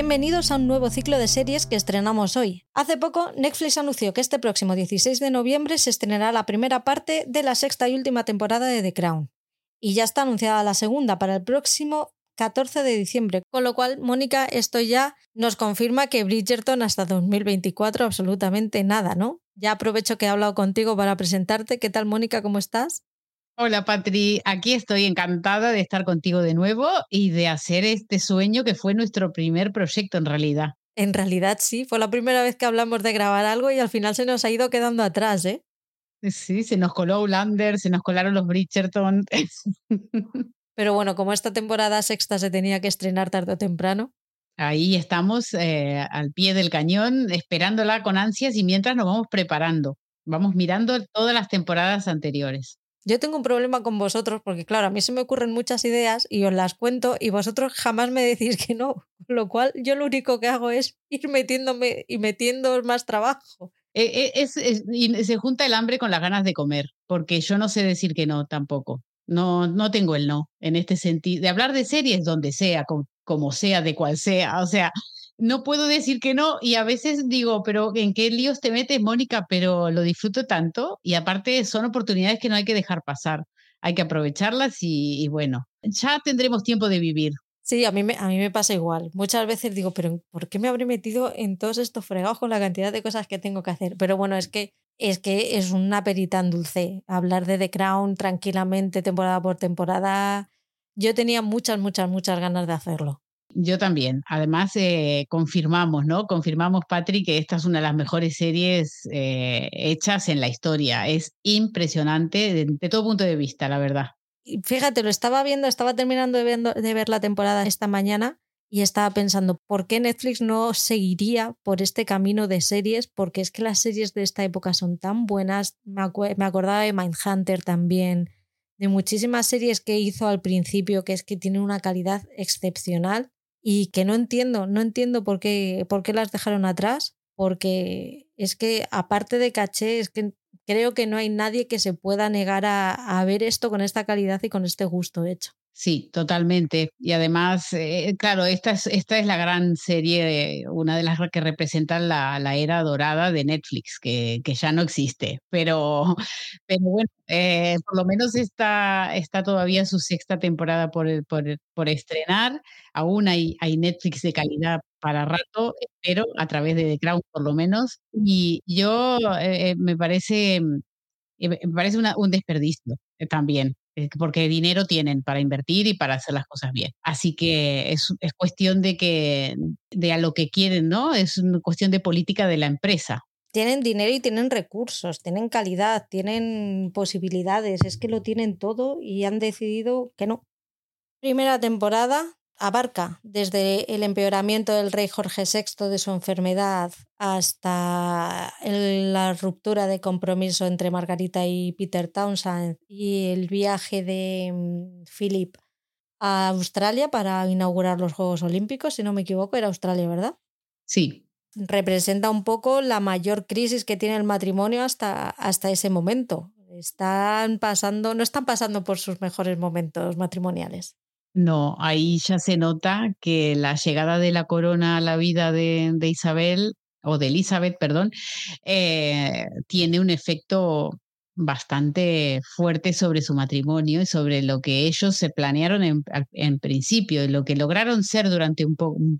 Bienvenidos a un nuevo ciclo de series que estrenamos hoy. Hace poco, Netflix anunció que este próximo 16 de noviembre se estrenará la primera parte de la sexta y última temporada de The Crown. Y ya está anunciada la segunda para el próximo 14 de diciembre, con lo cual, Mónica, esto ya nos confirma que Bridgerton hasta 2024 absolutamente nada, ¿no? Ya aprovecho que he hablado contigo para presentarte. ¿Qué tal, Mónica? ¿Cómo estás? Hola Patri, aquí estoy encantada de estar contigo de nuevo y de hacer este sueño que fue nuestro primer proyecto en realidad. En realidad sí, fue la primera vez que hablamos de grabar algo y al final se nos ha ido quedando atrás, ¿eh? Sí, se nos coló Ulander, se nos colaron los Bridgerton. Pero bueno, como esta temporada sexta se tenía que estrenar tarde o temprano. Ahí estamos eh, al pie del cañón, esperándola con ansias y mientras nos vamos preparando. Vamos mirando todas las temporadas anteriores. Yo tengo un problema con vosotros porque, claro, a mí se me ocurren muchas ideas y os las cuento y vosotros jamás me decís que no. Lo cual yo lo único que hago es ir metiéndome y metiendo más trabajo. E, e, y se junta el hambre con las ganas de comer, porque yo no sé decir que no tampoco. No, no tengo el no en este sentido. De hablar de series donde sea, como sea, de cual sea. O sea, no puedo decir que no y a veces digo, pero ¿en qué líos te metes, Mónica? Pero lo disfruto tanto y aparte son oportunidades que no hay que dejar pasar, hay que aprovecharlas y, bueno, ya tendremos tiempo de vivir. Sí, a mí, me, a mí me pasa igual. Muchas veces digo, pero ¿por qué me habré metido en todos estos fregados con la cantidad de cosas que tengo que hacer? Pero bueno, es que es que es una perita en dulce. Hablar de The Crown tranquilamente, temporada por temporada. Yo tenía muchas, muchas, muchas ganas de hacerlo. Yo también. Además, eh, confirmamos, ¿no? Confirmamos, Patrick, que esta es una de las mejores series eh, hechas en la historia. Es impresionante de, todo punto de vista, la verdad. Fíjate, lo estaba viendo, estaba terminando de, de ver la temporada esta mañana y estaba pensando, ¿por qué Netflix no seguiría por este camino de series? Porque es que las series de esta época son tan buenas. Me, me acordaba de Mindhunter también, de muchísimas series que hizo al principio, que es que tienen una calidad excepcional y que no entiendo, no entiendo por qué, por qué las dejaron atrás, porque es que aparte de caché, es que creo que no hay nadie que se pueda negar a, a ver esto con esta calidad y con este gusto hecho. Sí, totalmente. Y además, eh, claro, esta es, esta es la gran serie, una de las que representan la, la era dorada de Netflix, que, que, ya no existe. Pero, pero bueno, eh, por lo menos está, está todavía su sexta temporada por, por, por estrenar. Aún hay, hay Netflix de calidad para rato, pero a través de The Crown por lo menos. Y yo eh, me parece, me parece un desperdicio también porque dinero tienen para invertir y para hacer las cosas bien. Así que es, es cuestión de que de a lo que quieren, ¿no? Es una cuestión de política de la empresa. Tienen dinero y tienen recursos, tienen calidad, tienen posibilidades, es que lo tienen todo y han decidido que no. Primera temporada, abarca desde el empeoramiento del rey Jorge VI de su enfermedad hasta la ruptura de compromiso entre Margarita y Peter Townsend y el viaje de mm, Philip a Australia para inaugurar los Juegos Olímpicos, si no me equivoco, era Australia, ¿verdad? Sí. Representa un poco la mayor crisis que tiene el matrimonio hasta, hasta ese momento. Están pasando, no están pasando por sus mejores momentos matrimoniales. No, ahí ya se nota que la llegada de la corona a la vida de, Isabel, o de Elizabeth, perdón, eh, tiene un efecto bastante fuerte sobre su matrimonio y sobre lo que ellos se planearon en, en principio y lo que lograron ser durante un,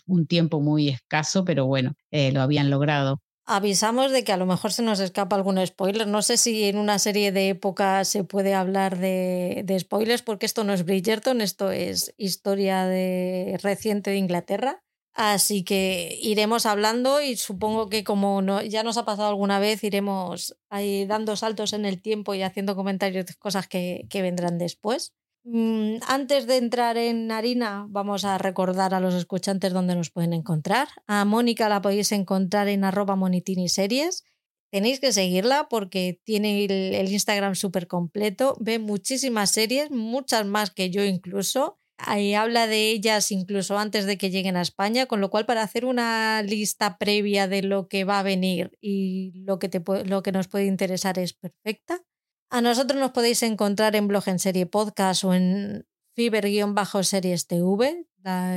un tiempo muy escaso, pero bueno, eh, lo habían logrado avisamos de que a lo mejor se nos escapa algún spoiler. No sé si en una serie de época se puede hablar de, spoilers, porque esto no es Bridgerton, esto es historia de, reciente de Inglaterra. Así que iremos hablando y supongo que como no, ya nos ha pasado alguna vez, iremos ahí dando saltos en el tiempo y haciendo comentarios de cosas que vendrán después. Mm, antes de entrar en harina, vamos a recordar a los escuchantes dónde nos pueden encontrar. A Mónica la podéis encontrar en arroba monitiniseries. Tenéis que seguirla porque tiene el, Instagram súper completo, ve muchísimas series, muchas más que yo incluso. Ahí habla de ellas incluso antes de que lleguen a España, con lo cual para hacer una lista previa de lo que va a venir y lo que, te, lo que nos puede interesar es perfecta. A nosotros nos podéis encontrar en Blog en Serie Podcast o en Fiber-Series TV.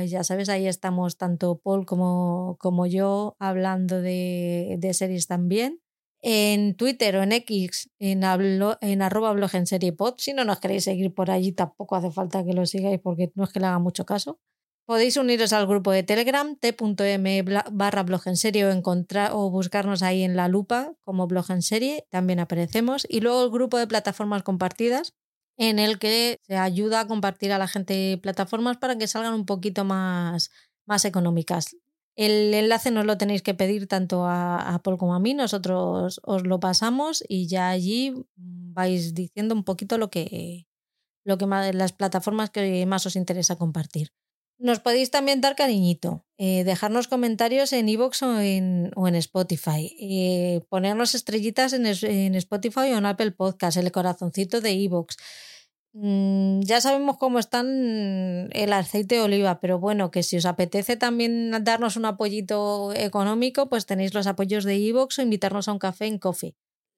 ya sabes, ahí estamos tanto Paul como, como yo hablando de, de series también en Twitter o en X, en, en arroba blog en serie pod. Si no nos queréis seguir por allí, tampoco hace falta que lo sigáis porque no es que le haga mucho caso. Podéis uniros al grupo de Telegram, t.m barra blog en serie o, encontrar, o buscarnos ahí en la lupa como blog en serie, también aparecemos. Y luego el grupo de plataformas compartidas, en el que se ayuda a compartir a la gente plataformas para que salgan un poquito más, más económicas. El enlace nos lo tenéis que pedir tanto a Apple como a mí, nosotros os lo pasamos y ya allí vais diciendo un poquito lo que, lo que más, las plataformas que más os interesa compartir. Nos podéis también dar cariñito, eh, dejarnos comentarios en iVoox o en, Spotify, eh, ponernos estrellitas en, Spotify o en Apple Podcast, el corazoncito de iVoox. Mm, ya sabemos cómo están el aceite de oliva, pero bueno, que si os apetece también darnos un apoyito económico, pues tenéis los apoyos de Evox o invitarnos a un café en Coffee.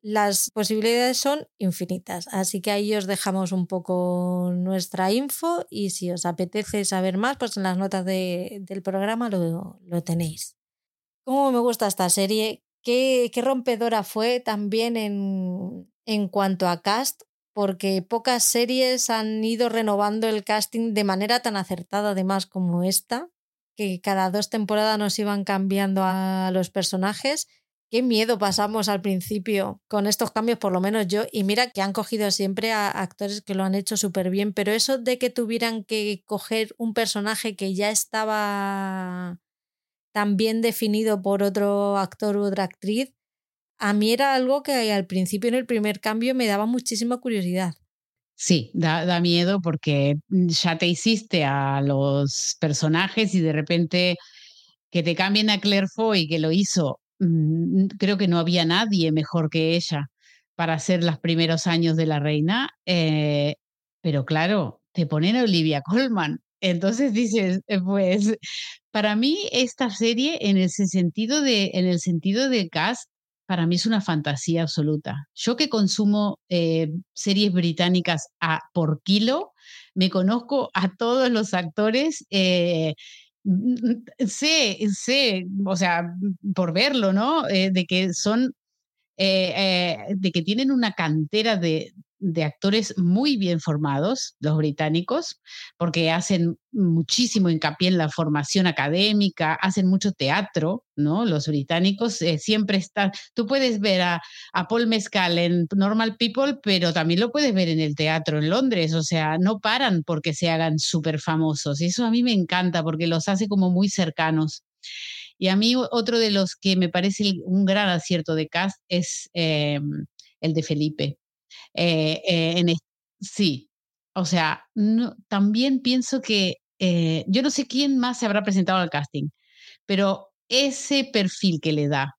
Las posibilidades son infinitas, así que ahí os dejamos un poco nuestra info y si os apetece saber más, pues en las notas del programa lo, tenéis. ¿Cómo me gusta esta serie? ¿Qué, qué rompedora fue también en, en cuanto a cast? porque pocas series han ido renovando el casting de manera tan acertada, además, como esta, que cada dos temporadas nos iban cambiando a los personajes. Qué miedo pasamos al principio con estos cambios, por lo menos yo. Y mira que han cogido siempre a actores que lo han hecho súper bien, pero eso de que tuvieran que coger un personaje que ya estaba tan bien definido por otro actor u otra actriz, a mí era algo que al principio en el primer cambio me daba muchísima curiosidad. Sí, da, miedo porque mm, ya te hiciste a los personajes y de repente que te cambien a Claire Foy, que lo hizo, creo que no había nadie mejor que ella para hacer los primeros años de la reina, eh, pero claro, te ponen a Olivia Colman. Entonces dices, eh, pues para mí esta serie en ese sentido de, en el sentido de cast para mí es una fantasía absoluta. Yo que consumo eh, series británicas a, por kilo, me conozco a todos los actores. Sé, sé, o sea, por verlo, ¿no? Eh, de que son, de que tienen una cantera de, de actores muy bien formados, los británicos, porque hacen muchísimo hincapié en la formación académica, hacen mucho teatro, ¿no? Los británicos eh, siempre están, tú puedes ver a, Paul Mescal en Normal People, pero también lo puedes ver en el teatro en Londres, o sea, no paran porque se hagan súper famosos. Y eso a mí me encanta porque los hace como muy cercanos. Y a mí otro de los que me parece un gran acierto de cast es eh, el de Felipe. Eh, eh, sí, o sea, también pienso que eh, yo no sé quién más se habrá presentado al casting, pero ese perfil que le da,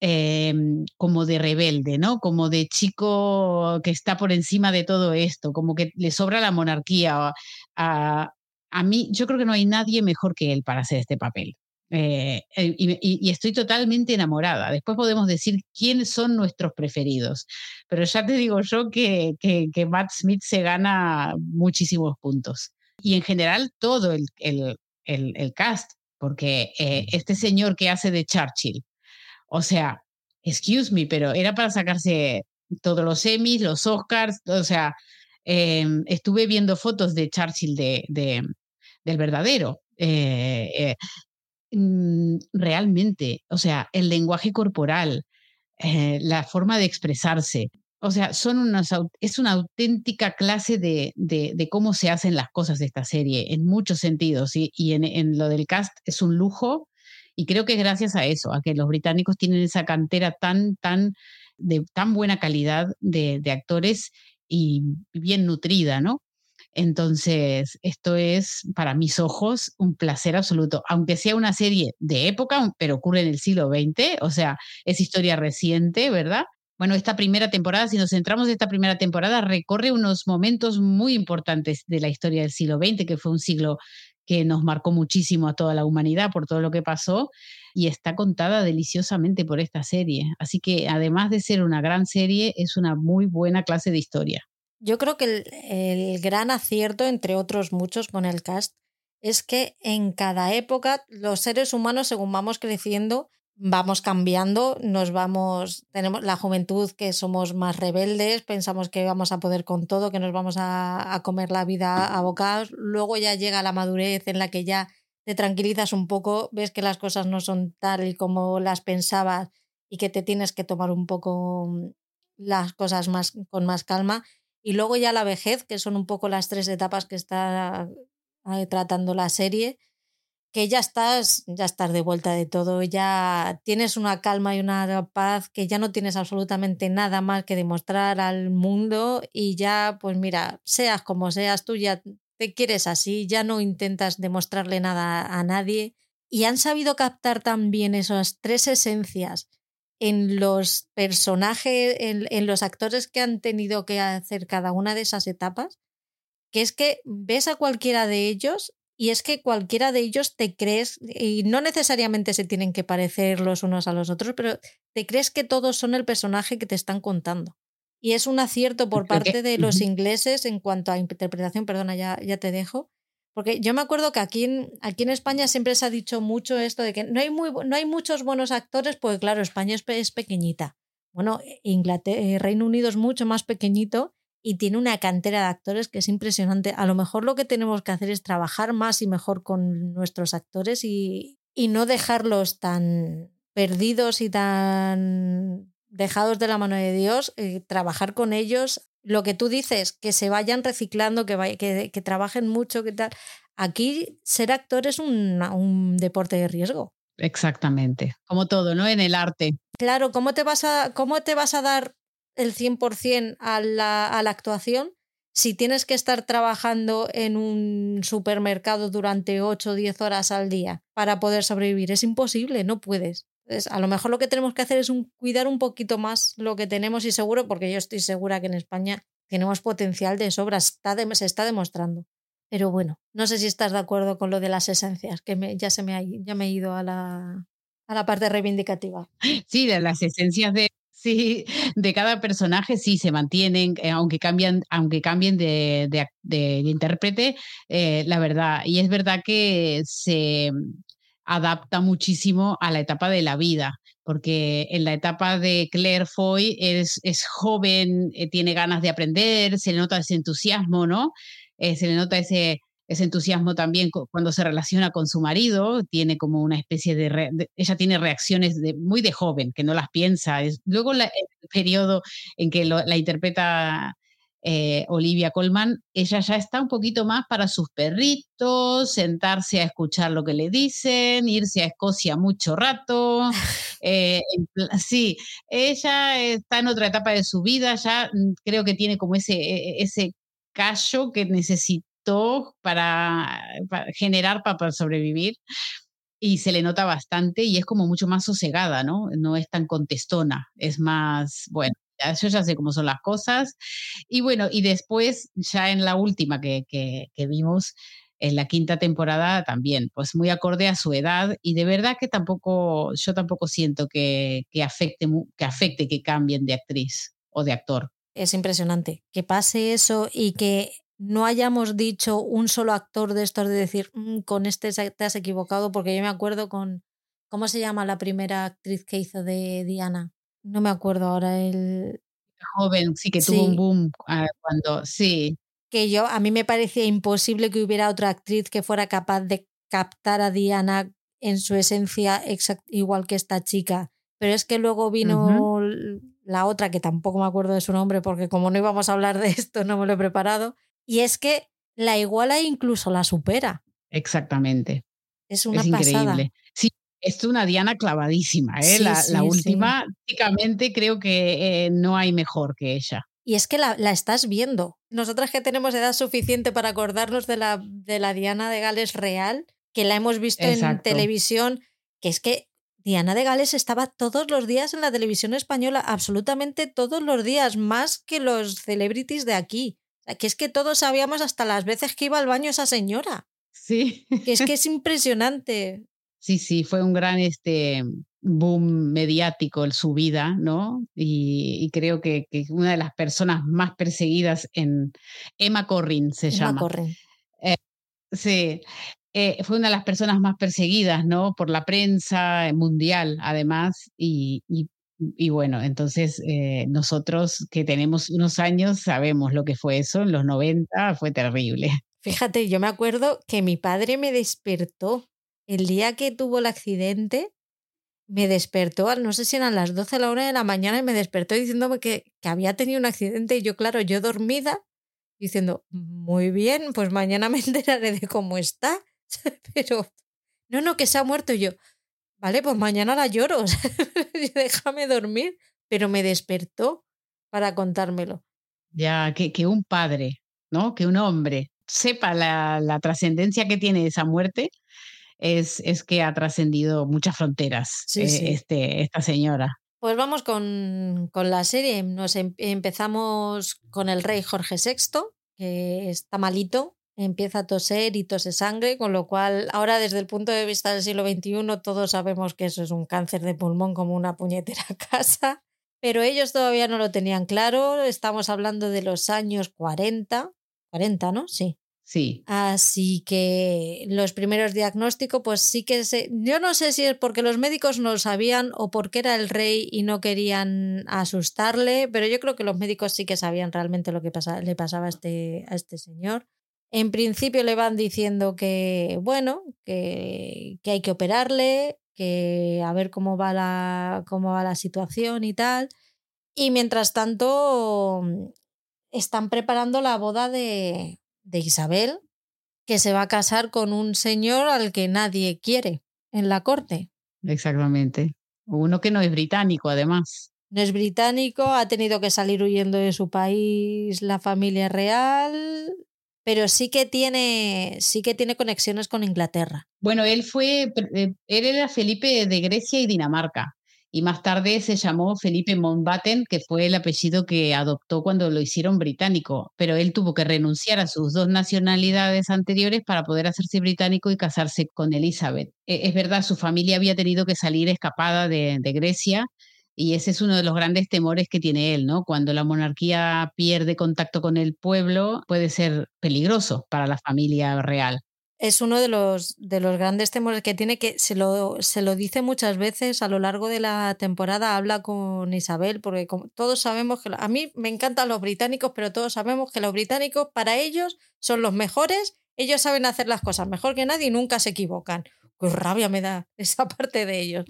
em, como de rebelde, ¿no? Como de chico que está por encima de todo esto, como que le sobra la monarquía. A, a mí, yo creo que no hay nadie mejor que él para hacer este papel. Eh, eh, y, estoy totalmente enamorada. Después podemos decir quiénes son nuestros preferidos. Pero ya te digo yo que, que, Matt Smith se gana muchísimos puntos. Y en general todo el, el, el, cast, porque eh, este señor que hace de Churchill, o sea, excuse me, pero era para sacarse todos los Emmys, los Oscars, o sea, em, estuve viendo fotos de Churchill de, de del verdadero. Eh, Mm, realmente, o sea, el lenguaje corporal, eh, la forma de expresarse, o sea, son unas, es una auténtica clase de, de, cómo se hacen las cosas de esta serie, en muchos sentidos, y, y en, en, lo del cast es un lujo, y creo que gracias a eso, a que los británicos tienen esa cantera tan, tan, de tan buena calidad de, de actores y bien nutrida, ¿no? Entonces, esto es para mis ojos un placer absoluto, aunque sea una serie de época, pero ocurre en el siglo XX, o sea, es historia reciente, ¿verdad? Bueno, esta primera temporada, si nos centramos en esta primera temporada, recorre unos momentos muy importantes de la historia del siglo XX, que fue un siglo que nos marcó muchísimo a toda la humanidad por todo lo que pasó y está contada deliciosamente por esta serie. Así que además de ser una gran serie, es una muy buena clase de historia. Yo creo que el, gran acierto, entre otros muchos con el cast, es que en cada época los seres humanos, según vamos creciendo, vamos cambiando, nos vamos, tenemos la juventud que somos más rebeldes, pensamos que vamos a poder con todo, que nos vamos a, comer la vida a bocados, luego ya llega la madurez en la que ya te tranquilizas un poco, ves que las cosas no son tal y como las pensabas y que te tienes que tomar un poco las cosas más con más calma y luego ya la vejez, que son un poco las tres etapas que está eh, tratando la serie que ya estás, ya estás de vuelta de todo, ya tienes una calma y una paz que ya no tienes absolutamente nada más que demostrar al mundo y ya, pues mira, seas como seas, tú ya te quieres así, ya no intentas demostrarle nada a nadie. Y han sabido captar también esas tres esencias en los personajes, en, en los actores que han tenido que hacer cada una de esas etapas, que es que ves a cualquiera de ellos y es que cualquiera de ellos te crees, y no necesariamente se tienen que parecer los unos a los otros, pero te crees que todos son el personaje que te están contando. Y es un acierto por parte de los ingleses en cuanto a interpretación, perdona, ya, ya te dejo. Porque yo me acuerdo que aquí en, aquí en España siempre se ha dicho mucho esto de que no hay, muy, no hay muchos buenos actores, porque claro, España es, es pequeñita. Bueno, Inglaterra, eh, Reino Unido es mucho más pequeñito y tiene una cantera de actores que es impresionante. A lo mejor lo que tenemos que hacer es trabajar más y mejor con nuestros actores y, y no dejarlos tan perdidos y tan dejados de la mano de Dios, eh, trabajar con ellos. Lo que tú dices, que se vayan reciclando, que, que, que trabajen mucho, que tal. Aquí ser actor es un, un deporte de riesgo. Exactamente, como todo, ¿no? En el arte. Claro, ¿cómo te vas a, cómo te vas a dar el 100% a la, a la actuación, si tienes que estar trabajando en un supermercado durante 8 o 10 horas al día para poder sobrevivir, es imposible, no puedes. A lo mejor lo que tenemos que hacer es cuidar un poquito más lo que tenemos y seguro, porque yo estoy segura que en España tenemos potencial de sobra, está se está demostrando. Pero bueno, no sé si estás de acuerdo con lo de las esencias, que me, ya, se me ha, ya me he ido a la, a la parte reivindicativa. Sí, de las esencias de, Sí, de cada personaje sí se mantienen, eh, aunque, cambian, aunque cambien de, de, intérprete, eh, la verdad. Y es verdad que se adapta muchísimo a la etapa de la vida, porque en la etapa de Claire Foy es, es joven, eh, tiene ganas de aprender, se le nota ese entusiasmo, ¿no? se le nota ese ese entusiasmo también cuando se relaciona con su marido, tiene como una especie de, ella tiene reacciones de, muy de joven, que no las piensa. Es, luego el periodo en que la interpreta eh, Olivia Colman, ella ya está un poquito más para sus perritos, sentarse a escuchar lo que le dicen, irse a Escocia mucho rato. Eh, sí, ella está en otra etapa de su vida, ya mm, creo que tiene como ese, e, e, ese callo que necesita para, generar para, sobrevivir y se le nota bastante y es como mucho más sosegada, ¿no? No es tan contestona, es más, bueno, yo ya sé cómo son las cosas. Y bueno, y después, ya en la última que, que, vimos, en la quinta temporada también, pues muy acorde a su edad y de verdad que tampoco, yo tampoco siento que, que, afecte, que afecte que cambien de actriz o de actor. Es impresionante que pase eso y que no hayamos dicho un solo actor de estos de decir, mm, con este te has equivocado, porque yo me acuerdo con, ¿cómo se llama la primera actriz que hizo de Diana? No me acuerdo ahora el... Joven, sí, que tuvo un boom ah, cuando, sí. Que yo, a mí me parecía imposible que hubiera otra actriz que fuera capaz de captar a Diana en su esencia igual que esta chica. Pero es que luego vino la otra, que tampoco me acuerdo de su nombre, porque como no íbamos a hablar de esto, no me lo he preparado y es que la iguala e incluso la supera. Exactamente. Es una Increíble. Sí, es una Diana clavadísima. ¿eh? la, última, prácticamente creo que eh, no hay mejor que ella. Y es que la, estás viendo. Nosotras que tenemos edad suficiente para acordarnos de la, de la Diana de Gales real, que la hemos visto en televisión, que es que Diana de Gales estaba todos los días en la televisión española, absolutamente todos los días, más que los celebrities de aquí que es que todos sabíamos hasta las veces que iba al baño esa señora. Sí. Que es que es impresionante. Sí, sí, fue un gran este, boom mediático en su vida, ¿no? Y, creo que, que, una de las personas más perseguidas en Emma Corrin se Emma llama. Corrin. Eh, sí, eh, fue una de las personas más perseguidas, ¿no? Por la prensa mundial, además, y, y, bueno, entonces eh, nosotros que tenemos unos años sabemos lo que fue eso, en los 90 fue terrible. Fíjate, yo me acuerdo que mi padre me despertó el día que tuvo el accidente, me despertó, no sé si eran las 12 a la de la mañana, y me despertó diciéndome que, que había tenido un accidente y yo, claro, yo dormida, diciendo, muy bien, pues mañana me enteraré de cómo está. Pero, no, no, que se ha muerto yo. Vale, pues mañana la lloro, déjame dormir. Pero me despertó para contármelo. Ya, que, que un padre, ¿no? Que un hombre sepa la, la trascendencia que tiene esa muerte, es, es que ha trascendido muchas fronteras eh, Este, esta señora. Pues vamos con, con la serie. Nos em, empezamos con el rey Jorge VI, que está malito, empieza a toser y tose sangre, con lo cual ahora desde el punto de vista del siglo XXI todos sabemos que eso es un cáncer de pulmón como una puñetera casa, pero ellos todavía no lo tenían claro, estamos hablando de los años 40, 40, ¿no? Sí. Sí. Así que los primeros diagnósticos, pues sí que se. Yo no sé si es porque los médicos no lo sabían o porque era el rey y no querían asustarle, pero yo creo que los médicos sí que sabían realmente lo que le pasaba a este, a este señor. En principio le van diciendo que, bueno, que, que hay que operarle, que a ver cómo va, la, cómo va la situación y tal. Y mientras tanto, están preparando la boda de, de Isabel, que se va a casar con un señor al que nadie quiere en la corte. Exactamente. Uno que no es británico, además. No es británico, ha tenido que salir huyendo de su país la familia real, pero sí que tiene, sí que tiene conexiones con Inglaterra. Bueno, él fue, eh, él era Felipe de Grecia y Dinamarca. Y más tarde se llamó Felipe Mountbatten, que fue el apellido que adoptó cuando lo hicieron británico. Pero él tuvo que renunciar a sus dos nacionalidades anteriores para poder hacerse británico y casarse con Elizabeth. E, es verdad, su familia había tenido que salir escapada de, de Grecia y ese es uno de los grandes temores que tiene él, ¿no? Cuando la monarquía pierde contacto con el pueblo, puede ser peligroso para la familia real. Es uno de los, de los grandes temores que tiene, que se lo, se lo dice muchas veces a lo largo de la temporada, habla con Isabel, porque todos sabemos que a mí me encantan los británicos, pero todos sabemos que los británicos para ellos son los mejores, ellos saben hacer las cosas mejor que nadie y nunca se equivocan. Qué rabia me da esa parte de ellos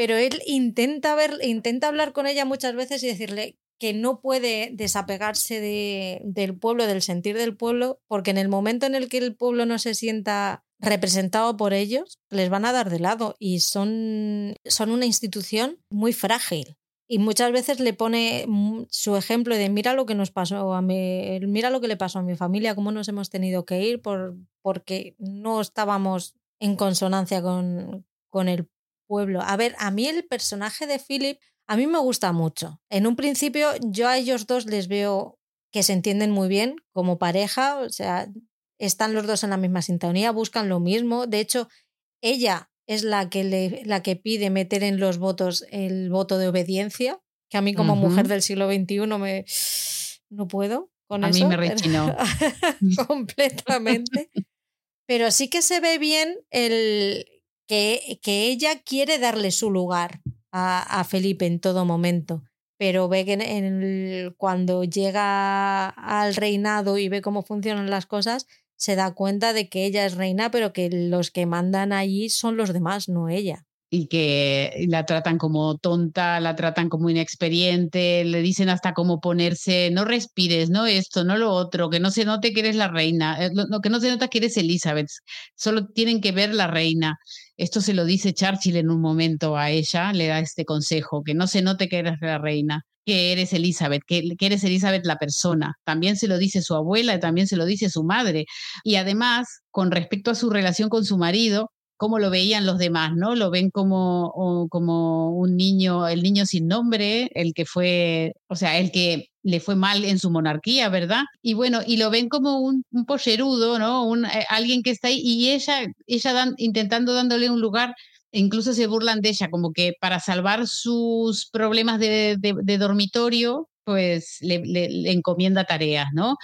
pero él intenta ver, intenta hablar con ella muchas veces y decirle que no puede desapegarse de, del pueblo, del sentir del pueblo, porque en el momento en el que el pueblo no se sienta representado por ellos, les van a dar de lado y son, son una institución muy frágil. Y muchas veces le pone su ejemplo de mira lo que nos pasó a mí, mira lo que le pasó a mi familia, cómo nos hemos tenido que ir por, porque no estábamos en consonancia con, con el pueblo. A ver, a mí el personaje de Philip, a mí me gusta mucho. En un principio yo a ellos dos les veo que se entienden muy bien como pareja, o sea, están los dos en la misma sintonía, buscan lo mismo. De hecho, ella es la que, le, la que pide meter en los votos el voto de obediencia, que a mí como mujer del siglo XXI me... no puedo con a mí me rechinó. completamente. Pero sí que se ve bien el que, ella quiere darle su lugar a, Felipe en todo momento, pero ve que cuando llega al reinado y ve cómo funcionan las cosas, se da cuenta de que ella es reina, pero que los que mandan allí son los demás, no ella y que la tratan como tonta, la tratan como inexperiente, le dicen hasta cómo ponerse, no respires, no esto, no lo otro, que no se note que eres la reina, eh, lo, que no se nota que eres Elizabeth, solo tienen que ver la reina. Esto se lo dice Churchill en un momento a ella, le da este consejo, que no se note que eres la reina que eres Elizabeth, que, eres Elizabeth la persona. También se lo dice su abuela, también se lo dice su madre. Y además, con respecto a su relación con su marido, cómo lo veían los demás, ¿no? Lo ven como, como un niño, el niño sin nombre, el que fue, o sea, el que le fue mal en su monarquía, ¿verdad? Y bueno, y lo ven como un, un pollerudo, ¿no? Un, eh, alguien que está ahí y ella, ella dan, intentando dándole un lugar incluso se burlan de ella, como que para salvar sus problemas de, dormitorio, pues le, le, encomienda tareas, ¿no?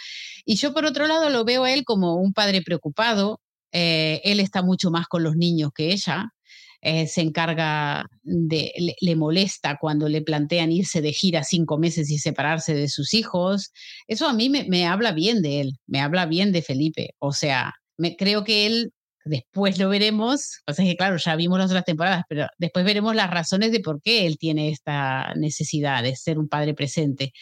Y yo por otro lado lo veo a él como un padre preocupado, Eh, él está mucho más con los niños que ella. Eh, se encarga de, le, molesta cuando le plantean irse de gira cinco meses y separarse de sus hijos. Eso a mí me, me habla bien de él, me habla bien de Felipe. O sea, me, creo que él después lo veremos, o sea que claro, ya vimos las otras temporadas, pero después veremos las razones de por qué él tiene esta necesidad de ser un padre presente.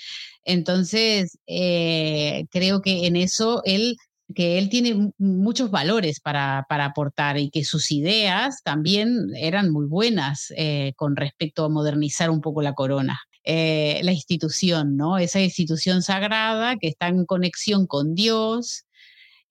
Entonces, eh, creo que en eso él que él tiene muchos valores para, para, aportar y que sus ideas también eran muy buenas eh, con respecto a modernizar un poco la corona. Eh, la institución, ¿no? Esa institución sagrada que está en conexión con Dios,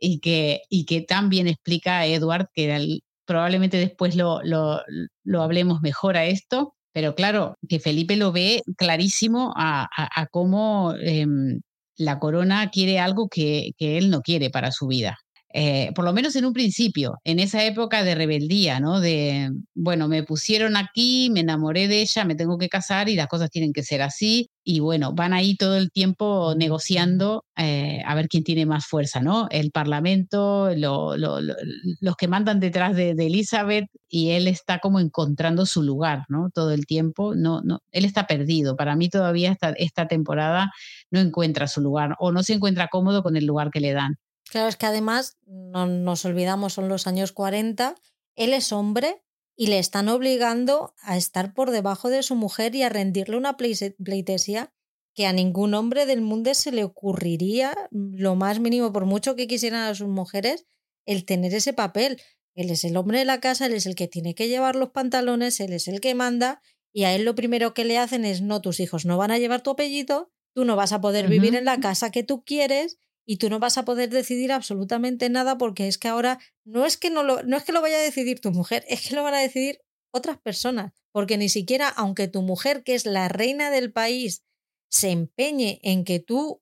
y que, y que también explica a Edward, que probablemente después lo, lo, hablemos mejor a esto, pero claro, que Felipe lo ve clarísimo a, a, cómo em, la corona quiere algo que, que él no quiere para su vida. Eh, por lo menos en un principio, en esa época de rebeldía, ¿no? De, bueno, me pusieron aquí, me enamoré de ella, me tengo que casar y las cosas tienen que ser así. Y bueno, van ahí todo el tiempo negociando eh, a ver quién tiene más fuerza, ¿no? El Parlamento, los que mandan detrás de, Elizabeth y él está como encontrando su lugar, ¿no? Todo el tiempo. No, no, él está perdido. Para mí todavía esta, esta temporada no encuentra su lugar o no se encuentra cómodo con el lugar que le dan. Claro, es que además, no nos olvidamos, son los años 40, él es hombre y le están obligando a estar por debajo de su mujer y a rendirle una pleitesía que a ningún hombre del mundo se le ocurriría, lo más mínimo, por mucho que quisieran a sus mujeres, el tener ese papel. Él es el hombre de la casa, él es el que tiene que llevar los pantalones, él es el que manda, y a él lo primero que le hacen es, no, tus hijos no van a llevar tu apellido, tú no vas a poder vivir en la casa que tú quieres, y tú no vas a poder decidir absolutamente nada porque es que ahora no es que no lo, no es que lo vaya a decidir tu mujer, es que lo van a decidir otras personas, porque ni siquiera aunque tu mujer, que es la reina del país, se empeñe en que tú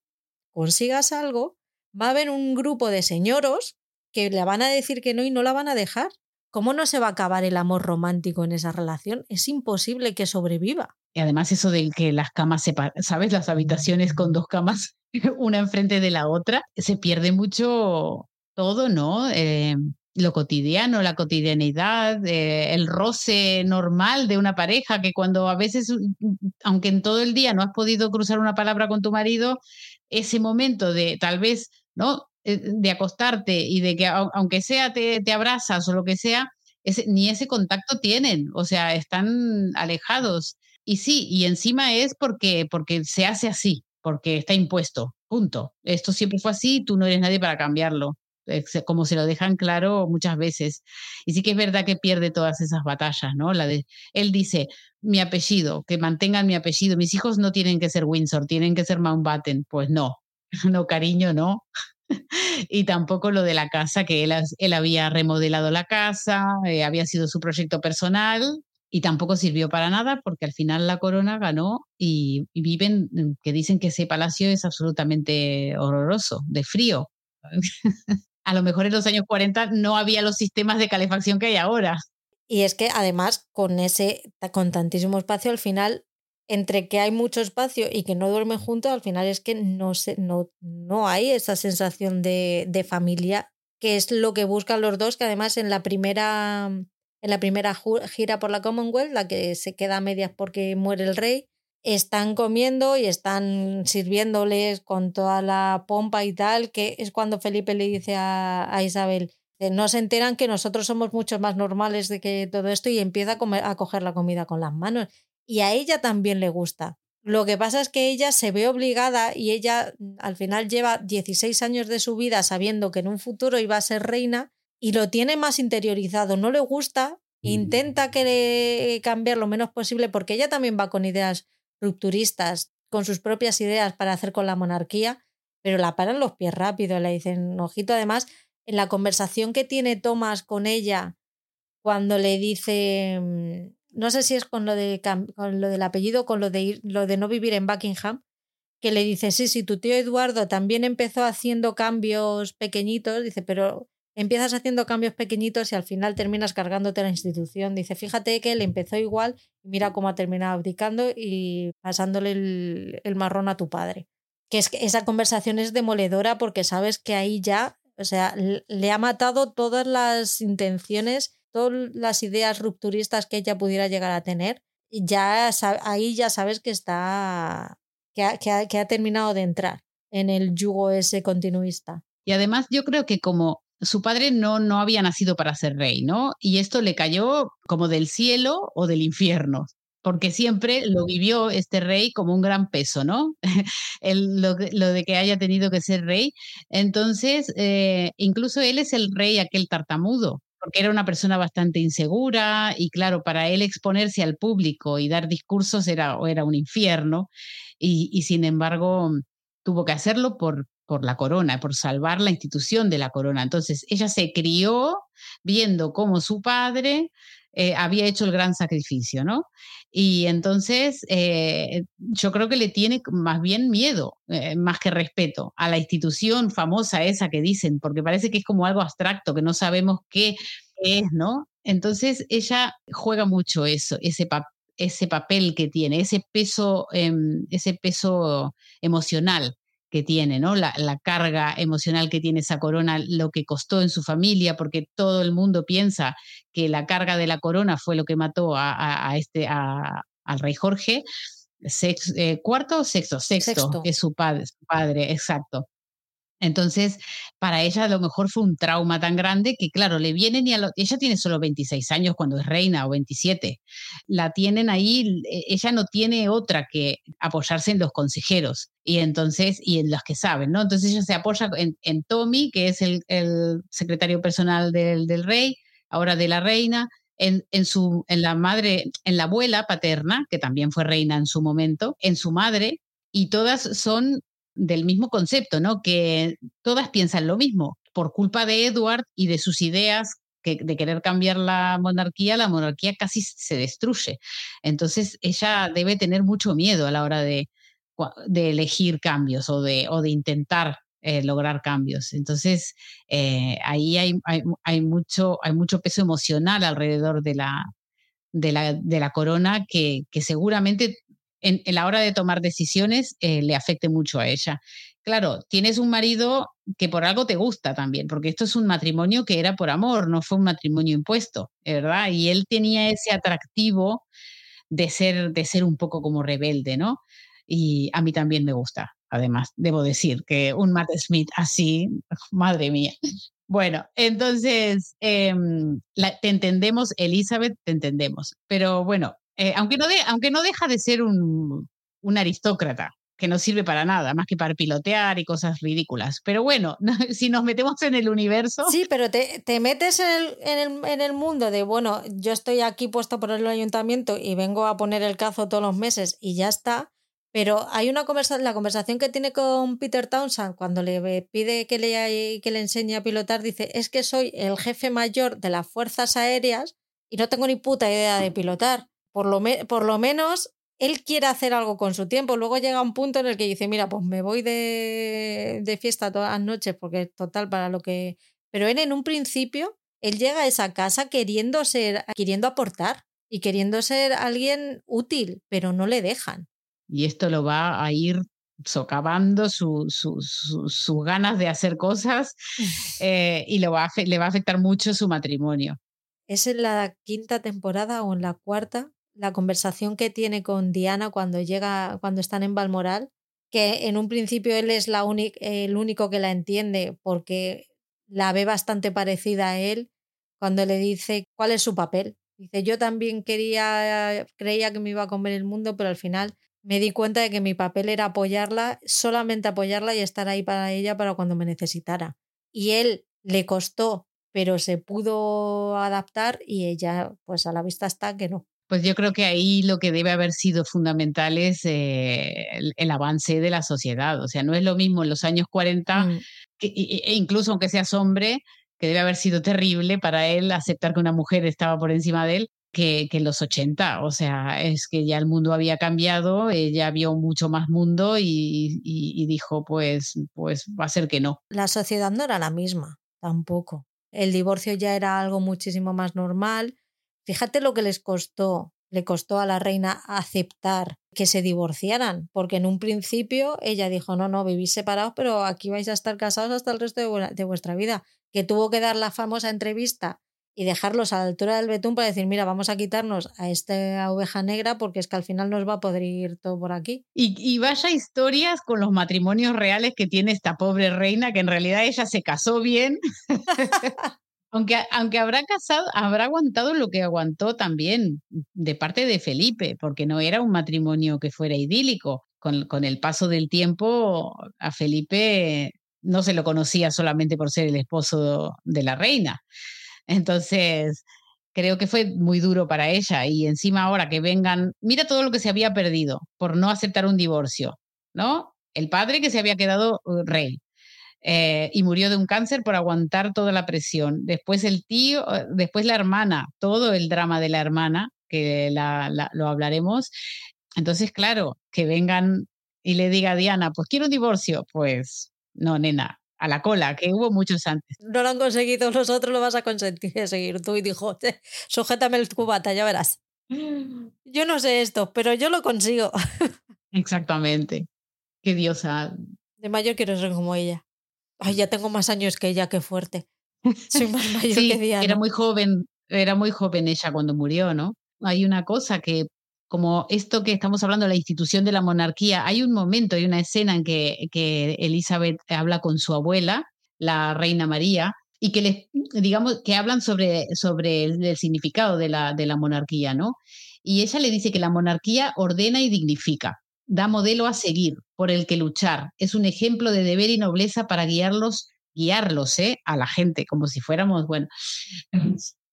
consigas algo, va a haber un grupo de señoros que le van a decir que no y no la van a dejar. ¿Cómo no se va a acabar el amor romántico en esa relación? Es imposible que sobreviva. Y además eso de que las camas ¿sabes? Las habitaciones con dos camas una enfrente de la otra, se pierde mucho todo, ¿no? Eh, lo cotidiano, la cotidianidad, eh, el roce normal de una pareja, que cuando a veces, aunque en todo el día no has podido cruzar una palabra con tu marido, ese momento de tal vez, ¿no? Eh, de acostarte y de que aunque sea te abrazas o lo que sea, ni ese contacto tienen, o sea, están alejados. Y sí, y encima es porque, porque se hace así, porque está impuesto, punto. Esto siempre fue así, tú no eres nadie para cambiarlo, como se lo dejan claro muchas veces. Y sí que es verdad que pierde todas esas batallas, ¿no? La de, él dice, mi apellido, que mantengan mi apellido, mis hijos no tienen que ser Windsor, tienen que ser Mountbatten. Pues no, no, cariño, no. y tampoco lo de la casa, que él, había remodelado la casa, eh, había sido su proyecto personal, y tampoco sirvió para nada porque al final la corona ganó y, viven, mm, que dicen que ese palacio es absolutamente horroroso, de frío. a lo mejor en los años 40 no había los sistemas de calefacción que hay ahora. Y es que además con ese con tantísimo espacio al final entre que hay mucho espacio y que no duermen juntos, al final es que no, se, no, no hay esa sensación de, de familia, que es lo que buscan los dos, que además en la primera en la primera gira por la Commonwealth, la que se queda a medias porque muere el rey, están comiendo y están sirviéndoles con toda la pompa y tal, que es cuando Felipe le dice a, Isabel, no se enteran que nosotros somos mucho más normales de que todo esto y empieza a, comer, a coger la comida con las manos. Y a ella también le gusta. Lo que pasa es que ella se ve obligada y ella al final lleva 16 años de su vida sabiendo que en un futuro iba a ser reina y lo tiene más interiorizado, no le gusta, intenta que cambiar lo menos posible porque ella también va con ideas rupturistas, con sus propias ideas para hacer con la monarquía, pero la paran los pies rápido, le dicen, ojito, además, en la conversación que tiene Thomas con ella, cuando le dice, mm, no sé si es con lo, de, con lo del apellido, con lo de, lo de no vivir en Buckingham, que le dice, sí, sí, tu tío Eduardo también empezó haciendo cambios pequeñitos, dice, pero empiezas haciendo cambios pequeñitos y al final terminas cargándote la institución. Dice, fíjate que él empezó igual y mira cómo ha terminado abdicando y pasándole el, marrón a tu padre. Que es que esa conversación es demoledora porque sabes que ahí ya O sea, le ha matado todas las intenciones, todas las ideas rupturistas que ella pudiera llegar a tener. Y ya ahí ya sabes que está. Que ha, que ha terminado de entrar en el yugo ese continuista. Y además yo creo que como su padre no, no había nacido para ser rey, ¿no? Y esto le cayó como del cielo o del infierno, porque siempre lo vivió este rey como un gran peso, ¿no? lo, de que haya tenido que ser rey. Entonces, eh, incluso él es el rey aquel tartamudo, porque era una persona bastante insegura y claro, para él exponerse al público y dar discursos era, era un infierno y, y sin embargo tuvo que hacerlo por, por la corona, por salvar la institución de la corona. Entonces, ella se crió viendo cómo su padre eh, había hecho el gran sacrificio, ¿no? Y entonces eh, yo creo que le tiene más bien miedo, eh, más que respeto, a la institución famosa esa que dicen, porque parece que es como algo abstracto, que no sabemos qué es, ¿no? Entonces ella juega mucho eso, ese, ese papel que tiene, ese peso, em, ese peso emocional que tiene, ¿no? La, carga emocional que tiene esa corona, lo que costó en su familia, porque todo el mundo piensa que la carga de la corona fue lo que mató a, este, al rey Jorge. Eh, ¿Cuarto o sexto? Sexto, que es su padre, su padre, exacto. Entonces, para ella a lo mejor fue un trauma tan grande que, claro, le vienen y ella tiene solo 26 años cuando es reina o 27. La tienen ahí, e, ella no tiene otra que apoyarse en los consejeros y entonces, y en los que saben, ¿no? Entonces ella se apoya en, Tommy, que es el, secretario personal del, del, rey, ahora de la reina, en, en, su, en la madre, en la abuela paterna, que también fue reina en su momento, en su madre, y todas son del mismo concepto, ¿no? Que todas piensan lo mismo. Por culpa de Edward y de sus ideas que, de querer cambiar la monarquía, la monarquía casi se destruye. Entonces ella debe tener mucho miedo a la hora de, elegir cambios o de, intentar eh, lograr cambios. Entonces, eh, ahí hay, mucho, peso emocional alrededor de la, de la, corona que seguramente en, la hora de tomar decisiones eh, le afecte mucho a ella. Claro, tienes un marido que por algo te gusta también, porque esto es un matrimonio que era por amor, no fue un matrimonio impuesto, ¿verdad? Y él tenía ese atractivo de ser, de ser un poco como rebelde, ¿no? Y a mí también me gusta, además, debo decir que un Matt Smith así, madre mía. Bueno, entonces, em, te entendemos, Elizabeth, te entendemos. Pero bueno, eh, aunque, no aunque no deja de ser un, aristócrata, que no sirve para nada, más que para pilotear y cosas ridículas. Pero bueno, si nos metemos en el universo... Sí, pero te, metes en el, mundo de, bueno, yo estoy aquí puesto por el ayuntamiento y vengo a poner el cazo todos los meses y ya está. Pero hay una conversación, la conversación que tiene con Peter Townsend cuando le pide que le, que le enseñe a pilotar, dice, es que soy el jefe mayor de las fuerzas aéreas y no tengo ni puta idea de pilotar por lo, por lo menos él quiere hacer algo con su tiempo. Luego llega un punto en el que dice, mira, pues me voy de, de fiesta todas las noches porque es total para lo que... Pero él en un principio, él llega a esa casa queriendo ser, queriendo aportar y queriendo ser alguien útil, pero no le dejan. Y esto lo va a ir socavando sus su, ganas de hacer cosas eh, y lo va le va a afectar mucho su matrimonio. Es en la quinta temporada o en la cuarta la conversación que tiene con Diana cuando llega, cuando están en Balmoral, que en un principio él es la el único que la entiende porque la ve bastante parecida a él cuando le dice cuál es su papel. Dice, yo también quería, creía que me iba a comer el mundo, pero al final me di cuenta de que mi papel era apoyarla, solamente apoyarla y estar ahí para ella para cuando me necesitara. Y él le costó, pero se pudo adaptar y ella, pues a la vista está que no. Pues yo creo que ahí lo que debe haber sido fundamental es eh, el, avance de la sociedad. O sea, no es lo mismo en los años 40, mm. e incluso aunque seas hombre, que debe haber sido terrible para él aceptar que una mujer estaba por encima de él, que, en los 80. O sea, es que ya el mundo había cambiado, ella vio mucho más mundo y, y, dijo, pues, pues va a ser que no. La sociedad no era la misma, tampoco. El divorcio ya era algo muchísimo más normal Fíjate lo que les costó le costó a la reina aceptar que se divorciaran, porque en un principio ella dijo, no, no, vivís separados, pero aquí vais a estar casados hasta el resto de, vuestra vida, que tuvo que dar la famosa entrevista y dejarlos a la altura del betún para decir, mira, vamos a quitarnos a esta oveja negra porque es que al final nos va a poder ir todo por aquí. Y, y, vaya historias con los matrimonios reales que tiene esta pobre reina, que en realidad ella se casó bien. Aunque, aunque habrá casado, habrá aguantado lo que aguantó también de parte de Felipe, porque no era un matrimonio que fuera idílico. Con, con el paso del tiempo, a Felipe no se lo conocía solamente por ser el esposo de la reina. Entonces, creo que fue muy duro para ella. Y encima ahora que vengan, mira todo lo que se había perdido por no aceptar un divorcio, ¿no? El padre que se había quedado uh, rey, eh, y murió de un cáncer por aguantar toda la presión. Después el tío, eh, después la hermana, todo el drama de la hermana, que la, lo hablaremos. Entonces, claro, que vengan y le diga a Diana, pues quiero un divorcio, pues no, nena, a la cola, que hubo muchos antes. No lo han conseguido, nosotros lo vas a conseguir seguir. Tú y dijo, sujétame el cubata, ya verás. Yo no sé esto, pero yo lo consigo. Exactamente. Qué diosa. De mayor quiero ser como ella. Ay, ya tengo más años que ella, qué fuerte. Soy más mayor que Diana. Era muy joven, era muy joven ella cuando murió, ¿no? Hay una cosa que, como esto que estamos hablando, la institución de la monarquía, hay un momento, hay una escena en que, que Elizabeth habla con su abuela, la reina María, y que les, digamos, que hablan sobre, sobre el, significado de la, de la monarquía, ¿no? Y ella le dice que la monarquía ordena y dignifica da modelo a seguir, por el que luchar. Es un ejemplo de deber y nobleza para guiarlos, guiarlos ¿eh? a la gente, como si fuéramos, bueno,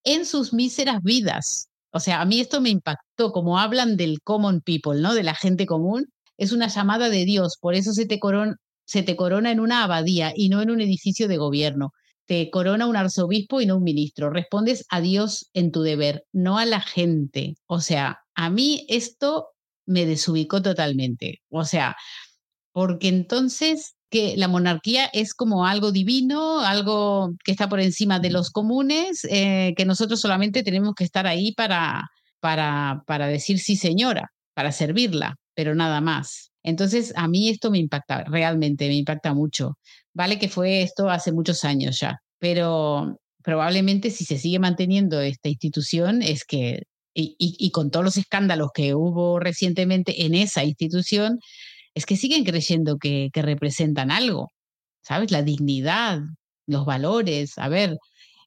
en sus míseras vidas. O sea, a mí esto me impactó, como hablan del common people, ¿no? De la gente común. Es una llamada de Dios, por eso se te, corona, se te corona en una abadía y no en un edificio de gobierno. Te corona un arzobispo y no un ministro. Respondes a Dios en tu deber, no a la gente. O sea, a mí esto me desubicó totalmente. O sea, porque entonces que la monarquía es como algo divino, algo que está por encima de los comunes, eh, que nosotros solamente tenemos que estar ahí para, para, para decir sí señora, para servirla, pero nada más. Entonces, a mí esto me impacta, realmente me impacta mucho. Vale que fue esto hace muchos años ya, pero probablemente si se sigue manteniendo esta institución es que y, con todos los escándalos que hubo recientemente en esa institución, es que siguen creyendo que, representan algo, ¿sabes? La dignidad, los valores, a ver,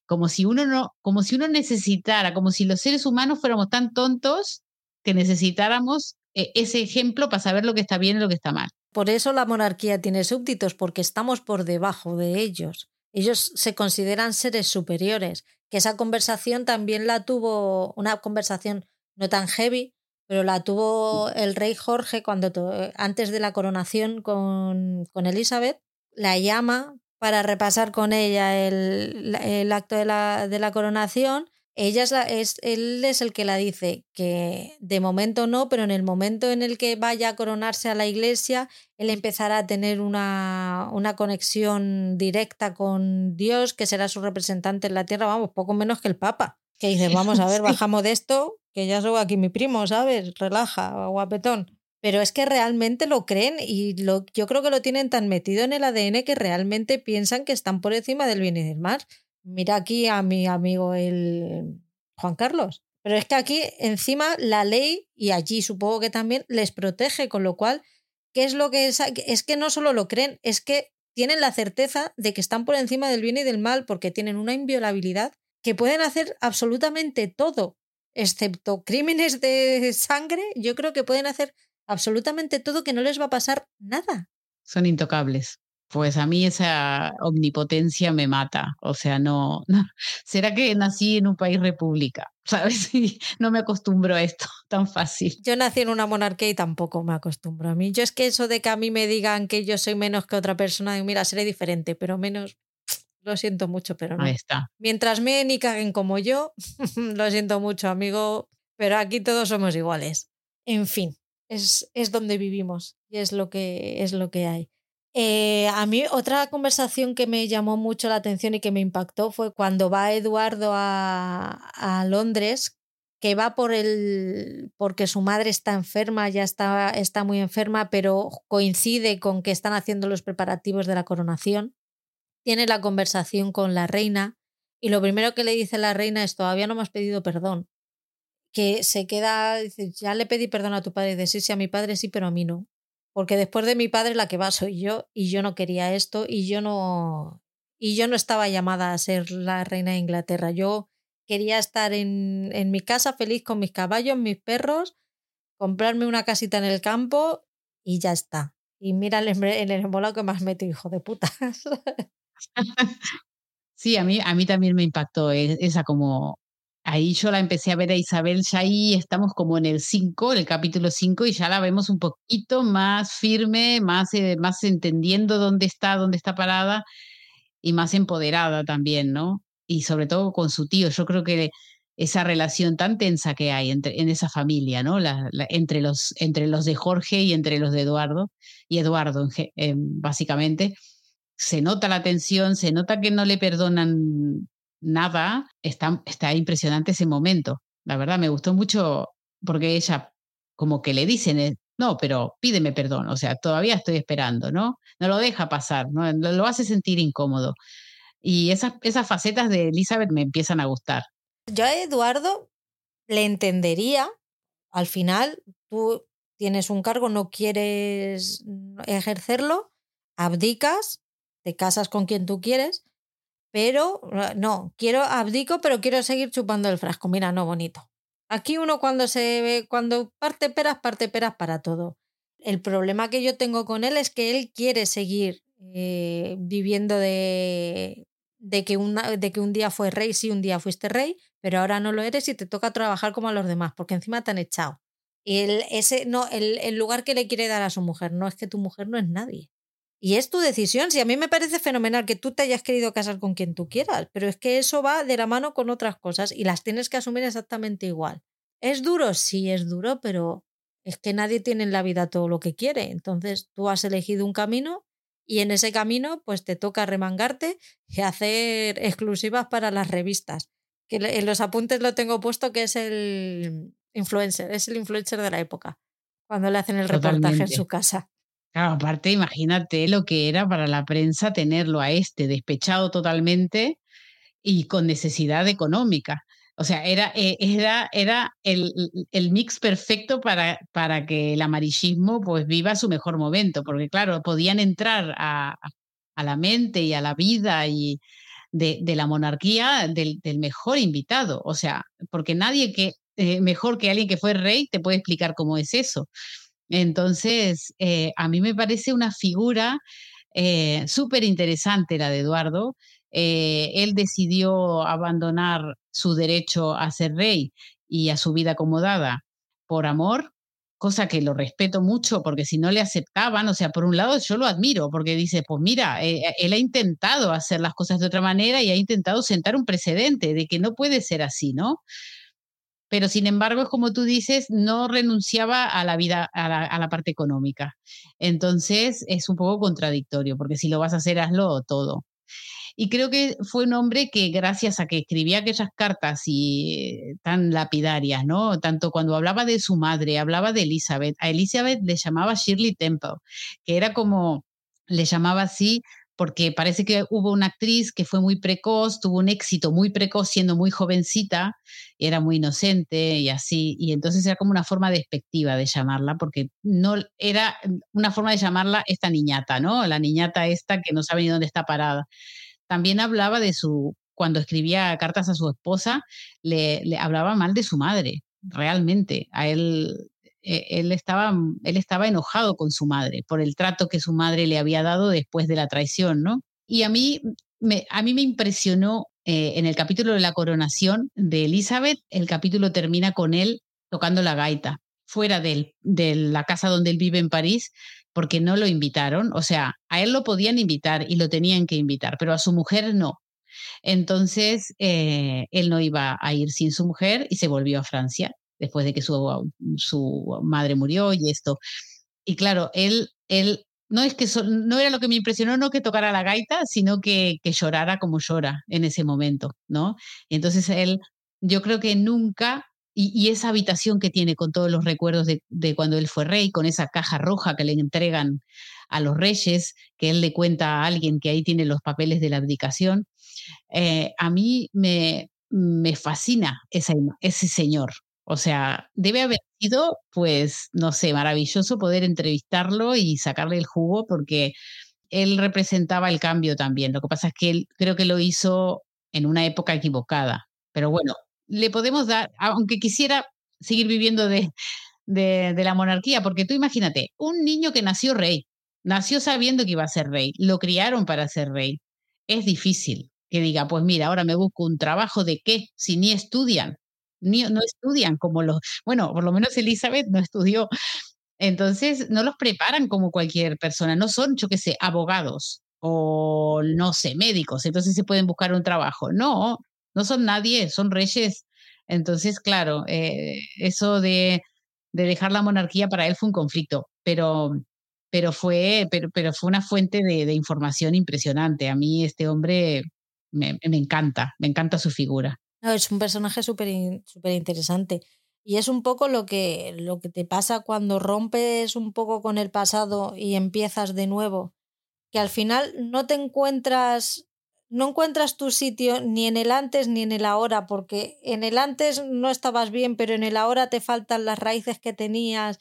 como si uno no, como si uno necesitara, como si los seres humanos fuéramos tan tontos que necesitáramos eh, ese ejemplo para saber lo que está bien y lo que está mal. Por eso la monarquía tiene súbditos, porque estamos por debajo de ellos. Ellos se consideran seres superiores que esa conversación también la tuvo, una conversación no tan heavy, pero la tuvo el rey Jorge cuando antes de la coronación con, con Elizabeth, la llama para repasar con ella el, el acto de la, de la coronación ella es, él es el que la dice que de momento no, pero en el momento en el que vaya a coronarse a la iglesia, él empezará a tener una, una conexión directa con Dios, que será su representante en la tierra, vamos, poco menos que el Papa. Que dice, vamos a ver, bajamos de esto, que ya soy aquí mi primo, ¿sabes? Relaja, guapetón. Pero es que realmente lo creen y lo, yo creo que lo tienen tan metido en el ADN que realmente piensan que están por encima del bien y del mal. Mira aquí a mi amigo el Juan Carlos. Pero es que aquí encima la ley, y allí supongo que también, les protege, con lo cual, ¿qué es lo que es? Es que no solo lo creen, es que tienen la certeza de que están por encima del bien y del mal porque tienen una inviolabilidad que pueden hacer absolutamente todo, excepto crímenes de sangre, yo creo que pueden hacer absolutamente todo que no les va a pasar nada. Son intocables. Pues a mí esa omnipotencia me mata. O sea, no, ¿Será que nací en un país república? ¿Sabes? Y no me acostumbro a esto tan fácil. Yo nací en una monarquía y tampoco me acostumbro a mí. Yo es que eso de que a mí me digan que yo soy menos que otra persona, mira, seré diferente, pero menos. Lo siento mucho, pero no. Ahí está. Mientras me ni caguen como yo, lo siento mucho, amigo, pero aquí todos somos iguales. En fin, es, es donde vivimos y es lo que, es lo que hay. Eh, a mí otra conversación que me llamó mucho la atención y que me impactó fue cuando va Eduardo a, a Londres que va por el porque su madre está enferma, ya está, está muy enferma, pero coincide con que están haciendo los preparativos de la coronación. Tiene la conversación con la reina y lo primero que le dice la reina es todavía no me has pedido perdón. Que se queda, dice, ya le pedí perdón a tu padre, dice, sí, sí, a mi padre sí, pero a mí no. Porque después de mi padre la que va soy yo y yo no quería esto y yo no y yo no estaba llamada a ser la reina de Inglaterra. Yo quería estar en, en mi casa feliz con mis caballos, mis perros, comprarme una casita en el campo y ya está. Y mira el, el embolado que me metido, hijo de putas. Sí, a mí, a mí también me impactó e, esa como... Ahí yo la empecé a ver a Isabel, ya ahí estamos como en el 5, el capítulo 5, y ya la vemos un poquito más firme, más, eh, más entendiendo dónde está, dónde está parada y más empoderada también, ¿no? Y sobre todo con su tío. Yo creo que esa relación tan tensa que hay entre, en esa familia, ¿no? La, entre, los, entre los de Jorge y entre los de Eduardo, y Eduardo eh, básicamente, se nota la tensión, se nota que no le perdonan nada. Está, está impresionante ese momento. La verdad, me gustó mucho porque ella como que le dicen, eh, no, pero pídeme perdón, o sea, todavía estoy esperando, ¿no? No lo deja pasar, ¿no? Lo hace sentir incómodo. Y esas, esas facetas de Elizabeth me empiezan a gustar. Yo a Eduardo le entendería, al final tú tienes un cargo, no quieres ejercerlo, abdicas, te casas con quien tú quieres, pero no, quiero abdico, pero quiero seguir chupando el frasco. Mira, no bonito. Aquí uno cuando se ve, cuando parte peras, parte peras para todo. El problema que yo tengo con él es que él quiere seguir eh, viviendo de, de, que una, de que un día fue rey, sí, un día fuiste rey, pero ahora no lo eres y te toca trabajar como a los demás, porque encima te han echado. Y ese, no, el, el lugar que le quiere dar a su mujer, no es que tu mujer no es nadie. Y es tu decisión. Si a mí me parece fenomenal que tú te hayas querido casar con quien tú quieras, pero es que eso va de la mano con otras cosas y las tienes que asumir exactamente igual. ¿Es duro? Sí, es duro, pero es que nadie tiene en la vida todo lo que quiere. Entonces tú has elegido un camino y en ese camino pues te toca remangarte y hacer exclusivas para las revistas. Que en los apuntes lo tengo puesto que es el influencer, es el influencer de la época, cuando le hacen el reportaje en su casa. Aparte, imagínate lo que era para la prensa tenerlo a este despechado totalmente y con necesidad económica. O sea, era, eh, era, era el, el, mix perfecto para, para que el amarillismo pues viva su mejor momento, porque claro, podían entrar a, a la mente y a la vida y de, de la monarquía del, del, mejor invitado. O sea, porque nadie que eh, mejor que alguien que fue rey te puede explicar cómo es eso. Entonces, eh, a mí me parece una figura eh, súper interesante la de Eduardo. Eh, él decidió abandonar su derecho a ser rey y a su vida acomodada por amor, cosa que lo respeto mucho porque si no le aceptaban, o sea, por un lado yo lo admiro porque dice, pues mira, él ha intentado hacer las cosas de otra manera y ha intentado sentar un precedente de que no puede ser así, ¿no? Pero sin embargo, es como tú dices, no renunciaba a la vida, a la, parte económica. Entonces es un poco contradictorio, porque si lo vas a hacer, hazlo todo. Y creo que fue un hombre que gracias a que escribía aquellas cartas y eh, tan lapidarias, ¿no? Tanto cuando hablaba de su madre, hablaba de Elizabeth, a Elizabeth le llamaba Shirley Temple, que era como, le llamaba así porque parece que hubo una actriz que fue muy precoz, tuvo un éxito muy precoz siendo muy jovencita, era muy inocente y así, y entonces era como una forma despectiva de llamarla, porque no era una forma de llamarla esta niñata, ¿no? La niñata esta que no sabe ni dónde está parada. También hablaba de su, cuando escribía cartas a su esposa, le, le hablaba mal de su madre, realmente. A él eh, él, estaba, él estaba enojado con su madre por el trato que su madre le había dado después de la traición, ¿no? Y a mí me, a mí me impresionó eh, en el capítulo de la coronación de Elizabeth, el capítulo termina con él tocando la gaita fuera de la casa donde él vive en París, porque no lo invitaron. O sea, a él lo podían invitar y lo tenían que invitar, pero a su mujer no. Entonces, eh, él no iba a ir sin su mujer y se volvió a Francia después de que su, su madre murió y esto. Y claro, él, él no es que no era lo que me impresionó, no que tocara la gaita, sino que, que llorara como llora en ese momento, ¿no? Y entonces él, yo creo que nunca y, esa habitación que tiene con todos los recuerdos de, cuando él fue rey, con esa caja roja que le entregan a los reyes, que él le cuenta a alguien que ahí tiene los papeles de la abdicación, eh, a mí me, me fascina esa, ese señor. O sea, debe haber sido, pues, no sé, maravilloso poder entrevistarlo y sacarle el jugo porque él representaba el cambio también. Lo que pasa es que él creo que lo hizo en una época equivocada. Pero bueno, le podemos dar, aunque quisiera seguir viviendo de, de, la monarquía, porque tú imagínate, un niño que nació rey, nació sabiendo que iba a ser rey, lo criaron para ser rey. Es difícil que diga, pues mira, ahora me busco un trabajo de qué, si ni estudian, no estudian como los, bueno, por lo menos Elizabeth no estudió. Entonces, no los preparan como cualquier persona, no son, yo qué sé, abogados o no sé, médicos, entonces se pueden buscar un trabajo. No, no son nadie, son reyes. Entonces, claro, eh, eso de, dejar la monarquía para él fue un conflicto, pero, pero, fue, pero, pero fue una fuente de, información impresionante. A mí este hombre me, encanta, me encanta su figura. Es un personaje súper interesante. Y es un poco lo que, lo que te pasa cuando rompes un poco con el pasado y empiezas de nuevo, que al final no te encuentras no encuentras tu sitio ni en el antes ni en el ahora, porque en el antes no estabas bien, pero en el ahora te faltan las raíces que tenías.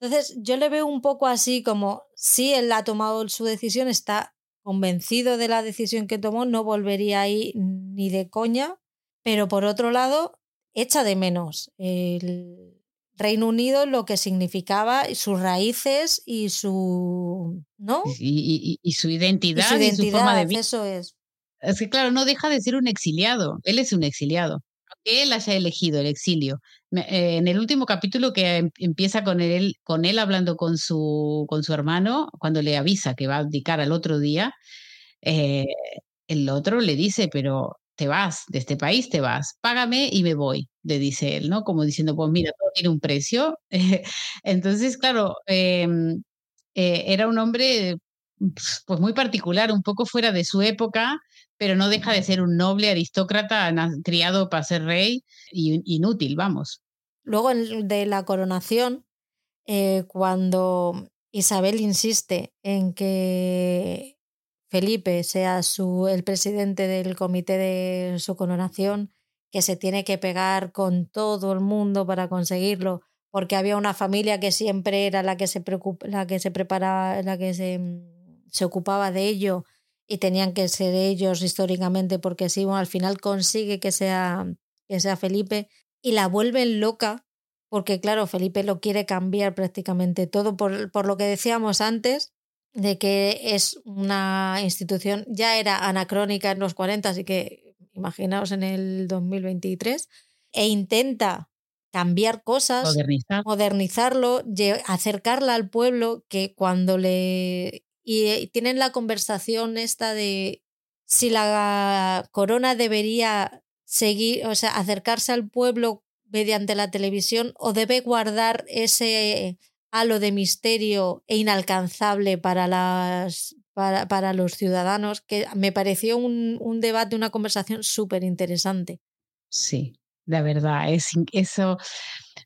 Entonces yo le veo un poco así como si él ha tomado su decisión, está convencido de la decisión que tomó, no volvería ahí ni de coña, pero por otro lado, echa de menos el Reino Unido, lo que significaba sus raíces y su... ¿no? Y, su identidad y su, forma de vida. Eso es. Es que, claro, no deja de ser un exiliado. Él es un exiliado. Aunque él haya elegido el exilio. Eh, en el último capítulo que em, empieza con él, con él hablando con su, con su hermano, cuando le avisa que va a abdicar al otro día, eh, el otro le dice, pero te vas, de este país te vas, págame y me voy, le dice él, ¿no? Como diciendo, pues mira, todo tiene un precio. Entonces, claro, em, eh, era un hombre pues muy particular, un poco fuera de su época, pero no deja de ser un noble aristócrata criado para ser rey y inútil, vamos. Luego de la coronación, eh, cuando Isabel insiste en que Felipe sea su, el presidente del comité de su coronación, que se tiene que pegar con todo el mundo para conseguirlo, porque había una familia que siempre era la que se preocupa, la que se preparaba, la que se, se ocupaba de ello y tenían que ser ellos históricamente porque si al final consigue que sea, que sea Felipe y la vuelven loca porque claro, Felipe lo quiere cambiar prácticamente todo por, por lo que decíamos antes de que es una institución, ya era anacrónica en los 40, así que imaginaos en el 2023, e intenta cambiar cosas, modernizarlo, acercarla al pueblo, que cuando le y tienen la conversación esta de si la corona debería seguir, o sea, acercarse al pueblo mediante la televisión o debe guardar ese halo de misterio e inalcanzable para las para, para los ciudadanos, que me pareció un, un debate, una conversación súper interesante. Sí, la verdad, es eso.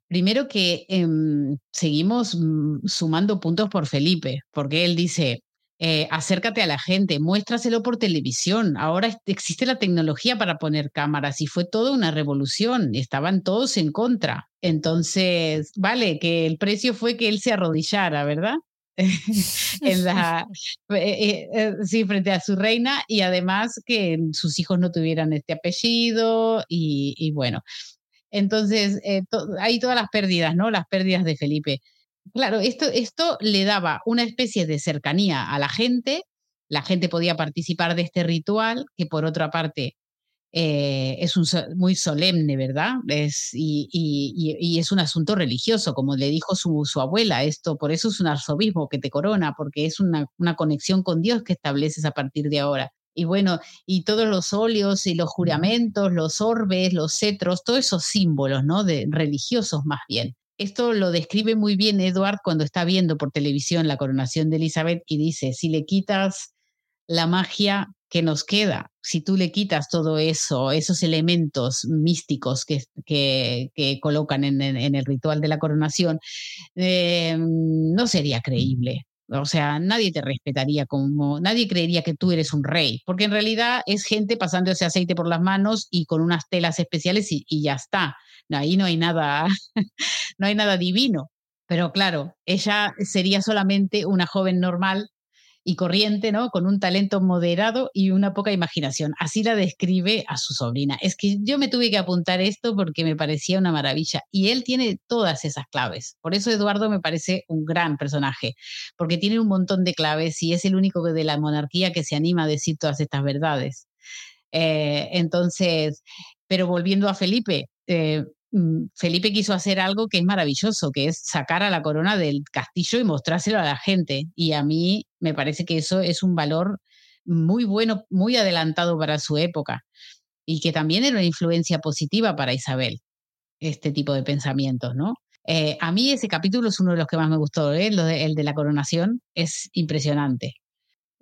Primero que em, seguimos mm, sumando puntos por Felipe, porque él dice, eh, acércate a la gente, muéstraselo por televisión. Ahora existe la tecnología para poner cámaras y fue toda una revolución. Estaban todos en contra. Entonces, vale, que el precio fue que él se arrodillara, ¿verdad? en la, eh, eh, sí, frente a su reina y además que sus hijos no tuvieran este apellido y, bueno. Entonces, hay todas las pérdidas, ¿no? Las pérdidas de Felipe. Claro, esto, esto le daba una especie de cercanía a la gente, la gente podía participar de este ritual, que por otra parte eh, es un, muy solemne, ¿verdad? Es, y, y, es un asunto religioso, como le dijo su, su, abuela, esto, por eso es un arzobispo que te corona, porque es una, una conexión con Dios que estableces a partir de ahora. Y bueno, y todos los óleos y los juramentos, los orbes, los cetros, todos esos símbolos, ¿no? De, religiosos más bien. Esto lo describe muy bien Edward cuando está viendo por televisión la coronación de Elizabeth y dice, si le quitas la magia que nos queda, si tú le quitas todo eso, esos elementos místicos que, que, colocan en, el ritual de la coronación, eh, no sería creíble. O sea, nadie te respetaría como, nadie creería que tú eres un rey, porque en realidad es gente pasando ese aceite por las manos y con unas telas especiales y, y ya está. ahí no hay nada, no hay nada divino. Pero claro, ella sería solamente una joven normal y corriente, ¿no? Con un talento moderado y una poca imaginación. Así la describe a su sobrina. Es que yo me tuve que apuntar esto porque me parecía una maravilla. Y él tiene todas esas claves. Por eso Eduardo me parece un gran personaje, porque tiene un montón de claves y es el único de la monarquía que se anima a decir todas estas verdades. Eh, entonces, pero volviendo a Felipe, eh, Felipe quiso hacer algo que es maravilloso, que es sacar a la corona del castillo y mostrárselo a la gente. Y a mí me parece que eso es un valor muy bueno, muy adelantado para su época. Y que también era una influencia positiva para Isabel, este tipo de pensamientos, ¿no? Eh, a mí ese capítulo es uno de los que más me gustó, ¿eh? el de la coronación, es impresionante.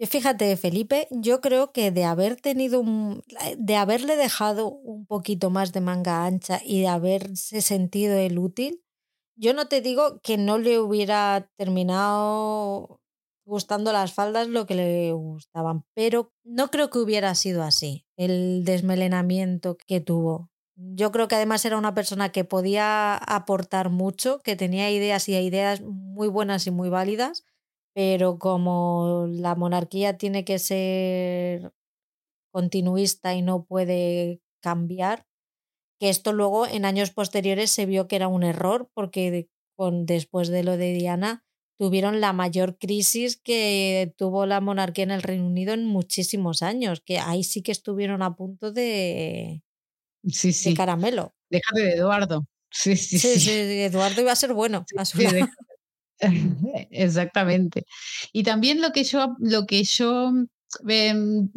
Fíjate, Felipe, yo creo que de haber tenido un, de haberle dejado un poquito más de manga ancha y de haberse sentido el útil, yo no te digo que no le hubiera terminado gustando las faldas lo que le gustaban, pero no creo que hubiera sido así el desmelenamiento que tuvo. Yo creo que además era una persona que podía aportar mucho, que tenía ideas y ideas muy buenas y muy válidas pero como la monarquía tiene que ser continuista y no puede cambiar, que esto luego en años posteriores se vio que era un error porque con, después de lo de Diana tuvieron la mayor crisis que tuvo la monarquía en el Reino Unido en muchísimos años, que ahí sí que estuvieron a punto de, sí, sí. caramelo. Déjate de Eduardo. Sí, sí, sí. Eduardo iba a ser bueno. A su Exactamente. Y también lo que yo, lo que yo em,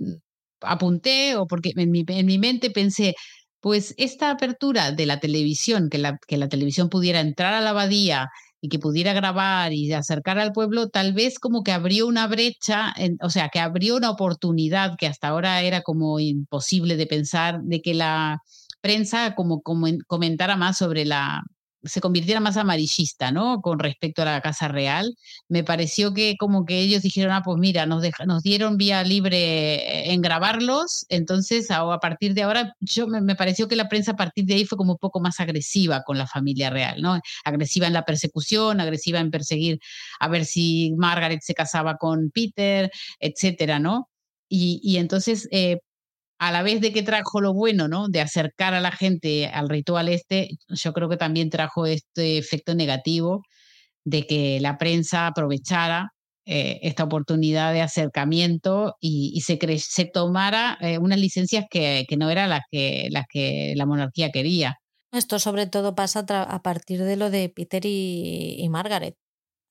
apunté, o porque en mi, en mi, mente pensé, pues esta apertura de la televisión, que la, que la televisión pudiera entrar a la abadía y que pudiera grabar y acercar al pueblo, tal vez como que abrió una brecha, o sea, que abrió una oportunidad que hasta ahora era como imposible de pensar, de que la prensa como, como comentara más sobre la, se convirtiera más amarillista, ¿no? Con respecto a la Casa Real. Me pareció que como que ellos dijeron, ah, pues mira, nos, dieron vía libre en grabarlos, entonces a, partir de ahora, yo me, pareció que la prensa a partir de ahí fue como un poco más agresiva con la familia real, ¿no? Agresiva en la persecución, agresiva en perseguir a ver si Margaret se casaba con Peter, etcétera, ¿no? Y, y entonces, eh, a la vez de que trajo lo bueno, ¿no? De acercar a la gente al ritual este, yo creo que también trajo este efecto negativo de que la prensa aprovechara eh, esta oportunidad de acercamiento y, se, se tomara eh, unas licencias que, no eran las que, las que la monarquía quería. Esto sobre todo pasa a partir de lo de Peter y, Margaret.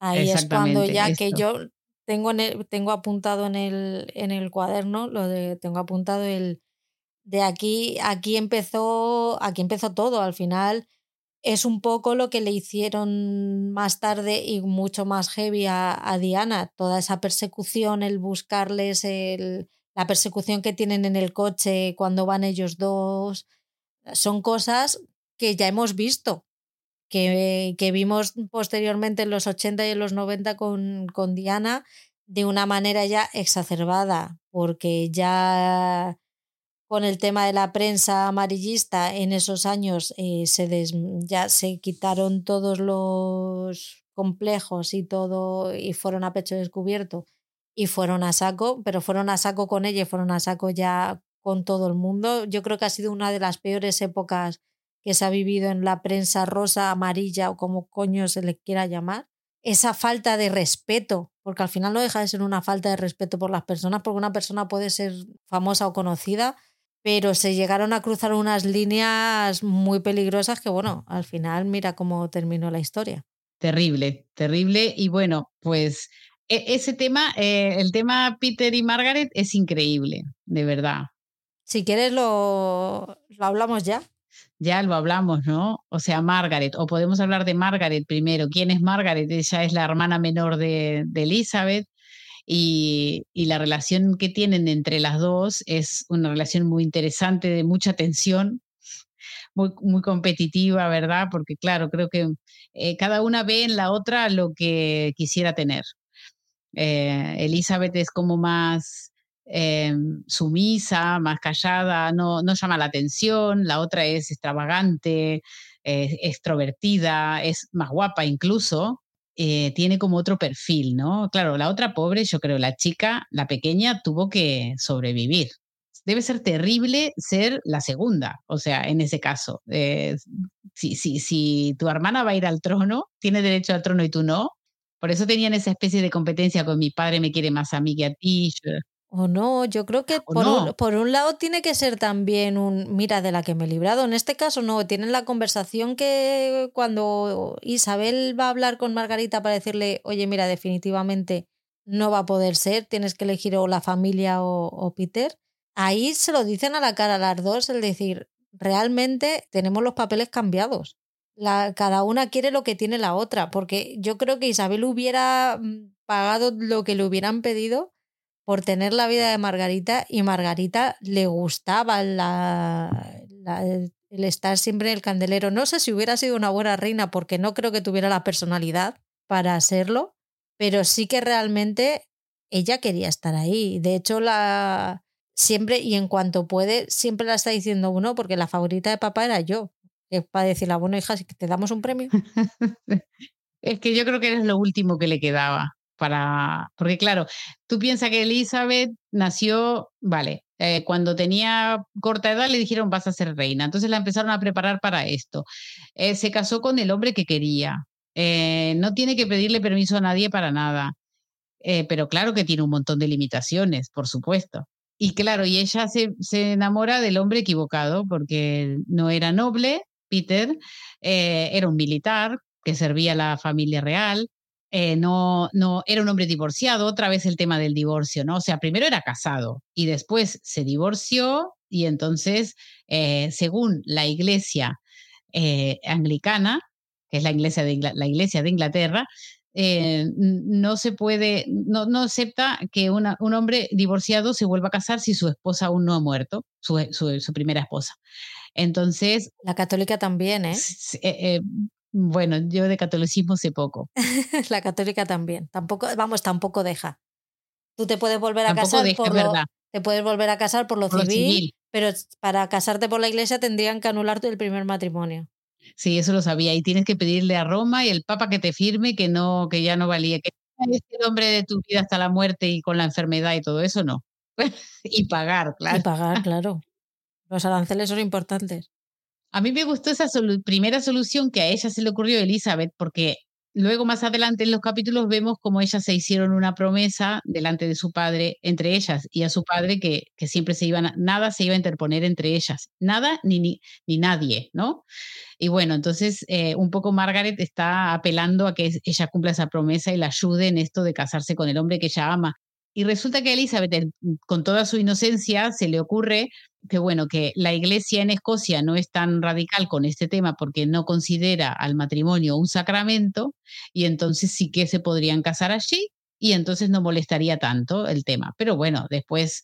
Ahí es cuando ya que yo tengo, tengo apuntado en el, en el cuaderno, lo de, tengo apuntado el de aquí, aquí empezó, aquí empezó todo. Al final es un poco lo que le hicieron más tarde y mucho más heavy a, Diana. Toda esa persecución, el buscarles, el, la persecución que tienen en el coche cuando van ellos dos, son cosas que ya hemos visto. Que, vimos posteriormente en los 80 y en los 90 con, con Diana de una manera ya exacerbada, porque ya con el tema de la prensa amarillista en esos años eh, se ya se quitaron todos los complejos y todo y fueron a pecho descubierto y fueron a saco, pero fueron a saco con ella y fueron a saco ya con todo el mundo. Yo creo que ha sido una de las peores épocas que se ha vivido en la prensa rosa, amarilla o como coño se le quiera llamar. Esa falta de respeto, porque al final no deja de ser una falta de respeto por las personas, porque una persona puede ser famosa o conocida, pero se llegaron a cruzar unas líneas muy peligrosas que, bueno, al final mira cómo terminó la historia. Terrible, terrible. Y bueno, pues e, ese tema, eh, el tema Peter y Margaret es increíble, de verdad. Si quieres lo, lo hablamos ya. Ya lo hablamos, ¿no? O sea, Margaret, o podemos hablar de Margaret primero. ¿Quién es Margaret? Ella es la hermana menor de, de Elizabeth y, la relación que tienen entre las dos es una relación muy interesante, de mucha tensión, muy, muy competitiva, ¿verdad? Porque claro, creo que eh, cada una ve en la otra lo que quisiera tener. Eh, Elizabeth es como más eh, sumisa, más callada, no, no llama la atención, la otra es extravagante, extrovertida, es más guapa incluso, eh, tiene como otro perfil, ¿no? Claro, la otra pobre, yo creo, la chica, la pequeña, tuvo que sobrevivir. Debe ser terrible ser la segunda, o sea, en ese caso. Eh, si, si, si tu hermana va a ir al trono, tiene derecho al trono y tú no. Por eso tenían esa especie de competencia con mi padre me quiere más a mí que a ti. O no, yo creo que por, un, por, un, lado tiene que ser también un, mira, de la que me he librado. En este caso no, tienen la conversación que cuando Isabel va a hablar con Margarita para decirle, oye, mira, definitivamente no va a poder ser, tienes que elegir o la familia o, Peter. Ahí se lo dicen a la cara a las dos, el decir, realmente tenemos los papeles cambiados. La, cada una quiere lo que tiene la otra, porque yo creo que Isabel hubiera mm, pagado lo que le hubieran pedido por tener la vida de Margarita y Margarita le gustaba la, el estar siempre en el candelero. No sé si hubiera sido una buena reina porque no creo que tuviera la personalidad para serlo, pero sí que realmente ella quería estar ahí. De hecho, la siempre y en cuanto puede, siempre la está diciendo uno porque la favorita de papá era yo. Que para decirle, bueno, hija, si te damos un premio. es que yo creo que es lo último que le quedaba para, porque claro, tú piensas que Elizabeth nació, vale, eh, cuando tenía corta edad le dijeron vas a ser reina, entonces la empezaron a preparar para esto. Eh, se casó con el hombre que quería, eh, no tiene que pedirle permiso a nadie para nada, pero claro que tiene un montón de limitaciones, por supuesto. Y claro, y ella se, se enamora del hombre equivocado porque no era noble, Peter, era un militar que servía a la familia real, eh, no, no, era un hombre divorciado, otra vez el tema del divorcio, ¿no? O sea, primero era casado y después se divorció y entonces, eh, según la iglesia eh, anglicana, que es la iglesia de, la iglesia de Inglaterra, no se puede, no, no acepta que un hombre divorciado se vuelva a casar si su esposa aún no ha muerto, su, su, primera esposa. Entonces. La católica también, ¿eh? Bueno, yo de catolicismo sé poco. la católica también. Tampoco, vamos, tampoco deja. Tú te puedes volver a casar por lo, te puedes volver a casar por lo, civil, pero para casarte por la iglesia tendrían que anularte el primer matrimonio. Sí, eso lo sabía. Y tienes que pedirle a Roma y el Papa que te firme que no, que ya no valía, que este nombre de tu vida hasta la muerte y con la enfermedad y todo eso, no. y pagar, claro. Y pagar, claro. Los aranceles son importantes. A mí me gustó esa primera solución que a ella se le ocurrió a Elizabeth, porque luego más adelante en los capítulos vemos cómo ellas se hicieron una promesa delante de su padre, entre ellas y a su padre, que, que siempre se iban, nada se iba a interponer entre ellas, nada ni, ni, ni nadie, ¿no? Y bueno, entonces eh, un poco Margaret está apelando a que ella cumpla esa promesa y la ayude en esto de casarse con el hombre que ella ama. Y resulta que a Elizabeth, con toda su inocencia, se le ocurre que, bueno, que la iglesia en Escocia no es tan radical con este tema porque no considera al matrimonio un sacramento y entonces sí que se podrían casar allí y entonces no molestaría tanto el tema. Pero bueno, después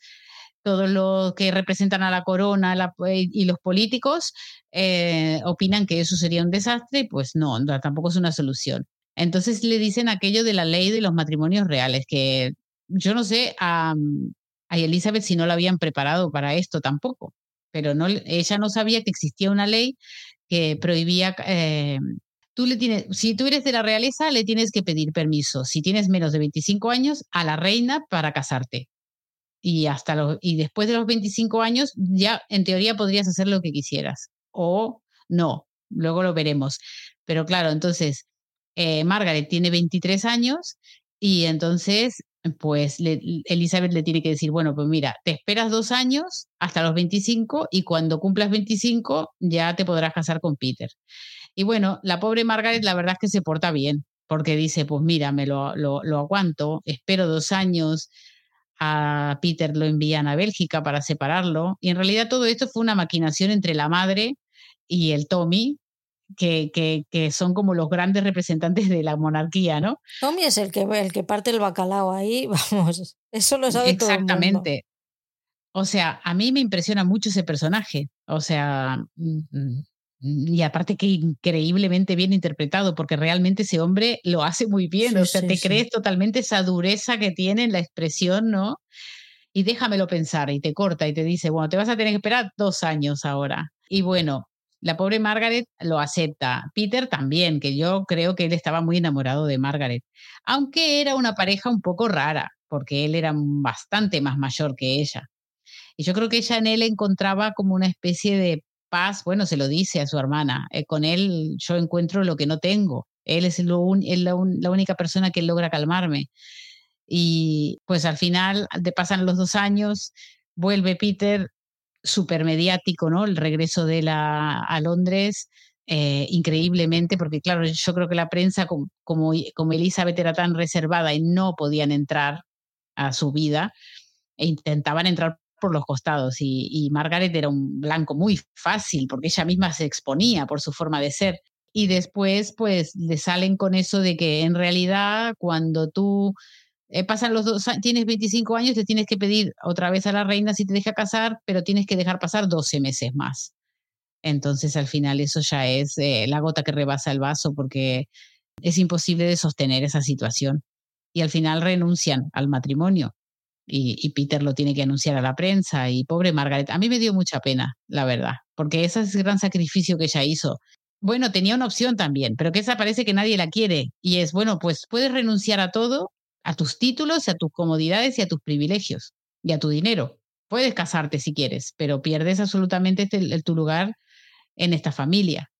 todos los que representan a la corona y los políticos eh, opinan que eso sería un desastre, pues no, tampoco es una solución. Entonces le dicen aquello de la ley de los matrimonios reales, que yo no sé a, Elizabeth si no la habían preparado para esto tampoco, pero no, ella no sabía que existía una ley que prohibía... Eh, tú le tienes, si tú eres de la realeza, le tienes que pedir permiso, si tienes menos de 25 años, a la reina para casarte. Y, hasta los, y después de los 25 años, ya en teoría podrías hacer lo que quisieras. O no, luego lo veremos. Pero claro, entonces, eh, Margaret tiene 23 años y entonces pues Elizabeth le tiene que decir, bueno, pues mira, te esperas dos años hasta los 25 y cuando cumplas 25 ya te podrás casar con Peter. Y bueno, la pobre Margaret la verdad es que se porta bien, porque dice, pues mira, me lo, lo, lo aguanto, espero dos años, a Peter lo envían a Bélgica para separarlo, y en realidad todo esto fue una maquinación entre la madre y el Tommy, que, que, que, son como los grandes representantes de la monarquía, ¿no? Tommy es el que, el que parte el bacalao ahí, vamos, eso lo sabe todo el mundo. Exactamente. O sea, a mí me impresiona mucho ese personaje. O sea, mm, mm, y aparte que increíblemente bien interpretado, porque realmente ese hombre lo hace muy bien. o sea, te crees totalmente esa dureza que tiene en la expresión, ¿no? Y déjamelo pensar, y te corta y te dice, bueno, te vas a tener que esperar dos años ahora. Y bueno, la pobre Margaret lo acepta. Peter también, que yo creo que él estaba muy enamorado de Margaret, aunque era una pareja un poco rara, porque él era bastante más mayor que ella. Y yo creo que ella en él encontraba como una especie de paz, bueno, se lo dice a su hermana, eh, con él yo encuentro lo que no tengo, él es, lo la, única persona que logra calmarme. Y pues al final pasan los dos años, vuelve Peter súper mediático, ¿no? El regreso de la a Londres, eh, increíblemente, porque claro, yo creo que la prensa, como, como, como Elizabeth era tan reservada y no podían entrar a su vida, e intentaban entrar por los costados y, Margaret era un blanco muy fácil porque ella misma se exponía por su forma de ser. Y después pues le salen con eso de que en realidad cuando tú eh, pasan los dos, tienes 25 años, te tienes que pedir otra vez a la reina si te deja casar, pero tienes que dejar pasar 12 meses más. Entonces al final eso ya es eh, la gota que rebasa el vaso porque es imposible de sostener esa situación. Y al final renuncian al matrimonio y, Peter lo tiene que anunciar a la prensa y pobre Margaret, a mí me dio mucha pena, la verdad, porque ese es el gran sacrificio que ella hizo. Bueno, tenía una opción también, pero que esa parece que nadie la quiere y es, bueno, pues puedes renunciar a todo, a tus títulos, a tus comodidades y a tus privilegios y a tu dinero. Puedes casarte si quieres, pero pierdes absolutamente este, tu lugar en esta familia.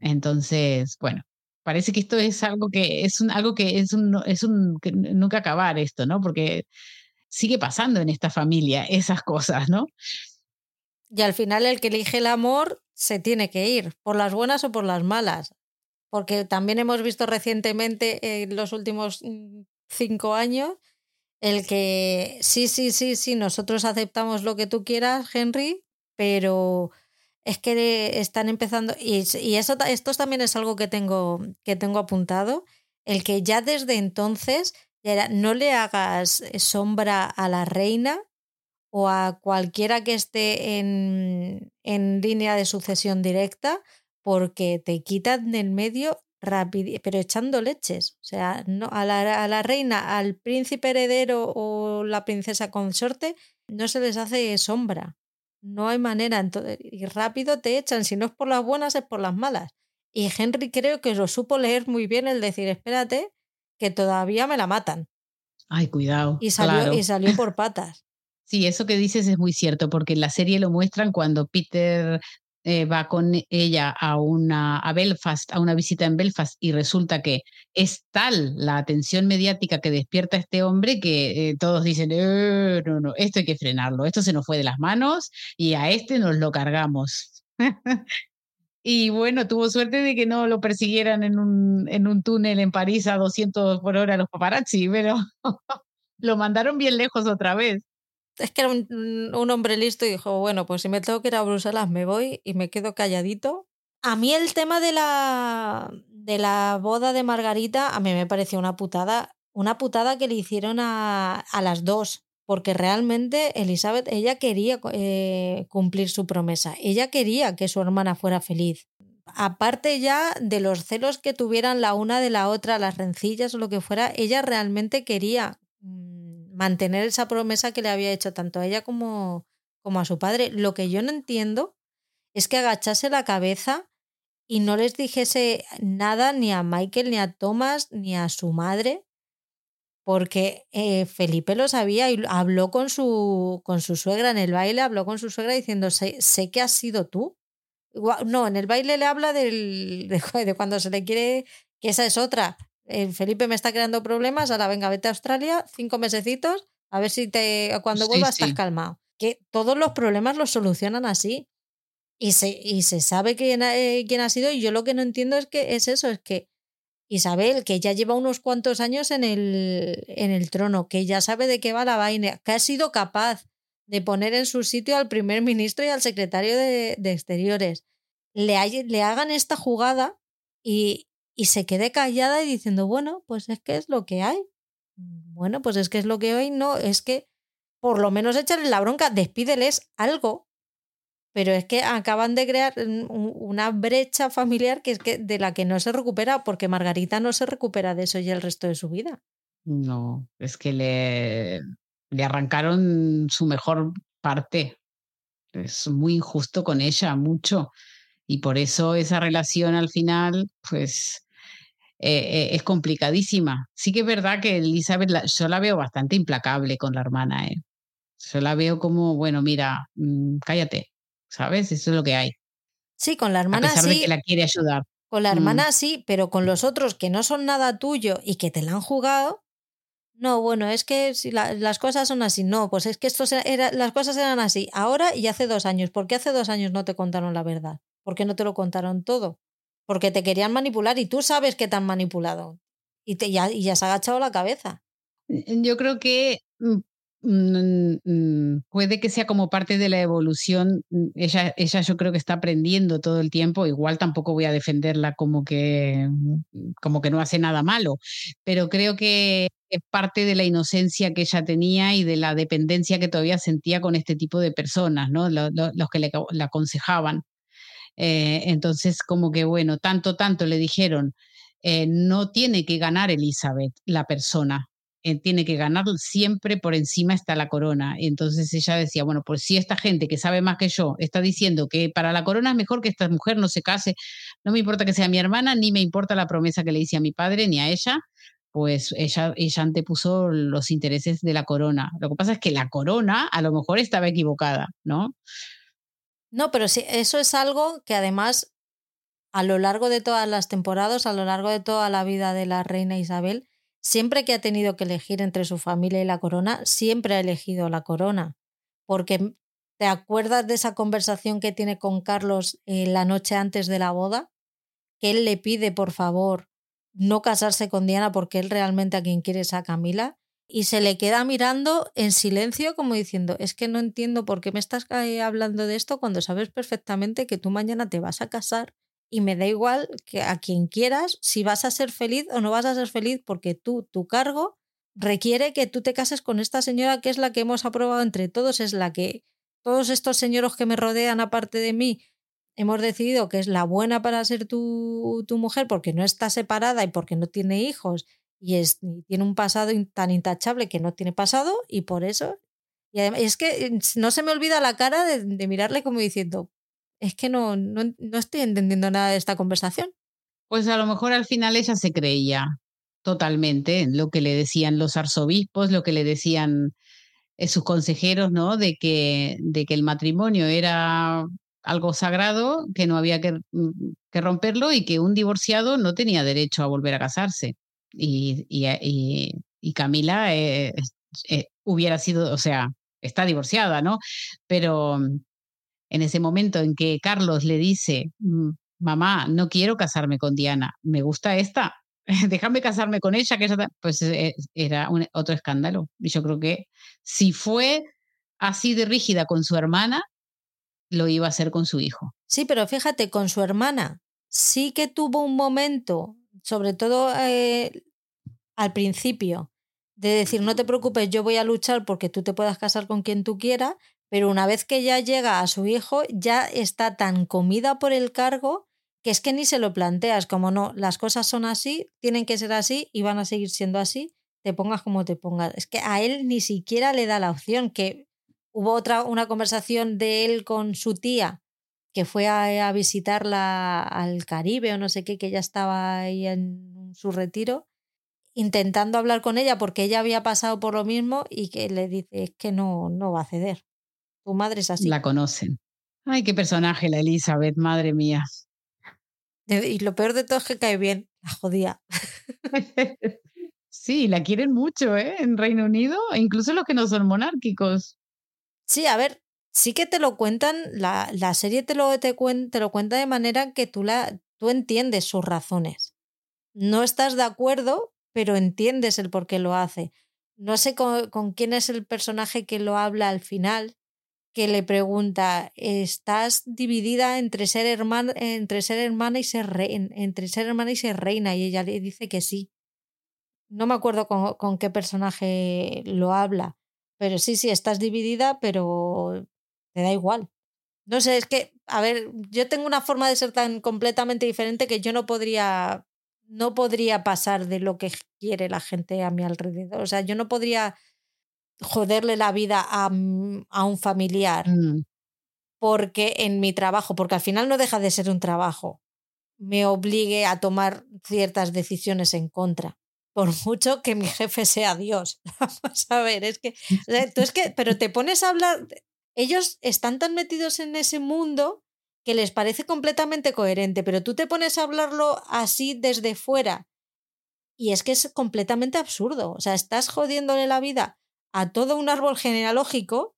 Entonces, bueno, parece que esto es algo que es un, algo que es un, es un que nunca acabar esto, ¿no? Porque sigue pasando en esta familia esas cosas, ¿no? Y al final el que elige el amor se tiene que ir, por las buenas o por las malas. Porque también hemos visto recientemente en los últimos mm, cinco años el que sí, sí, sí, sí, nosotros aceptamos lo que tú quieras, Henry, pero es que están empezando, y, y eso, esto también es algo que tengo, que tengo apuntado, el que ya desde entonces no le hagas sombra a la reina o a cualquiera que esté en, en línea de sucesión directa porque te quitan del medio rápido, pero echando leches. O sea, no, a, la, a la reina, al príncipe heredero o la princesa consorte, no se les hace sombra. No hay manera. Entonces, y rápido te echan. Si no es por las buenas, es por las malas. Y Henry creo que lo supo leer muy bien el decir, espérate, que todavía me la matan. Ay, cuidado. Y salió, y salió por patas. Sí, eso que dices es muy cierto, porque en la serie lo muestran cuando Peter eh, va con ella a una a Belfast, a una visita en Belfast, y resulta que es tal la atención mediática que despierta este hombre que eh, todos dicen, eh, no, no, esto hay que frenarlo, esto se nos fue de las manos y a este nos lo cargamos. Y bueno, tuvo suerte de que no lo persiguieran en un, en un túnel en París a 200 por hora los paparazzi, pero lo mandaron bien lejos otra vez. Es que era un, un, hombre listo y dijo, bueno, pues si me tengo que ir a Bruselas me voy y me quedo calladito. A mí el tema de la, de la boda de Margarita, a mí me pareció una putada, una putada que le hicieron a, a las dos porque realmente Elizabeth, ella quería eh, cumplir su promesa, ella quería que su hermana fuera feliz. Aparte ya de los celos que tuvieran la una de la otra, las rencillas o lo que fuera, ella realmente quería mm, mantener esa promesa que le había hecho tanto a ella como, como a su padre. Lo que yo no entiendo es que agachase la cabeza y no les dijese nada ni a Michael, ni a Thomas, ni a su madre, porque eh, Felipe lo sabía y habló con su, con su suegra en el baile, habló con su suegra diciendo, sé, que has sido tú. No, en el baile le habla del, de, cuando se le quiere, que esa es otra. Felipe me está creando problemas, ahora venga, vete a Australia, cinco mesecitos, a ver si te cuando vuelvas estás calmado. Que todos los problemas los solucionan así. Y se, y se sabe quién, eh, quién ha sido, y yo lo que no entiendo es que es eso, es que Isabel, que ya lleva unos cuantos años en el, en el trono, que ya sabe de qué va la vaina, que ha sido capaz de poner en su sitio al primer ministro y al secretario de, Exteriores, le, le hagan esta jugada y, y se quede callada y diciendo, bueno, pues es que es lo que hay. Bueno, pues es que es lo que hay, no, es que por lo menos echarle la bronca, despídeles algo. Pero es que acaban de crear una brecha familiar que es que de la que no se recupera, porque Margarita no se recupera de eso ya el resto de su vida. No, es que le, le arrancaron su mejor parte. Es muy injusto con ella, mucho. Y por eso esa relación al final, pues, eh, es complicadísima. Sí que es verdad que Elizabeth, yo la veo bastante implacable con la hermana. ¿eh? Yo la veo como, bueno, mira, mm, cállate, ¿sabes? Eso es lo que hay. Sí, con la hermana a pesar sí. De que la quiere ayudar. Con la mm. hermana sí, pero con los otros que no son nada tuyo y que te la han jugado, no, bueno, es que si las cosas son así. No, pues es que esto era, las cosas eran así ahora y hace dos años. ¿Por qué hace dos años no te contaron la verdad? ¿Por qué no te lo contaron todo? Porque te querían manipular y tú sabes que te han manipulado. Y, te, ya, y ya se ha agachado la cabeza. Yo creo que mm, mm, mm, puede que sea como parte de la evolución. Ella, ella yo creo que está aprendiendo todo el tiempo. Igual tampoco voy a defenderla como que, como que no hace nada malo, pero creo que es parte de la inocencia que ella tenía y de la dependencia que todavía sentía con este tipo de personas, ¿no? Los, los que le, le aconsejaban. Eh, entonces, como que bueno, tanto, tanto le dijeron, eh, no tiene que ganar Elizabeth, la persona, eh, tiene que ganar siempre por encima está la corona. Entonces ella decía, bueno, pues si esta gente que sabe más que yo está diciendo que para la corona es mejor que esta mujer no se case, no me importa que sea mi hermana, ni me importa la promesa que le hice a mi padre ni a ella, pues ella, ella antepuso los intereses de la corona. Lo que pasa es que la corona a lo mejor estaba equivocada, ¿no? No, pero sí, eso es algo que además a lo largo de todas las temporadas, a lo largo de toda la vida de la reina Isabel, siempre que ha tenido que elegir entre su familia y la corona, siempre ha elegido la corona. Porque te acuerdas de esa conversación que tiene con Carlos eh, la noche antes de la boda, que él le pide por favor no casarse con Diana porque él realmente a quien quiere es a Camila y se le queda mirando en silencio como diciendo, es que no entiendo por qué me estás eh, hablando de esto cuando sabes perfectamente que tú mañana te vas a casar y me da igual que a quien quieras si vas a ser feliz o no vas a ser feliz porque tú, tu cargo requiere que tú te cases con esta señora que es la que hemos aprobado entre todos, es la que todos estos señores que me rodean aparte de mí hemos decidido que es la buena para ser tu, tu mujer porque no está separada y porque no tiene hijos y, es, tiene un pasado tan intachable que no tiene pasado y por eso. Y además, es que eh, no se me olvida la cara de, mirarle como diciendo, es que no, no, no estoy entendiendo nada de esta conversación. Pues a lo mejor al final ella se creía totalmente en lo que le decían los arzobispos, lo que le decían eh, sus consejeros, ¿no? De que, de que el matrimonio era algo sagrado, que no había que, mm, que romperlo y que un divorciado no tenía derecho a volver a casarse y, y, y, Camila eh, eh, hubiera sido, o sea, está divorciada, ¿no? Pero mm, en ese momento en que Carlos le dice, mm, mamá, no quiero casarme con Diana, me gusta esta, déjame casarme con ella, que pues eh, era otro escándalo. Y yo creo que si fue así de rígida con su hermana, lo iba a hacer con su hijo. Sí, pero fíjate, con su hermana sí que tuvo un momento sobre todo eh, al principio, de decir, no te preocupes, yo voy a luchar porque tú te puedas casar con quien tú quieras, pero una vez que ya llega a su hijo, ya está tan comida por el cargo que es que ni se lo planteas, como no, las cosas son así, tienen que ser así y van a seguir siendo así, te pongas como te pongas. Es que a él ni siquiera le da la opción, que hubo otra, una conversación de él con su tía que fue a, visitarla al Caribe o no sé qué, que ella estaba ahí en su retiro, intentando hablar con ella porque ella había pasado por lo mismo y que le dice es que no, no va a ceder. Tu madre es así. La conocen. Ay, qué personaje la Elizabeth, madre mía. Y lo peor de todo es que cae bien, la jodía. sí, la quieren mucho, ¿eh? En Reino Unido, incluso los que no son monárquicos. Sí, a ver, sí que te lo cuentan, la, la serie te lo, te, te lo cuenta de manera que tú, la, tú entiendes sus razones. No estás de acuerdo, pero entiendes el por qué lo hace. No sé con, quién es el personaje que lo habla al final, que le pregunta, ¿estás dividida entre ser hermana, entre ser hermana y ser entre ser hermana y ser reina? Y ella le dice que sí. No me acuerdo con, con qué personaje lo habla, pero sí, sí, estás dividida, pero te da igual. No sé, es que, a ver, yo tengo una forma de ser tan completamente diferente que yo no podría, no podría pasar de lo que quiere la gente a mi alrededor. O sea, yo no podría joderle la vida a, a un familiar mm. porque en mi trabajo, porque al final no deja de ser un trabajo, me obligue a tomar ciertas decisiones en contra. Por mucho que mi jefe sea Dios. Vamos a ver, es que, tú es que, pero te pones a hablar, ellos están tan metidos en ese mundo que les parece completamente coherente, pero tú te pones a hablarlo así desde fuera y es que es completamente absurdo. O sea, estás jodiéndole la vida a todo un árbol genealógico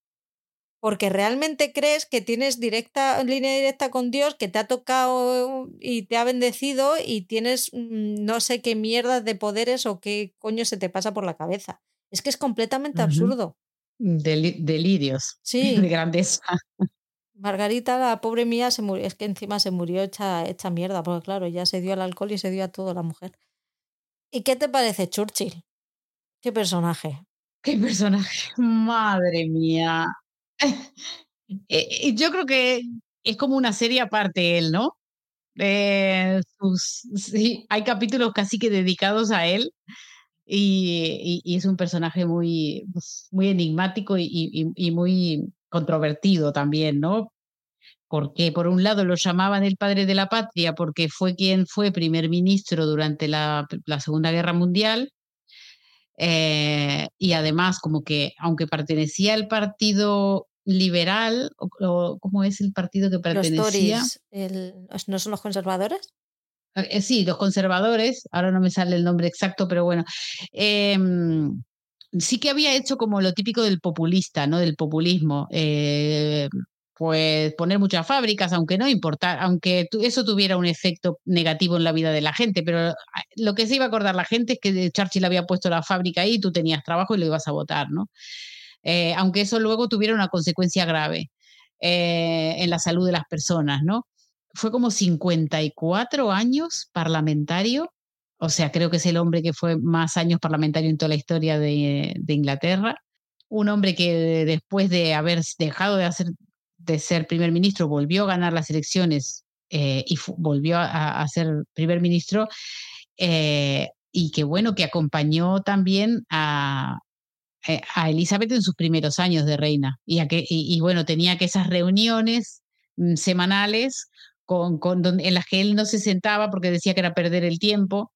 porque realmente crees que tienes directa línea directa con Dios, que te ha tocado y te ha bendecido y tienes mm, no sé qué mierda de poderes o qué coño se te pasa por la cabeza. Es que es completamente absurdo. Delirios sí. de grandeza. Margarita, la pobre mía, se murió, es que encima se murió hecha, hecha mierda, porque claro, ya se dio al alcohol y se dio a todo la mujer. ¿Y qué te parece Churchill? ¿Qué personaje? ¿Qué personaje? Madre mía. Eh, yo creo que es como una serie aparte él, ¿no? Eh, sus, sí, hay capítulos casi que dedicados a él y, y, es un personaje muy, pues, muy enigmático y, y, muy controvertido también, ¿no? Porque por un lado lo llamaban el padre de la patria porque fue quien fue primer ministro durante la, la Segunda Guerra Mundial eh, y además como que aunque pertenecía al partido liberal, o, ¿cómo es el partido que pertenecía? Los ¿no son los conservadores? Eh, sí, los conservadores, ahora no me sale el nombre exacto, pero bueno. Em, sí que había hecho como lo típico del populista, ¿no? Del populismo. Eh, pues poner muchas fábricas, aunque no importa, aunque eso tuviera un efecto negativo en la vida de la gente, pero ah, lo que se iba a acordar la gente es que Churchill había puesto la fábrica ahí, tú tenías trabajo y lo ibas a votar, ¿no? Eh, aunque eso luego tuviera una consecuencia grave en la salud de las personas, ¿no? Fue como 54 años parlamentario, o sea, creo que es el hombre que fue más años parlamentario en toda la historia de, Inglaterra. Un hombre que después de haber dejado de ser primer ministro, volvió a ganar las elecciones eh, y volvió a, ser primer ministro, eh, y que bueno, que acompañó también a, eh, a Elizabeth en sus primeros años de reina, y, bueno, tenía que esas reuniones mm, semanales con, con en las que él no se sentaba porque decía que era perder el tiempo,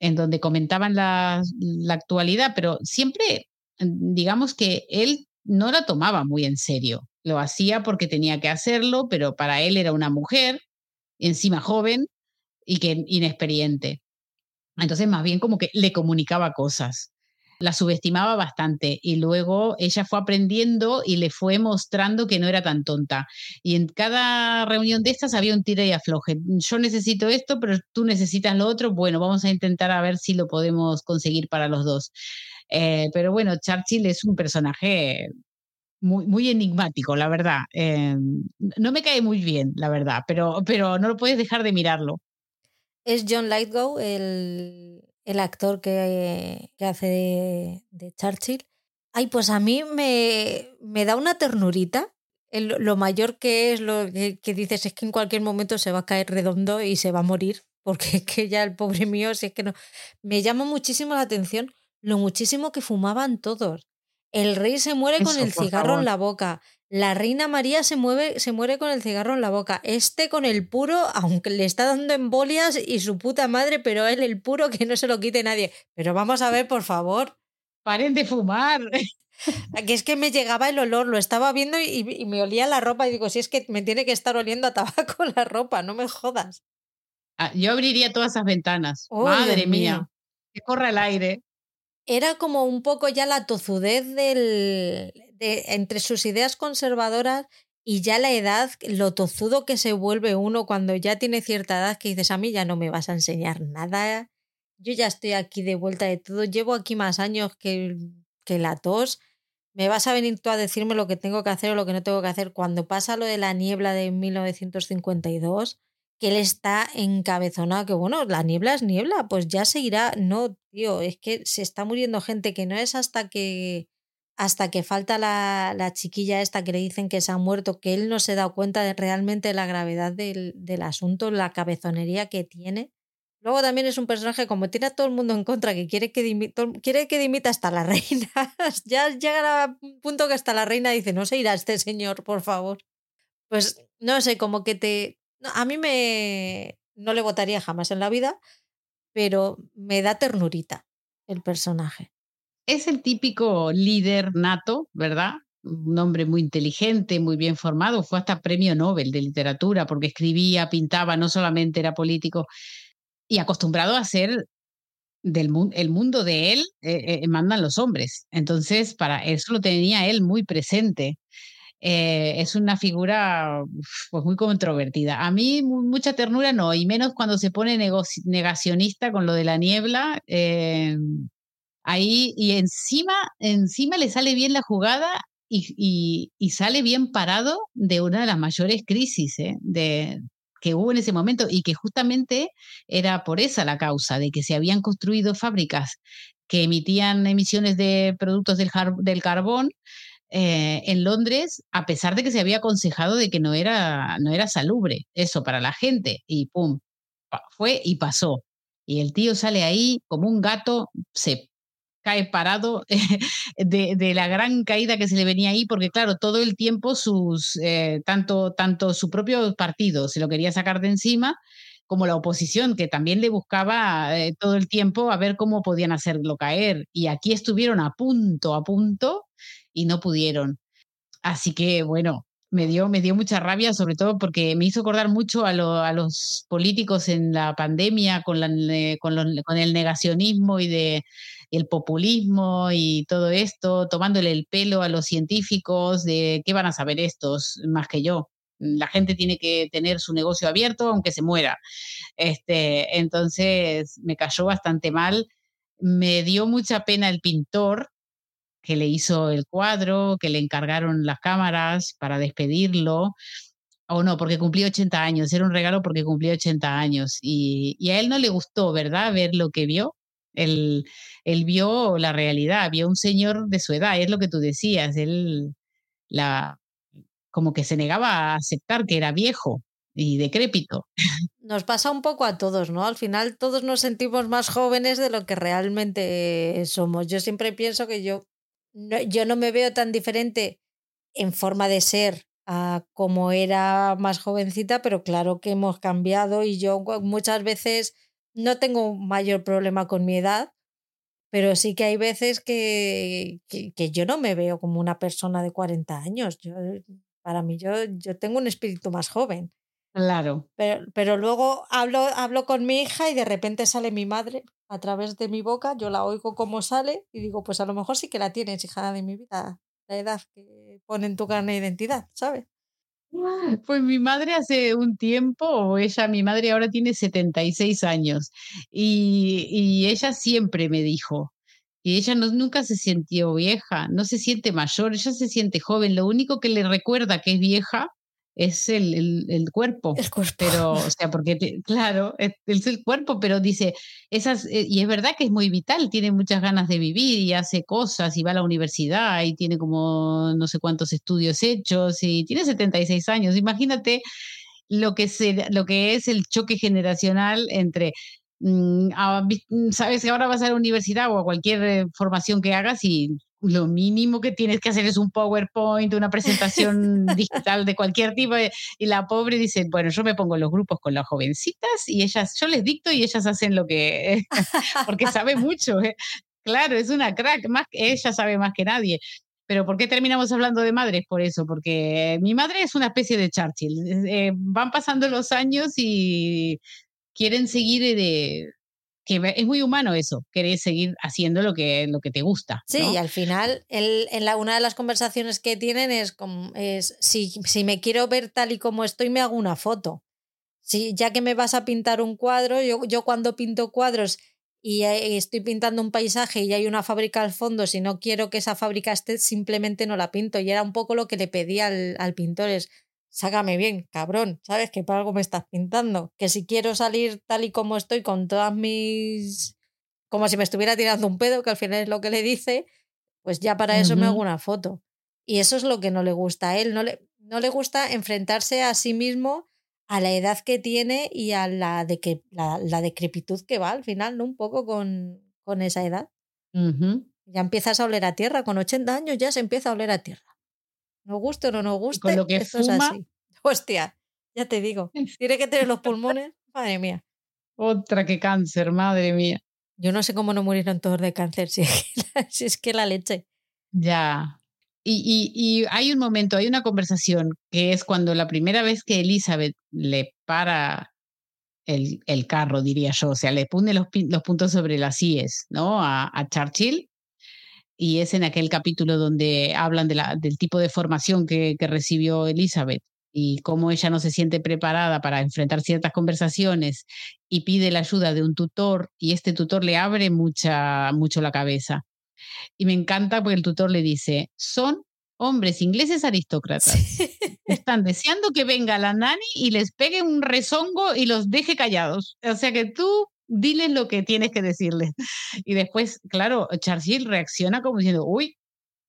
en donde comentaban la, la actualidad, pero siempre, mm, digamos que él no la tomaba muy en serio. Lo hacía porque tenía que hacerlo, pero para él era una mujer, encima joven y que inexperiente. Entonces, más bien como que le comunicaba cosas. La subestimaba bastante y luego ella fue aprendiendo y le fue mostrando que no era tan tonta. Y en cada reunión de estas había un tira y afloje. Yo necesito esto, pero tú necesitas lo otro. Bueno, vamos a intentar a ver si lo podemos conseguir para los dos. Eh, pero bueno, Churchill es un personaje muy, muy enigmático, la verdad. Eh, no me cae muy bien, la verdad, pero, pero no lo puedes dejar de mirarlo. Es John Lithgow, el, el actor que, que hace de, de, Churchill. Ay, pues a mí me, me da una ternurita. lo mayor que es, lo que, que, dices es que en cualquier momento se va a caer redondo y se va a morir, porque es que ya el pobre mío, si es que no. Me llama muchísimo la atención lo muchísimo que fumaban todos. El rey se muere con el cigarro en la boca. La reina María se, mueve, se muere con el cigarro en la boca. Este con el puro, aunque le está dando embolias y su puta madre, pero él el puro que no se lo quite nadie. Pero vamos a ver, por favor. Paren de fumar. Que es que me llegaba el olor, lo estaba viendo y, me olía la ropa y digo, si es que me tiene que estar oliendo a tabaco la ropa, no me jodas. Ah, yo abriría todas esas ventanas. Madre mía. Que corra el aire era como un poco ya la tozudez del, entre sus ideas conservadoras y ya la edad, lo tozudo que se vuelve uno cuando ya tiene cierta edad que dices, a mí ya no me vas a enseñar nada, yo ya estoy aquí de vuelta de todo, llevo aquí más años que, que la tos, me vas a venir tú a decirme lo que tengo que hacer o lo que no tengo que hacer. Cuando pasa lo de la niebla de 1952, que él está encabezonado, que bueno, la niebla es niebla, pues ya seguirá. No, tío, es que se está muriendo gente que no es hasta que hasta que falta la, la chiquilla esta que le dicen que se ha muerto, que él no se da cuenta de realmente la gravedad del, del asunto, la cabezonería que tiene. Luego también es un personaje como tiene a todo el mundo en contra, que quiere que, dimita, quiere que dimita hasta la reina. ya llega un punto que hasta la reina dice, no se irá este señor, por favor. Pues no sé, como que te... a mí me... No le votaría jamás en la vida, pero me da ternurita el personaje. Es el típico líder nato, ¿verdad? Un hombre muy inteligente, muy bien formado, fue hasta premio Nobel de literatura porque escribía, pintaba, no solamente era político y acostumbrado a ser del el mundo de él, eh, eh, mandan los hombres. Entonces, para eso lo tenía él muy presente. Eh, es una figura pues, muy controvertida. A mí mucha ternura no, y menos cuando se pone negacionista con lo de la niebla. Ahí, y encima, encima le sale bien la jugada y, sale bien parado de una de las mayores crisis de, que hubo en ese momento y que justamente era por esa la causa, de que se habían construido fábricas que emitían emisiones de productos del, del carbón eh, en Londres, a pesar de que se había aconsejado de que no era, no era salubre eso para la gente. Y pum, fue y pasó. Y el tío sale ahí como un gato, se cae parado de, la gran caída que se le venía ahí, porque claro, todo el tiempo sus, eh, tanto, tanto su propio partido se lo quería sacar de encima, como la oposición, que también le buscaba eh, todo el tiempo a ver cómo podían hacerlo caer. Y aquí estuvieron a punto, a punto, y no pudieron. Así que bueno, me dio, me dio mucha rabia, sobre todo porque me hizo acordar mucho a, a los políticos en la pandemia con, la, eh, con, con el negacionismo y de el populismo y todo esto, tomándole el pelo a los científicos de qué van a saber estos más que yo. La gente tiene que tener su negocio abierto aunque se muera. Este, entonces me cayó bastante mal. Me dio mucha pena el pintor que le hizo el cuadro, que le encargaron las cámaras para despedirlo. O no, porque cumplió 80 años, era un regalo porque cumplió 80 años. Y, y a él no le gustó, ¿verdad? Ver lo que vio. Él, él vio la realidad, vio un señor de su edad, es lo que tú decías, él la, como que se negaba a aceptar que era viejo y decrépito. Nos pasa un poco a todos, ¿no? Al final todos nos sentimos más jóvenes de lo que realmente somos. Yo siempre pienso que yo no, yo no me veo tan diferente en forma de ser a como era más jovencita, pero claro que hemos cambiado y yo muchas veces no tengo mayor problema con mi edad, pero sí que hay veces que, que, yo no me veo como una persona de 40 años. Yo, para mí, yo, yo tengo un espíritu más joven. Claro. Pero, pero luego hablo, hablo con mi hija y de repente sale mi madre a través de mi boca, yo la oigo como sale y digo, pues a lo mejor sí que la tienes, hija de mi vida, la edad que pone en tu carne de identidad, ¿sabes? Pues mi madre hace un tiempo, o ella, mi madre ahora tiene 76 años, y, y ella siempre me dijo, y ella no, nunca se sintió vieja, no se siente mayor, ella se siente joven, lo único que le recuerda que es vieja es el, el, cuerpo. El cuerpo. Pero, o sea, porque, claro, es, el cuerpo, pero dice, esas, eh, y es verdad que es muy vital, tiene muchas ganas de vivir y hace cosas y va a la universidad y tiene como no sé cuántos estudios hechos y tiene 76 años. Imagínate lo que, se, lo que es el choque generacional entre mm, ah, sabes que ahora vas a la universidad o a cualquier eh, formación que hagas y lo mínimo que tienes que hacer es un PowerPoint, una presentación digital de cualquier tipo. Y la pobre dice, bueno, yo me pongo los grupos con las jovencitas y ellas, yo les dicto y ellas hacen lo que, porque sabe mucho. ¿eh? Claro, es una crack, más ella sabe más que nadie. Pero ¿por qué terminamos hablando de madres? Por eso, porque mi madre es una especie de Churchill. Eh, van pasando los años y quieren seguir de, que es muy humano eso, querer seguir haciendo lo que, lo que te gusta. Sí, y al final, en la, una de las conversaciones que tienen es, como, es si, si me quiero ver tal y como estoy, me hago una foto. Si, ya que me vas a pintar un cuadro, yo, yo cuando pinto cuadros y estoy pintando un paisaje y hay una fábrica al fondo, si no quiero que esa fábrica esté, simplemente no la pinto. Y era un poco lo que le pedía al, al pintor, es, sácame bien, cabrón, ¿sabes? Que para algo me estás pintando. Que si quiero salir tal y como estoy con todas mis... como si me estuviera tirando un pedo, que al final es lo que le dice, pues ya para eso me hago una foto. Y eso es lo que no le gusta a él. No le, no le gusta enfrentarse a sí mismo a la edad que tiene y a la, de que, la, la decrepitud que va al final, ¿no? Un poco con, con esa edad. Ya empiezas a oler a tierra. Con 80 años ya se empieza a oler a tierra. No guste o no nos guste, con lo que esto es así. Hostia, ya te digo. Tiene que tener los pulmones, madre mía. Otra que cáncer, madre mía. Yo no sé cómo no murieron todos de cáncer, si es que la, si es que la leche. Ya. Y, y, hay un momento, hay una conversación que es cuando la primera vez que Elizabeth le para el, el carro, diría yo, o sea, le pone los, los puntos sobre las IES, ¿no? A, a Churchill y es en aquel capítulo donde hablan de la, del tipo de formación que, que, recibió Elizabeth y cómo ella no se siente preparada para enfrentar ciertas conversaciones y pide la ayuda de un tutor y este tutor le abre mucha, mucho la cabeza. Y me encanta porque el tutor le dice, son hombres ingleses aristócratas. Están deseando que venga la nani y les pegue un rezongo y los deje callados. O sea que tú diles lo que tienes que decirles. Y después, claro, Churchill reacciona como diciendo, uy,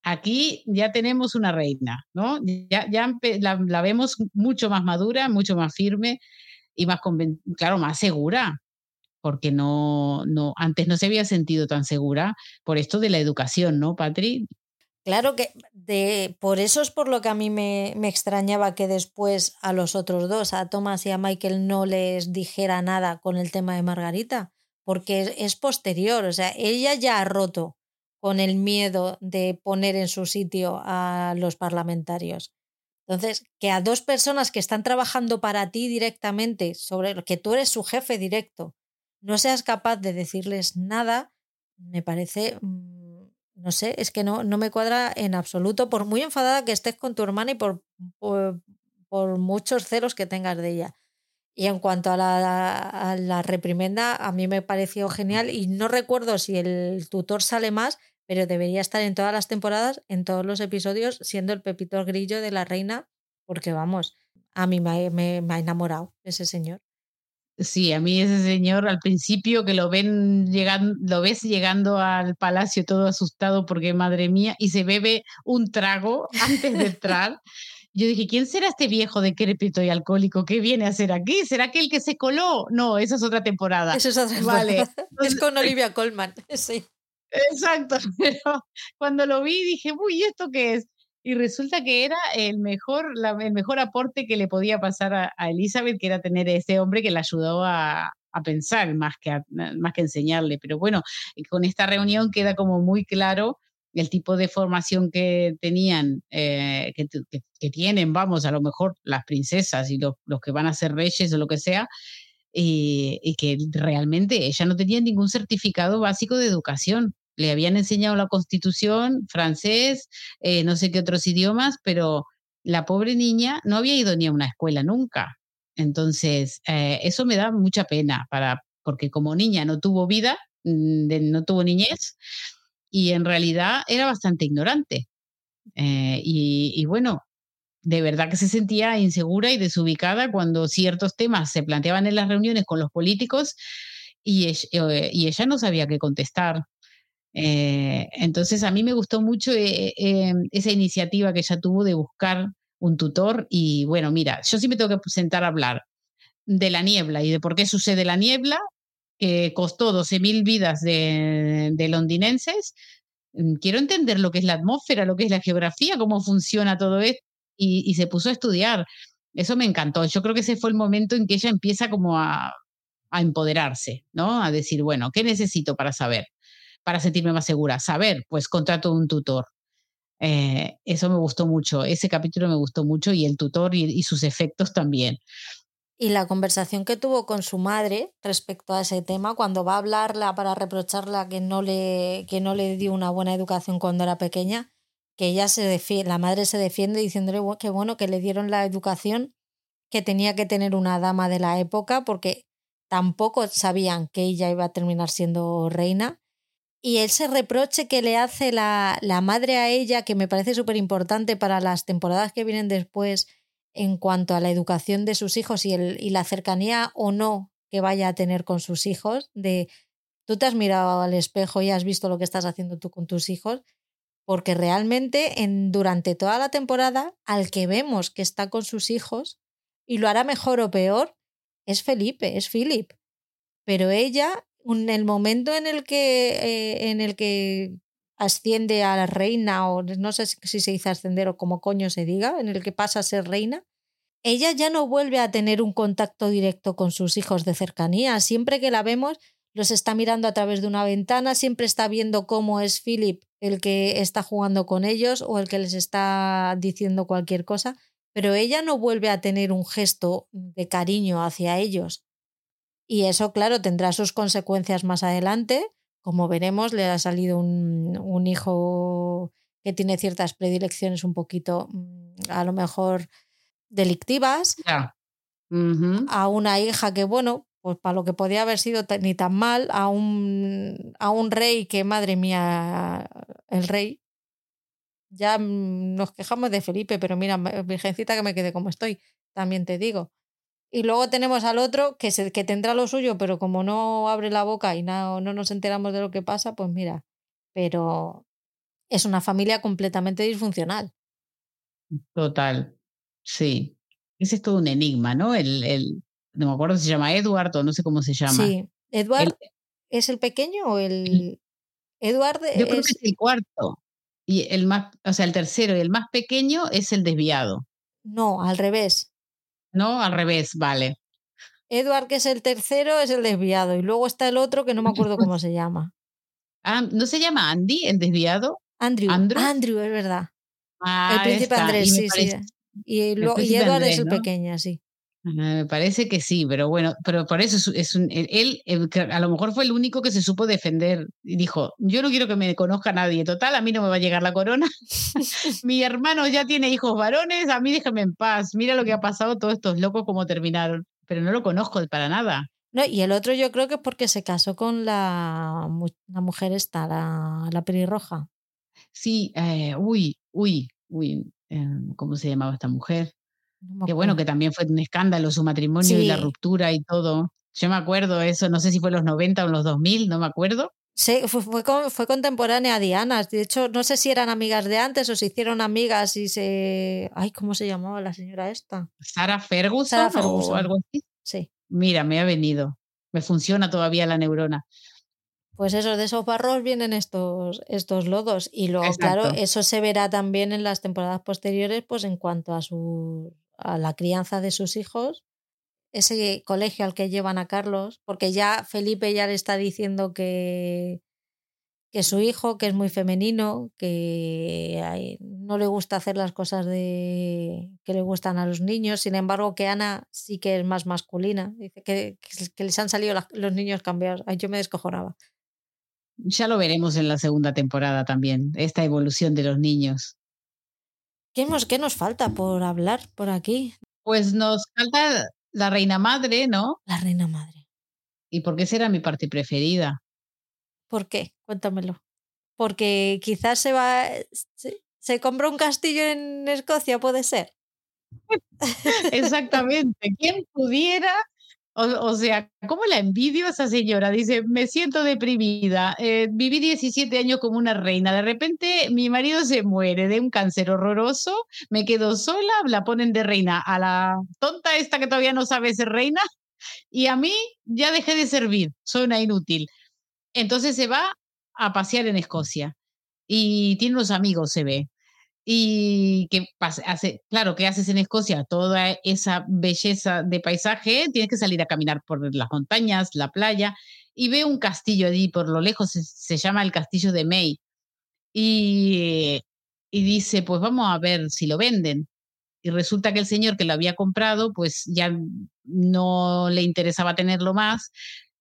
aquí ya tenemos una reina, ¿no? Ya, ya la, la, vemos mucho más madura, mucho más firme y más, claro, más segura, porque no, no, antes no se había sentido tan segura por esto de la educación, ¿no, Patri? Claro que de, por eso es por lo que a mí me, me, extrañaba que después a los otros dos, a Thomas y a Michael, no les dijera nada con el tema de Margarita, porque es, posterior, o sea, ella ya ha roto con el miedo de poner en su sitio a los parlamentarios. Entonces, que a dos personas que están trabajando para ti directamente, sobre que tú eres su jefe directo, no seas capaz de decirles nada, me parece mm, no sé, es que no, no me cuadra en absoluto, por muy enfadada que estés con tu hermana y por, por, muchos celos que tengas de ella. Y en cuanto a la, a la, reprimenda, a mí me pareció genial y no recuerdo si el tutor sale más, pero debería estar en todas las temporadas, en todos los episodios, siendo el pepito grillo de la reina, porque vamos, a mí me, me, me ha enamorado ese señor. Sí, a mí ese señor al principio que lo ven llegando, lo ves llegando al palacio todo asustado porque madre mía, y se bebe un trago antes de entrar. Yo dije, ¿quién será este viejo decrépito y alcohólico que viene a hacer aquí? ¿Será que el que se coló? No, esa es otra temporada. Eso es otra temporada. Vale. Es con Olivia Colman, sí. Exacto, pero cuando lo vi dije, uy, ¿esto qué es? Y resulta que era el mejor, el mejor aporte que le podía pasar a, Elizabeth, que era tener a ese hombre que la ayudó a, pensar más que, más que enseñarle. Pero bueno, con esta reunión queda como muy claro el tipo de formación que tenían, eh, que, tienen, vamos, a lo mejor las princesas y los, que van a ser reyes o lo que sea, y, y, que realmente ella no tenía ningún certificado básico de educación le habían enseñado la constitución, francés, eh, no sé qué otros idiomas, pero la pobre niña no había ido ni a una escuela nunca. Entonces, eh, eso me da mucha pena, para, porque como niña no tuvo vida, mm, no tuvo niñez, y en realidad era bastante ignorante. Eh, y, bueno, de verdad que se sentía insegura y desubicada cuando ciertos temas se planteaban en las reuniones con los políticos y ella no sabía qué contestar. Eh, entonces a mí me gustó mucho eh, eh, esa iniciativa que ella tuvo de buscar un tutor y bueno, mira, yo sí me tengo que sentar a hablar de la niebla y de por qué sucede la niebla, que costó 12.000 vidas de, londinenses. Mm, quiero entender lo que es la atmósfera, lo que es la geografía, cómo funciona todo esto y, se puso a estudiar. Eso me encantó. Yo creo que ese fue el momento en que ella empieza como a, a empoderarse, ¿no? A decir, bueno, ¿qué necesito para saber? Para sentirme más segura. Saber, pues contrato un tutor. Eh, eso me gustó mucho, ese capítulo me gustó mucho y el tutor y, sus efectos también. Y la conversación que tuvo con su madre respecto a ese tema, cuando va a hablarla para reprocharla que no le, que no le dio una buena educación cuando era pequeña, que ella se defiende, la madre se defiende diciéndole que bueno, que le dieron la educación que tenía que tener una dama de la época, porque tampoco sabían que ella iba a terminar siendo reina. Y ese reproche que le hace la, la madre a ella, que me parece súper importante para las temporadas que vienen después en cuanto a la educación de sus hijos y, el, y la cercanía o no que vaya a tener con sus hijos, de tú te has mirado al espejo y has visto lo que estás haciendo tú con tus hijos, porque realmente en, durante toda la temporada, al que vemos que está con sus hijos y lo hará mejor o peor, es Felipe, es Philip. Pero ella, en el momento en el que, eh, en el que asciende a la reina, o no sé si se dice ascender o como coño se diga, en el que pasa a ser reina, ella ya no vuelve a tener un contacto directo con sus hijos de cercanía. Siempre que la vemos, los está mirando a través de una ventana, siempre está viendo cómo es Philip el que está jugando con ellos o el que les está diciendo cualquier cosa, pero ella no vuelve a tener un gesto de cariño hacia ellos. Y eso, claro, tendrá sus consecuencias más adelante. Como veremos, le ha salido un, un hijo que tiene ciertas predilecciones un poquito, mm, a lo mejor, delictivas. A una hija que, bueno, pues para lo que podía haber sido ni tan mal, a un, a un rey que, madre mía, el rey. Ya mm, nos quejamos de Felipe, pero mira, virgencita que me quede como estoy, también te digo. Y luego tenemos al otro que, se, que tendrá lo suyo, pero como no abre la boca y no, no nos enteramos de lo que pasa, pues mira, pero es una familia completamente disfuncional. Total, sí. Ese es todo un enigma, ¿no? El, el, no me acuerdo si se llama Edward o no sé cómo se llama. Sí, Edward es el pequeño o el... Edward Yo creo que es el cuarto. Y el más, o sea, el tercero y el más pequeño es el desviado. No, al revés. No, al revés, vale. Edward, que es el tercero, es el desviado. Y luego está el otro que no me acuerdo cómo se llama. Ah, ¿No se llama Andy, el desviado? Andrew. Andrew, es verdad. el príncipe Andrés, sí, sí. Y, Edward es el pequeño, sí. Me parece que sí, pero bueno, pero por eso es, un, él, a lo mejor fue el único que se supo defender y dijo, yo no quiero que me conozca nadie, total, a mí no me va a llegar la corona, mi hermano ya tiene hijos varones, a mí déjame en paz, mira lo que ha pasado, todos estos locos como terminaron, pero no lo conozco para nada. No, y el otro yo creo que es porque se casó con la, la mujer esta, la, la pelirroja. Sí, eh, uy, uy, uy, eh, ¿cómo se llamaba esta mujer? Que bueno, que también fue un escándalo su matrimonio y la ruptura y todo. Yo me acuerdo eso, no sé si fue en los 90 o en los 2000, no me acuerdo. Sí, fue, fue, contemporánea a Diana. De hecho, no sé si eran amigas de antes o se hicieron amigas y se. Ay, ¿cómo se llamaba la señora esta? Sara Ferguson, o algo así. Sí. Mira, me ha venido. Me funciona todavía la neurona. Pues eso, de esos barros vienen estos, estos lodos. Y luego, claro, eso se verá también en las temporadas posteriores, pues en cuanto a su a la crianza de sus hijos, ese colegio al que llevan a Carlos, porque ya Felipe ya le está diciendo que, que su hijo, que es muy femenino, que no le gusta hacer las cosas de que le gustan a los niños, sin embargo que Ana sí que es más masculina, dice que, que les han salido los niños cambiados, yo me descojonaba. Ya lo veremos en la segunda temporada también, esta evolución de los niños. ¿Qué, nos falta por hablar por aquí? Pues nos falta la reina madre, ¿no? La reina madre. ¿Y por qué será mi parte preferida? ¿Por qué? Cuéntamelo. Porque quizás se va. Se, se compra un castillo en Escocia, puede ser. Exactamente. ¿Quién pudiera o, sea, ¿cómo la envidio a esa señora? Dice, me siento deprimida, eh, viví 17 años como una reina, de repente mi marido se muere de un cáncer horroroso, me quedo sola, la ponen de reina a la tonta esta que todavía no sabe ser reina y a mí ya dejé de servir, soy una inútil. Entonces se va a pasear en Escocia y tiene unos amigos, se ve y que hace, claro, ¿qué haces en Escocia? Toda esa belleza de paisaje, tienes que salir a caminar por las montañas, la playa, y ve un castillo allí por lo lejos, se, llama el castillo de May, y, y dice, pues vamos a ver si lo venden. Y resulta que el señor que lo había comprado, pues ya no le interesaba tenerlo más,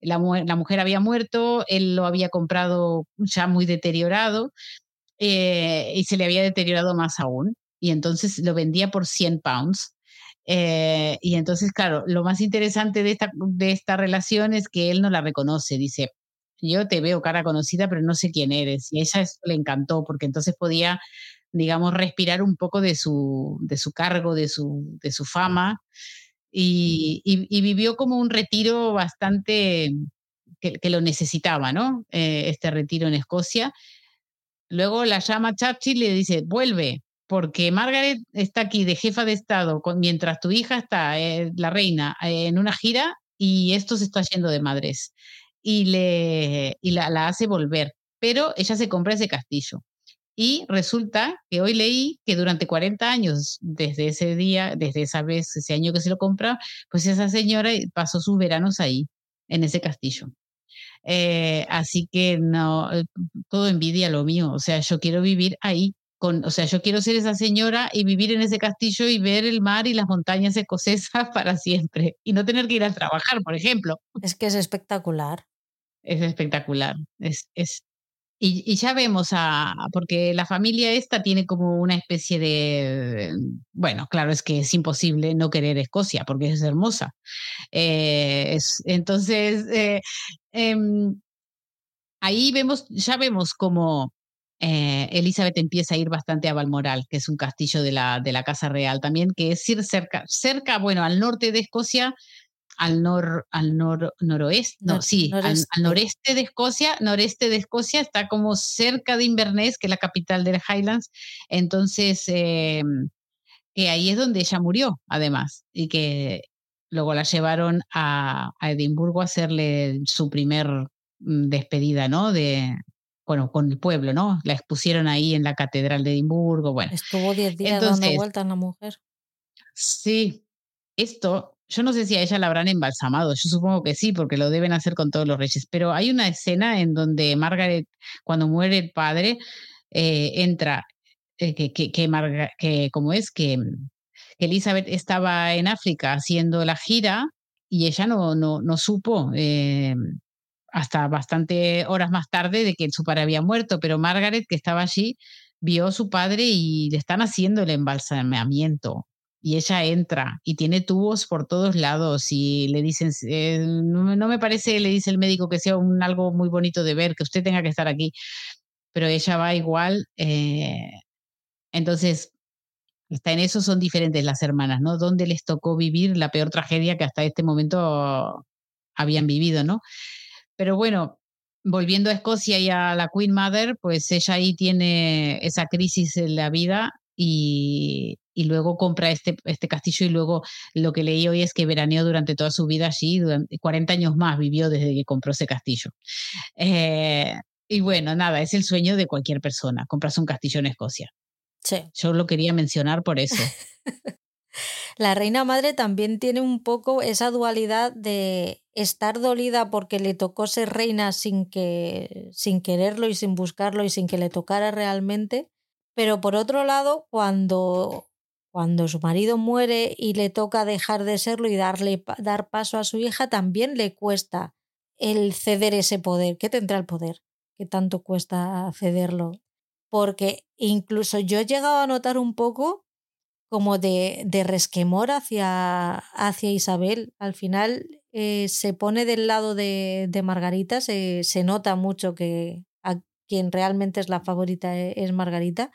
la, la mujer había muerto, él lo había comprado ya muy deteriorado, eh, y se le había deteriorado más aún. Y entonces lo vendía por 100 pounds. Eh, y entonces, claro, lo más interesante de esta, de esta relación es que él no la reconoce. Dice, yo te veo cara conocida, pero no sé quién eres. Y a ella eso le encantó, porque entonces podía, digamos, respirar un poco de su, de su cargo, de su, de su fama. Y, vivió como un retiro bastante que, que lo necesitaba, ¿no? Eh, este retiro en Escocia. Luego la llama Churchill y le dice, vuelve, porque Margaret está aquí de jefa de Estado mientras tu hija está, eh, la reina, en una gira y esto se está yendo de madres. Y, le, y la, la, hace volver, pero ella se compra ese castillo. Y resulta que hoy leí que durante 40 años, desde ese día, desde esa vez, ese año que se lo compra, pues esa señora pasó sus veranos ahí, en ese castillo. Eh, así que no, eh, todo envidia lo mío. O sea, yo quiero vivir ahí o sea, yo quiero ser esa señora y vivir en ese castillo y ver el mar y las montañas escocesas para siempre y no tener que ir a trabajar, por ejemplo. Es que es espectacular. Es espectacular. Es, es, y, ya vemos a, porque la familia esta tiene como una especie de, bueno, claro, es que es imposible no querer Escocia porque es hermosa. Eh, entonces, eh, em, ahí vemos, ya vemos como eh, Elizabeth empieza a ir bastante a Balmoral, que es un castillo de la, de la Casa Real también, que es ir cerca, cerca, bueno, al norte de Escocia, al, nor, al nor, noroeste, no, sí, Al, noreste de Escocia, noreste de Escocia, está como cerca de Inverness, que es la capital de Highlands, entonces, eh, que ahí es donde ella murió, además, y que luego la llevaron a, a Edimburgo a hacerle su primer mm, despedida, ¿no? De, bueno, con el pueblo, ¿no? La expusieron ahí en la Catedral de Edimburgo, bueno. Estuvo 10 días dando vueltas la mujer. Sí, esto, yo no sé si a ella la habrán embalsamado, yo supongo que sí, porque lo deben hacer con todos los reyes, pero hay una escena en donde Margaret, cuando muere el padre, eh, entra, eh, que, que, que, que, como es, que, Elizabeth estaba en África haciendo la gira y ella no, no, no supo. Eh, hasta bastante horas más tarde de que su padre había muerto, pero Margaret, que estaba allí, vio a su padre y le están haciendo el embalsamamiento. Y ella entra y tiene tubos por todos lados y le dicen, eh, no, me parece, le dice el médico, que sea un, algo muy bonito de ver, que usted tenga que estar aquí. Pero ella va igual. Eh, entonces, está en eso, son diferentes las hermanas, ¿no? ¿Dónde les tocó vivir la peor tragedia que hasta este momento habían vivido, ¿no? Pero bueno, volviendo a Escocia y a la Queen Mother, pues ella ahí tiene esa crisis en la vida y, y, luego compra este, este castillo y luego lo que leí hoy es que veraneó durante toda su vida allí, durante 40 años más vivió desde que compró ese castillo. Eh, y bueno, nada, es el sueño de cualquier persona, comprarse un castillo en Escocia. Sí. Yo lo quería mencionar por eso. La reina madre también tiene un poco esa dualidad de estar dolida porque le tocó ser reina sin que sin quererlo y sin buscarlo y sin que le tocara realmente, pero por otro lado, cuando cuando su marido muere y le toca dejar de serlo y darle dar paso a su hija, también le cuesta el ceder ese poder. ¿Qué tendrá el poder? ¿Qué tanto cuesta cederlo? Porque incluso yo he llegado a notar un poco como de, de resquemor hacia, hacia Isabel. Al final eh, se pone del lado de, de Margarita, se, se, nota mucho que a quien realmente es la favorita e, es Margarita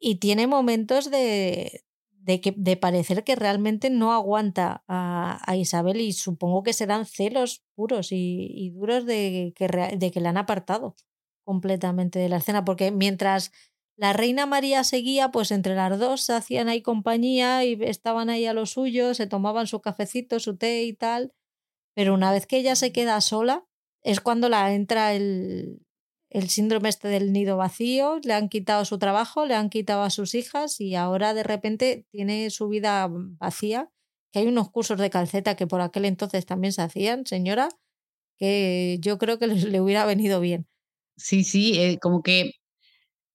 y tiene momentos de, de, que, de parecer que realmente no aguanta a, a, Isabel y supongo que serán celos puros y, y duros de que, de que la han apartado completamente de la escena, porque mientras la reina María seguía, pues entre las dos se hacían ahí compañía y estaban ahí a lo suyo, se tomaban su cafecito, su té y tal. Pero una vez que ella se queda sola, es cuando la entra el, el síndrome este del nido vacío, le han quitado su trabajo, le han quitado a sus hijas y ahora de repente tiene su vida vacía, que hay unos cursos de calceta que por aquel entonces también se hacían, señora, que yo creo que le hubiera venido bien. Sí, sí, eh, como que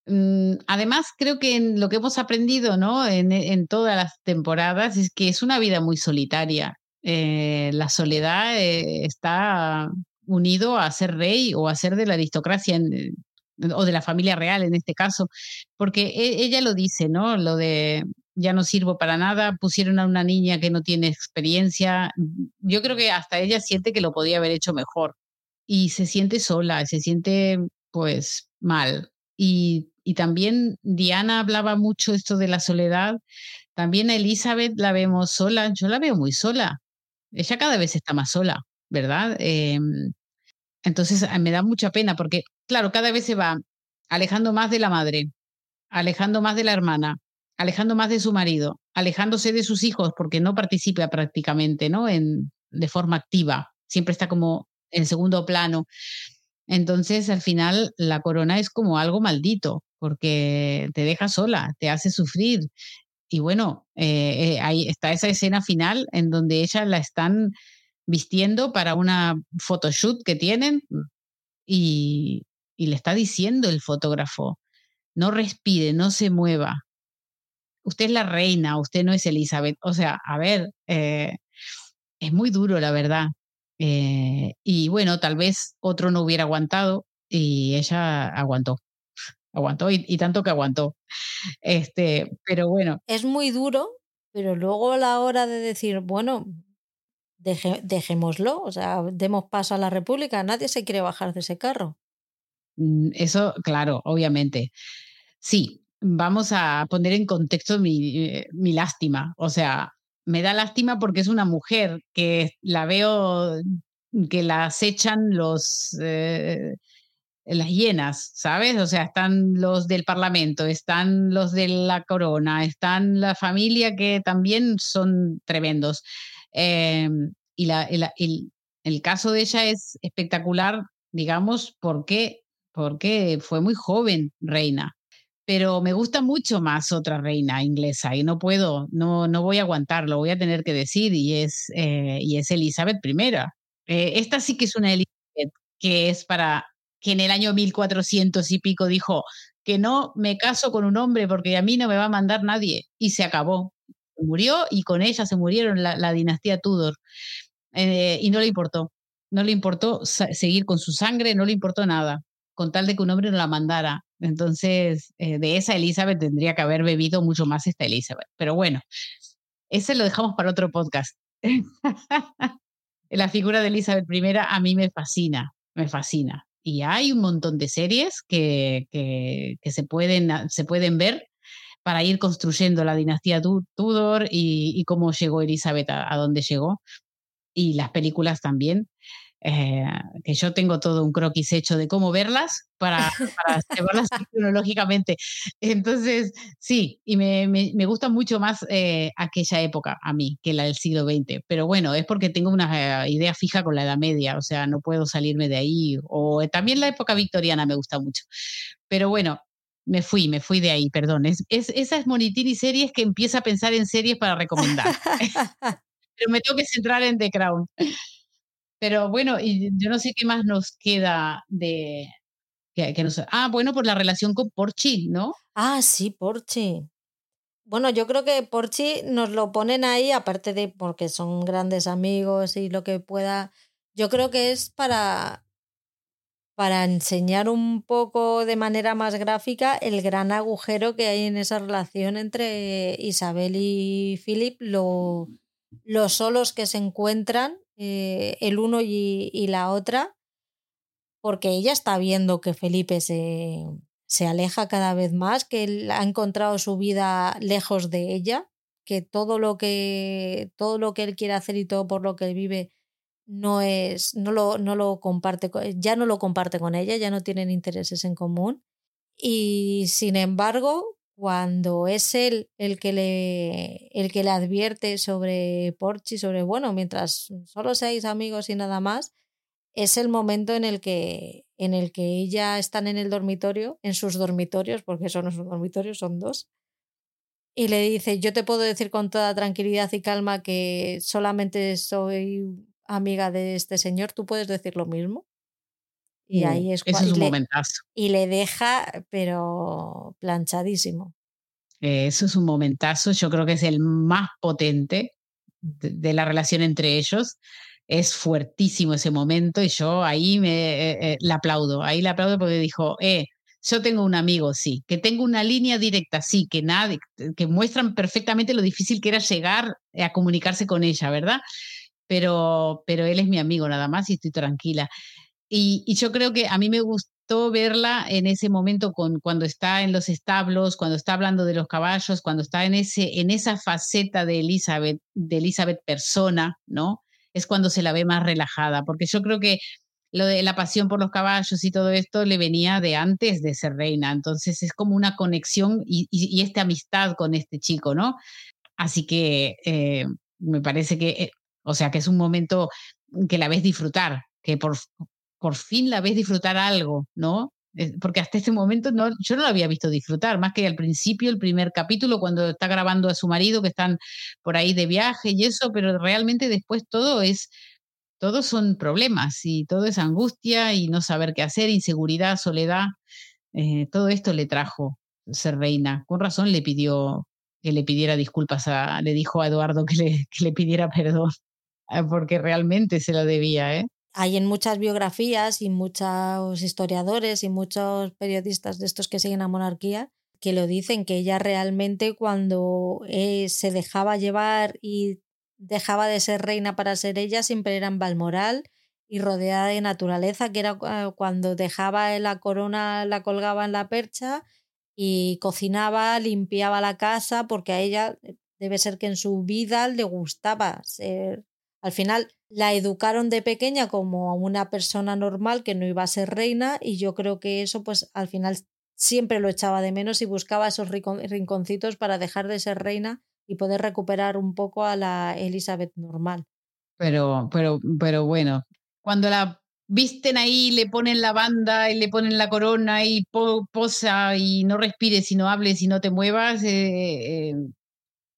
Mm, además, creo que en lo que hemos aprendido ¿no? en, todas las temporadas es que es una vida muy solitaria. Eh, la soledad eh, está unido a ser rey o a ser de la aristocracia o de la familia real en este caso, porque e, ella lo dice, ¿no? Lo de ya no sirvo para nada, pusieron a una niña que no tiene experiencia. Yo creo que hasta ella siente que lo podía haber hecho mejor y se siente sola, se siente pues mal. Y, y también Diana hablaba mucho esto de la soledad. También Elizabeth la vemos sola, yo la veo muy sola. Ella cada vez está más sola, ¿verdad? Em, entonces me da mucha pena porque, claro, cada vez se va alejando más de la madre, alejando más de la hermana, alejando más de su marido, alejándose de sus hijos porque no participa prácticamente, ¿no? En, de forma activa, siempre está como en segundo plano. Entonces, al final, la corona es como algo maldito, porque te deja sola, te hace sufrir. Y bueno, eh, eh, ahí está esa escena final en donde ella la están vistiendo para una photoshoot que tienen y, y le está diciendo el fotógrafo, no respire, no se mueva. Usted es la reina, usted no es Elizabeth. O sea, a ver, eh, es muy duro, la verdad. Eh, y bueno, tal vez otro no hubiera aguantado y ella aguantó. Aguantó y, tanto que aguantó. Este, pero bueno. Es muy duro, pero luego a la hora de decir, bueno, dejémoslo, o sea, demos paso a la República, nadie se quiere bajar de ese carro. Mm, eso, claro, obviamente. Sí, vamos a poner en contexto eh, mi, lástima. O sea, me da lástima porque es una mujer que la veo que la acechan los eh, las hienas, ¿sabes? O sea, están los del Parlamento, están los de la corona, están la familia que también son tremendos. Em, y la, el, el, caso de ella es espectacular, digamos, porque porque fue muy joven reina. Pero me gusta mucho más otra reina inglesa y no puedo, no, no voy a aguantarlo, voy a tener que decir, y es, eh, y es Elizabeth I. Eh, esta sí que es una Elizabeth que es para, que en el año 1400 y pico dijo que no me caso con un hombre porque a mí no me va a mandar nadie, y se acabó. Murió y con ella se murieron la, dinastía Tudor. Eh, y no le importó, no le importó seguir con su sangre, no le importó nada con tal de que un hombre no la mandara. Entonces, eh, de esa Elizabeth tendría que haber bebido mucho más esta Elizabeth. Pero bueno, ese lo dejamos para otro podcast. la figura de Elizabeth I a mí me fascina, me fascina. Y hay un montón de series que, que, se, pueden, se pueden ver para ir construyendo la dinastía Tudor y, cómo llegó Elizabeth a, a donde llegó. Y las películas también. Eh, que yo tengo todo un croquis hecho de cómo verlas para, para llevarlas cronológicamente. Entonces, sí, y me, me, gusta mucho más eh, aquella época a mí que la del siglo XX. Pero bueno, es porque tengo una eh, idea fija con la Edad Media, o sea, no puedo salirme de ahí. O también la época victoriana me gusta mucho. Pero bueno, me fui, me fui de ahí, perdón. Es, es, esa es Monitini Series que empieza a pensar en series para recomendar. Pero me tengo que centrar en The Crown. Pero bueno, y yo no sé qué más nos queda de... Que, que ah, bueno, por la relación con Porchi, ¿no? Ah, sí, Porchi. Bueno, yo creo que Porchi nos lo ponen ahí, aparte de porque son grandes amigos y lo que pueda. Yo creo que es para, para enseñar un poco de manera más gráfica el gran agujero que hay en esa relación entre Isabel y Philip, lo, los solos que se encuentran eh, el uno y, la otra, porque ella está viendo que Felipe se, se aleja cada vez más, que él ha encontrado su vida lejos de ella, que todo lo que todo lo que él quiere hacer y todo por lo que él vive no es no lo, no lo comparte ya no lo comparte con ella, ya no tienen intereses en común. Y sin embargo cuando es él el que le, el que le advierte sobre Porchi, sobre, bueno, mientras solo seáis amigos y nada más, es el momento en el que, en el que ella están en el dormitorio, en sus dormitorios, porque eso no es son dos, y le dice, yo te puedo decir con toda tranquilidad y calma que solamente soy amiga de este señor, tú puedes decir lo mismo. Y ahí es cuando. un Y le deja, pero planchadísimo. eso es un momentazo. Yo creo que es el más potente de, la relación entre ellos. Es fuertísimo ese momento y yo ahí me eh, eh, la aplaudo. Ahí la aplaudo porque dijo, eh, yo tengo un amigo, sí, que tengo una línea directa, sí, que nadie, que muestran perfectamente lo difícil que era llegar a comunicarse con ella, ¿verdad? Pero, pero él es mi amigo nada más y estoy tranquila. Y, y yo creo que a mí me gustó verla en ese momento con, cuando está en los establos, cuando está hablando de los caballos, cuando está en, ese, en esa faceta de Elizabeth, de Elizabeth persona, ¿no? Es cuando se la ve más relajada, porque yo creo que lo de la pasión por los caballos y todo esto le venía de antes de ser reina. Entonces es como una conexión y, y, esta amistad con este chico, ¿no? Así que eh, me parece que, eh, o sea, que es un momento que la ves disfrutar, que por, por fin la ves disfrutar algo, ¿no? Porque hasta este momento no, yo no la había visto disfrutar, más que al principio, el primer capítulo, cuando está grabando a su marido, que están por ahí de viaje y eso, pero realmente después todo es todos son problemas y todo es angustia y no saber qué hacer, inseguridad, soledad. Eh, todo esto le trajo ser reina. Con razón le pidió que le pidiera disculpas, a, le dijo a Eduardo que le, pidiera perdón, porque realmente se lo debía. ¿eh? Hay en muchas biografías y muchos historiadores y muchos periodistas de estos que siguen a monarquía que lo dicen, que ella realmente cuando eh, se dejaba llevar y dejaba de ser reina para ser ella, siempre era en Balmoral y rodeada de naturaleza, que era cuando dejaba la corona, la colgaba en la percha y cocinaba, limpiaba la casa, porque a ella eh, debe ser que en su vida le gustaba ser. Al final la educaron de pequeña como a una persona normal que no iba a ser reina y yo creo que eso pues al final siempre lo echaba de menos y buscaba esos rinconcitos para dejar de ser reina y poder recuperar un poco a la Elizabeth normal. Pero, pero, pero bueno, cuando la visten ahí, le ponen la banda y le ponen la corona y posa y no respires y no hables y no te muevas, eh, eh,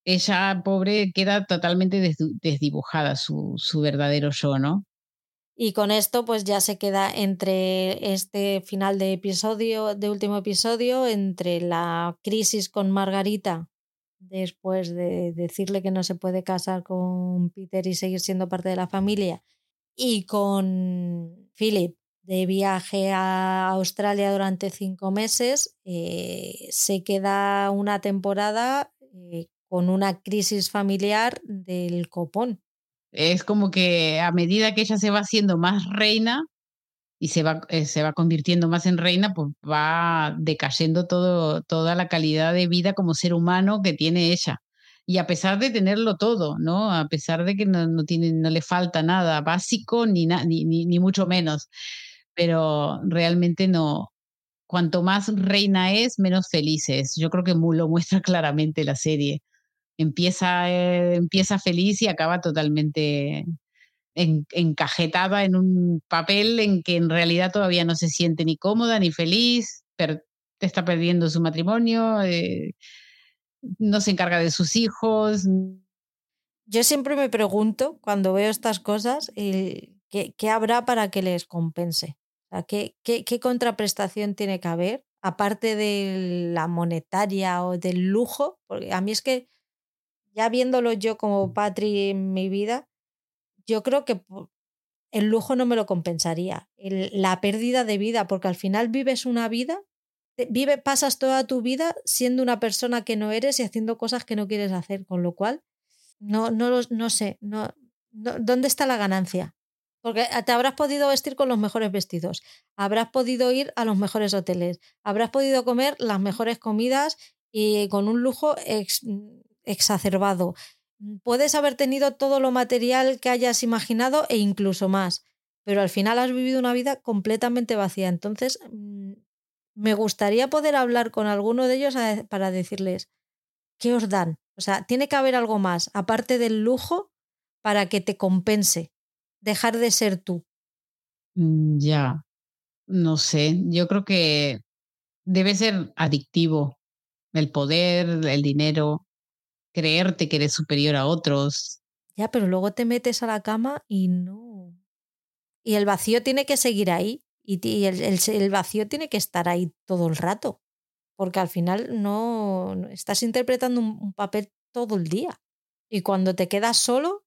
ella, pobre, queda totalmente desdibujada su, verdadero yo, ¿no? Y con esto, pues ya se queda entre este final de episodio, de último episodio, entre la crisis con Margarita después de decirle que no se puede casar con Peter y seguir siendo parte de la familia, y con Philip de viaje a Australia durante cinco meses, eh, se queda una temporada eh, con una crisis familiar del copón. Es como que a medida que ella se va haciendo más reina, y se va, eh, se va convirtiendo más en reina, pues va decayendo todo, toda la calidad de vida como ser humano que tiene ella. Y a pesar de tenerlo todo, ¿no? A pesar de que no, no tiene, no le falta nada básico ni, ni, ni, mucho menos. Pero realmente no. Cuanto más reina es, menos feliz es. Yo creo que lo muestra claramente la serie. Empieza, eh, empieza feliz y acaba totalmente encajetada en un papel en que en realidad todavía no se siente ni cómoda ni feliz, pero está perdiendo su matrimonio, eh, no se encarga de sus hijos. Yo siempre me pregunto, cuando veo estas cosas, ¿qué, ¿qué, habrá para que les compense? ¿qué, qué, qué contraprestación tiene que haber? Aparte de la monetaria o del lujo, porque a mí es que ya viéndolo yo como Patri en mi vida, yo creo que el lujo no me lo compensaría. la pérdida de vida, porque al final vives una vida, vive, pasas toda tu vida siendo una persona que no eres y haciendo cosas que no quieres hacer, con lo cual no, no, no sé, no, ¿dónde está la ganancia? Porque te habrás podido vestir con los mejores vestidos, habrás podido ir a los mejores hoteles, habrás podido comer las mejores comidas y con un lujo exacerbado. Mm, puedes haber tenido todo lo material que hayas imaginado e incluso más, pero al final has vivido una vida completamente vacía. Entonces, mm, me gustaría poder hablar con alguno de ellos para decirles, ¿qué os dan? O sea, tiene que haber algo más, aparte del lujo, para que te compense dejar de ser tú. Mm, ya, no sé, yo creo que debe ser adictivo el poder, el dinero, creerte que eres superior a otros. Ya, pero luego te metes a la cama y no. Y el vacío tiene que seguir ahí. Y, el, el, vacío tiene que estar ahí todo el rato. Porque al final no, estás interpretando un, papel todo el día. Y cuando te quedas solo,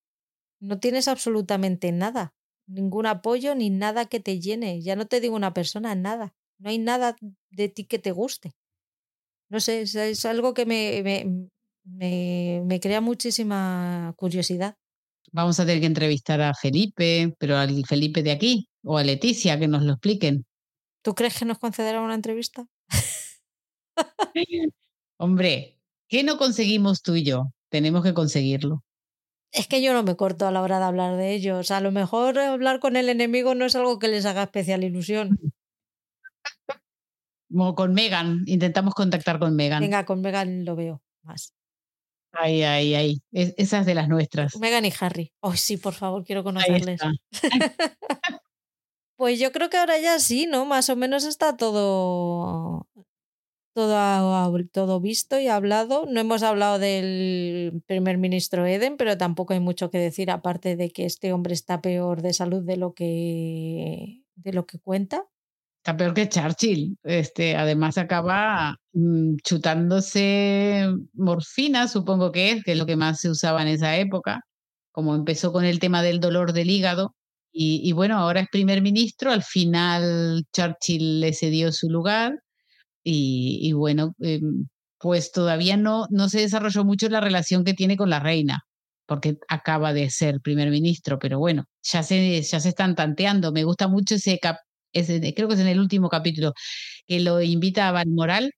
no tienes absolutamente nada. Ningún apoyo ni nada que te llene. Ya no te digo una persona, nada. no hay nada de ti que te guste. No sé, es, algo que me, me, crea muchísima curiosidad. Vamos a tener que entrevistar a Felipe, pero al Felipe de aquí, o a Leticia, que nos lo expliquen. ¿Tú crees que nos concederá una entrevista? Hombre, ¿qué no conseguimos tú y yo? Tenemos que conseguirlo. Es que yo no me corto a la hora de hablar de ellos. A lo mejor hablar con el enemigo no es algo que les haga especial ilusión. Como con Megan, intentamos contactar con Megan. Venga, con Megan lo veo más. Ay, ay, ay. esas de las nuestras. Megan y Harry. Ay, sí, por favor, quiero conocerles. pues yo creo que ahora ya sí, ¿no? Más o menos está todo todo, todo visto y hablado. No hemos hablado del primer ministro Eden, pero tampoco hay mucho que decir, aparte de que este hombre está peor de salud de lo que, de lo que cuenta. Está peor que Churchill. Este, además acaba chutándose morfina, supongo que es, que es lo que más se usaba en esa época, como empezó con el tema del dolor del hígado. Y, bueno, ahora es primer ministro, al final Churchill le cedió su lugar y, bueno, em, pues todavía no, no se desarrolló mucho la relación que tiene con la reina, porque acaba de ser primer ministro, pero bueno, ya se, ya se están tanteando. Me gusta mucho ese, cap, ese creo que es en el último capítulo, que lo invita a Balmoral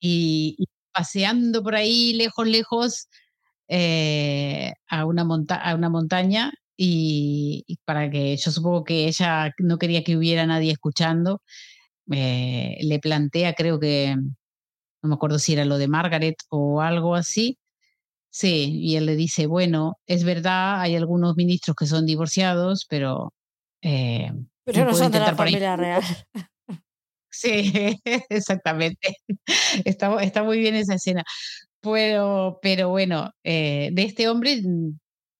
y, y paseando por ahí lejos, lejos, eh, a, una a una montaña y, y, para que yo supongo que ella no quería que hubiera nadie escuchando eh, le plantea, creo que, no me acuerdo si era lo de Margaret o algo así. Sí, y él le dice, bueno, es verdad, hay algunos ministros que son divorciados, pero... Eh, pero no son de la familia real. Sí, exactamente. Está, está muy bien esa escena. Pero, pero bueno, eh, de este hombre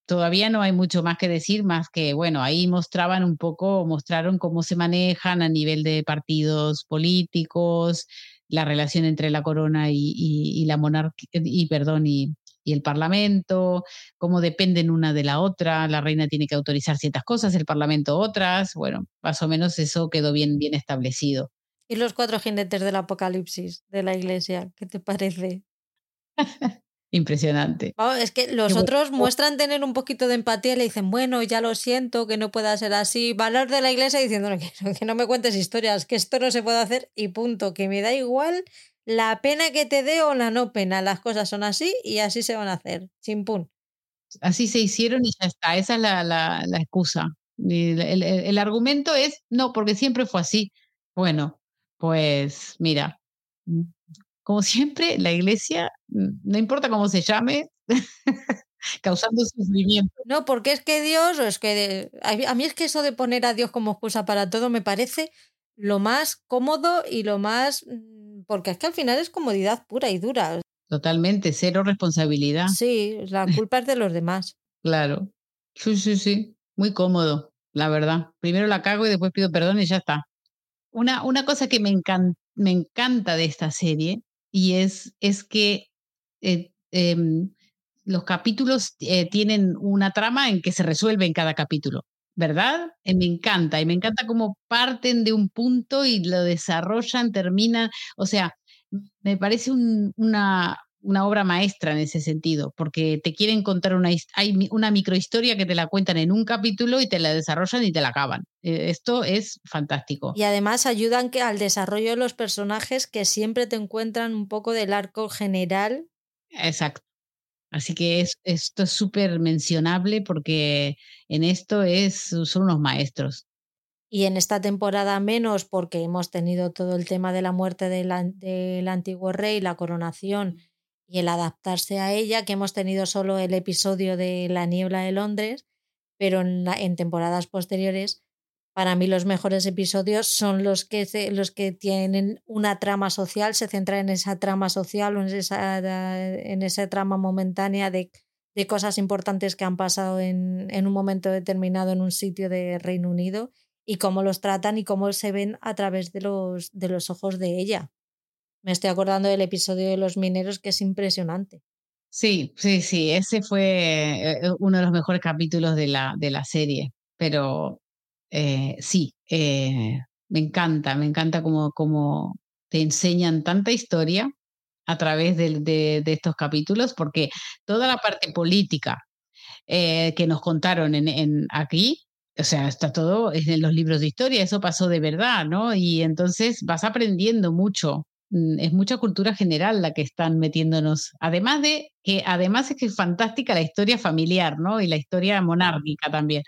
todavía no hay mucho más que decir, más que, bueno, ahí mostraban un poco, mostraron cómo se manejan a nivel de partidos políticos, la relación entre la corona y, la monarquía, y perdón, y, el parlamento, cómo dependen una de la otra, la reina tiene que autorizar ciertas cosas, el parlamento otras, bueno, más o menos eso quedó bien, bien establecido. ¿Y los cuatro jinetes del apocalipsis de la iglesia? ¿Qué te parece? Impresionante. es que los otros muestran tener un poquito de empatía y le dicen, bueno, ya lo siento, que no pueda ser así. Valor de la iglesia diciendo que, que no me cuentes historias, que esto no se puede hacer y punto, que me da igual la pena que te dé o la no pena. Las cosas son así y así se van a hacer. Chimpún. Así se hicieron y ya está. Esa es la, la, la excusa. El, el, el argumento es, no, porque siempre fue así. Bueno, pues mira, como siempre, la iglesia, mm, no importa cómo se llame, causando sufrimiento. No, porque es que Dios, es que a mí es que eso de poner a Dios como excusa para todo me parece lo más cómodo y lo más mm, porque es que al final es comodidad pura y dura. Totalmente, cero responsabilidad. Sí, la culpa es de los demás. Claro. Sí, sí, sí. Muy cómodo, la verdad. Primero la cago y después pido perdón y ya está. Una, una cosa que me, me encanta de esta serie y es, es que eh, em, los capítulos eh, tienen una trama en que se resuelve en cada capítulo, ¿verdad? Eh, me encanta y me encanta cómo parten de un punto y lo desarrollan, terminan, o sea, me parece una, una obra maestra en ese sentido, porque te quieren contar una, hay una microhistoria que te la cuentan en un capítulo y te la desarrollan y te la acaban. Eh, esto es fantástico. Y además ayudan que, al desarrollo de los personajes que siempre te encuentran un poco del arco general. Exacto. Así que es, esto es súper mencionable porque en esto es, son unos maestros. Y en esta temporada menos porque hemos tenido todo el tema de la muerte del, del antiguo rey, la coronación y el adaptarse a ella, que hemos tenido solo el episodio de La niebla de Londres, pero en, temporadas posteriores, para mí los mejores episodios son los que, los que tienen una trama social, se centra en esa trama social o en esa, en esa trama momentánea de, de cosas importantes que han pasado en, en un momento determinado en un sitio de Reino Unido y cómo los tratan y cómo se ven a través de los, de los ojos de ella. Me estoy acordando del episodio de los mineros que es impresionante. Sí, sí, sí, ese fue eh, eh, uno de los mejores capítulos de la, de la serie, pero eh, sí, Me encanta, me encanta como, como te enseñan tanta historia a través de, de, estos capítulos, porque toda la parte política que nos contaron en, aquí, o sea, está todo en los libros de historia, eso pasó de verdad, ¿no? Y entonces vas aprendiendo mucho. Mm, es mucha cultura general la que están metiéndonos. Además de que, además es que es fantástica la historia familiar, ¿no? Y la historia monárquica también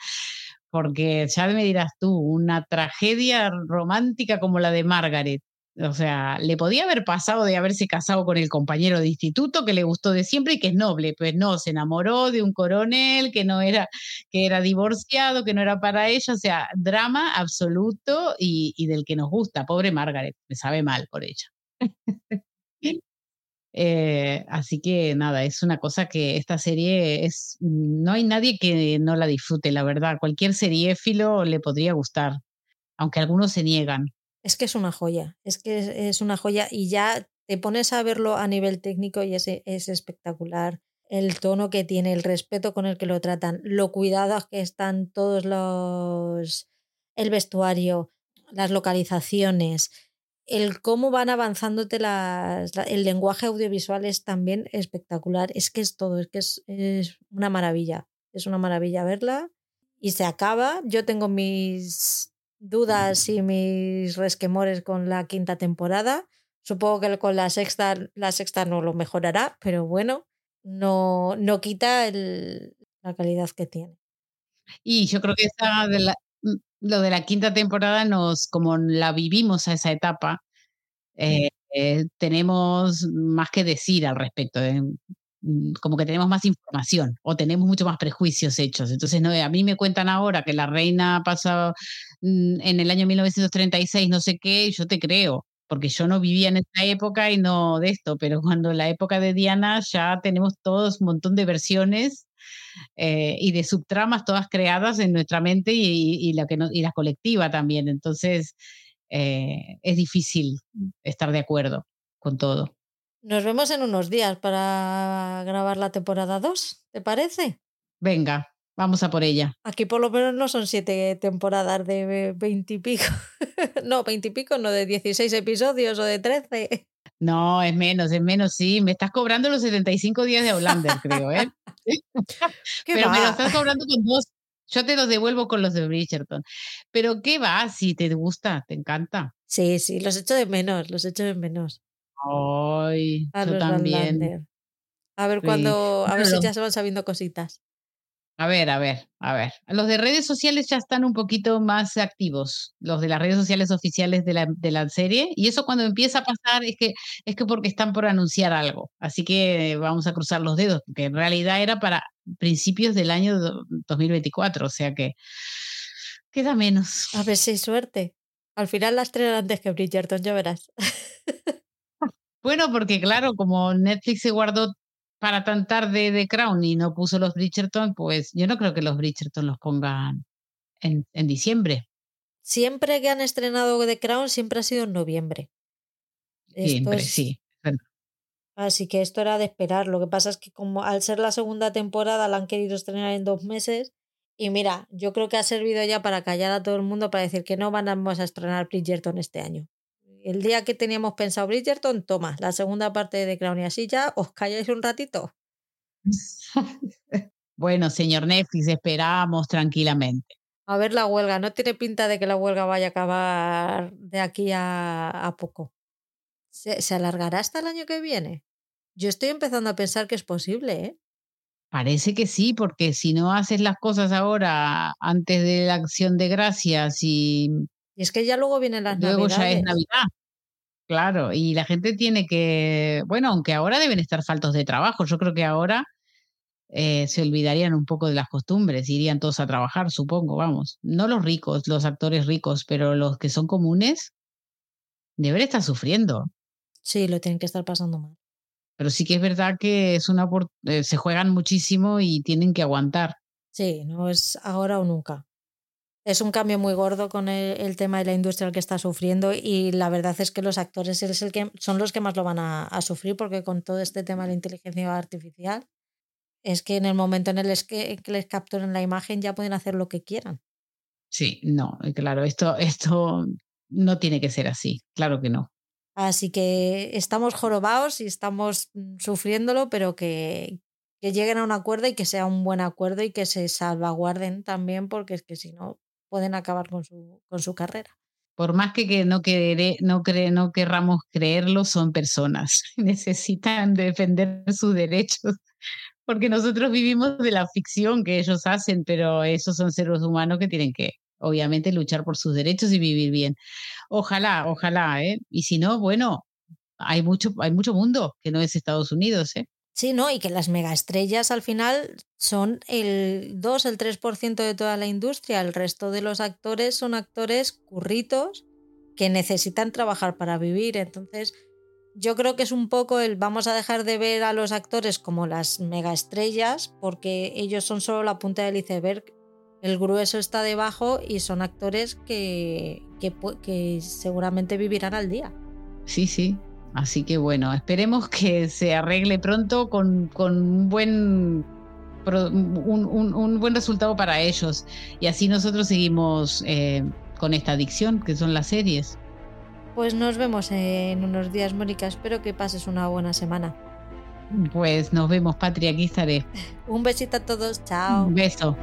porque ya me dirás tú, una tragedia romántica como la de Margaret. O sea, le podía haber pasado de haberse casado con el compañero de instituto que le gustó de siempre y que es noble, pues no, se enamoró de un coronel que no era, que era divorciado, que no era para ella, o sea, drama absoluto y, y del que nos gusta. Pobre Margaret, me sabe mal por ella. Eh, así que nada, es una cosa que esta serie es, no hay nadie que no la disfrute, la verdad. Cualquier seriéfilo le podría gustar, aunque algunos se niegan. Es que es una joya, es que es, una joya y ya te pones a verlo a nivel técnico y es, es espectacular. El tono que tiene, el respeto con el que lo tratan, lo cuidados que están todos los... el vestuario, las localizaciones, el cómo van avanzándote las, el lenguaje audiovisual es también espectacular. Es que es todo, es que es, una maravilla. Es una maravilla verla y se acaba. Yo tengo mis dudas y mis resquemores con la quinta temporada. Supongo que con la sexta, la sexta no lo mejorará, pero bueno, no, no quita la calidad que tiene. Y yo creo que esa de la, lo de la quinta temporada nos, como la vivimos a esa etapa, eh, eh, tenemos más que decir al respecto. Eh, mm, como que tenemos más información o tenemos mucho más prejuicios hechos. Entonces, no, a mí me cuentan ahora que la reina pasó mm, en el año 1936, no sé qué, y yo te creo, porque yo no vivía en esa época y no de esto, pero cuando la época de Diana ya tenemos todos un montón de versiones eh, y de subtramas todas creadas en nuestra mente y, la, que y la colectiva también. Entonces, eh, es difícil estar de acuerdo con todo. Nos vemos en unos días para grabar la temporada 2, ¿te parece? Venga, vamos a por ella. Aquí por lo menos no son siete temporadas de veintipico. no, veintipico, no de 16 episodios o de 13. No, es menos, es menos, sí. Me estás cobrando los 75 días de Outlander, creo, ¿eh? Pero me lo estás cobrando con dos. Yo te los devuelvo con los de Bridgerton. Pero ¿qué va? Si te gusta, te encanta. Sí, sí, los echo de menos, los echo de menos. Ay, yo también. A ver cuando, a ver si ya se van sabiendo cositas. A ver, a ver, a ver. Los de redes sociales ya están un poquito más activos, los de las redes sociales oficiales de la, de la serie. Y eso cuando empieza a pasar es que, es que porque están por anunciar algo. Así que vamos a cruzar los dedos, porque en realidad era para principios del año 2024. O sea que queda menos. A ver si hay suerte. Al final las tres antes que Bridgerton, ya verás. Bueno, porque claro, como Netflix se guardó para tan tarde de Crown y no puso los Bridgerton, pues yo no creo que los Bridgerton los pongan en, en diciembre. Siempre que han estrenado The Crown, siempre ha sido en noviembre. siempre, sí. Así que esto era de esperar. Lo que pasa es que como al ser la segunda temporada la han querido estrenar en dos meses. Y mira, yo creo que ha servido ya para callar a todo el mundo para decir que no vamos a estrenar Bridgerton este año el día que teníamos pensado Bridgerton, toma, la segunda parte de Crown y así ya os calláis un ratito. bueno, señor Netflix, esperamos tranquilamente. A ver la huelga, no tiene pinta de que la huelga vaya a acabar de aquí a, poco. ¿Se, ¿Se, alargará hasta el año que viene? Yo estoy empezando a pensar que es posible, ¿eh? Parece que sí, porque si no haces las cosas ahora antes de la acción de gracias y y es que ya luego vienen las luego Navidades. ya es Navidad. Claro, y la gente tiene que, bueno, aunque ahora deben estar faltos de trabajo, yo creo que ahora eh, se olvidarían un poco de las costumbres, irían todos a trabajar, supongo, vamos. No los ricos, los actores ricos, pero los que son comunes deben estar sufriendo. Sí, lo tienen que estar pasando mal. Pero sí que es verdad que es una eh, se juegan muchísimo y tienen que aguantar. Sí, no es ahora o nunca. Es un cambio muy gordo con el, tema de la industria que está sufriendo y la verdad es que los actores es el que, son los que más lo van a, sufrir porque con todo este tema de la inteligencia artificial es que en el momento en el que, les capturen la imagen ya pueden hacer lo que quieran. Sí, no, claro, esto, esto no tiene que ser así, claro que no. Así que estamos jorobados y estamos mm, sufriéndolo, pero que, que lleguen a un acuerdo y que sea un buen acuerdo y que se salvaguarden también, porque es que si no pueden acabar con su, con su carrera. Por más que, que no, no, no querramos creerlo, son personas. Necesitan defender sus derechos, porque nosotros vivimos de la ficción que ellos hacen, pero esos son seres humanos que tienen que, obviamente, luchar por sus derechos y vivir bien. Ojalá, ojalá, ¿eh? Y si no, bueno, hay mucho, hay mucho mundo que no es Estados Unidos, ¿eh? Sí, ¿no? Y que las megaestrellas al final son el 2, el 3% de toda la industria. El resto de los actores son actores curritos que necesitan trabajar para vivir. Entonces, yo creo que es un poco el vamos a dejar de ver a los actores como las megaestrellas porque ellos son solo la punta del iceberg. El grueso está debajo y son actores que, que, que seguramente vivirán al día. Sí, sí, Así que bueno, esperemos que se arregle pronto con, un buen un, buen resultado para ellos. Y así nosotros seguimos eh, con esta adicción que son las series. Pues nos vemos en unos días, Mónica. Espero que pases una buena semana. Pues nos vemos, Patria. Aquí estaré. un besito a todos. Chao. Un beso.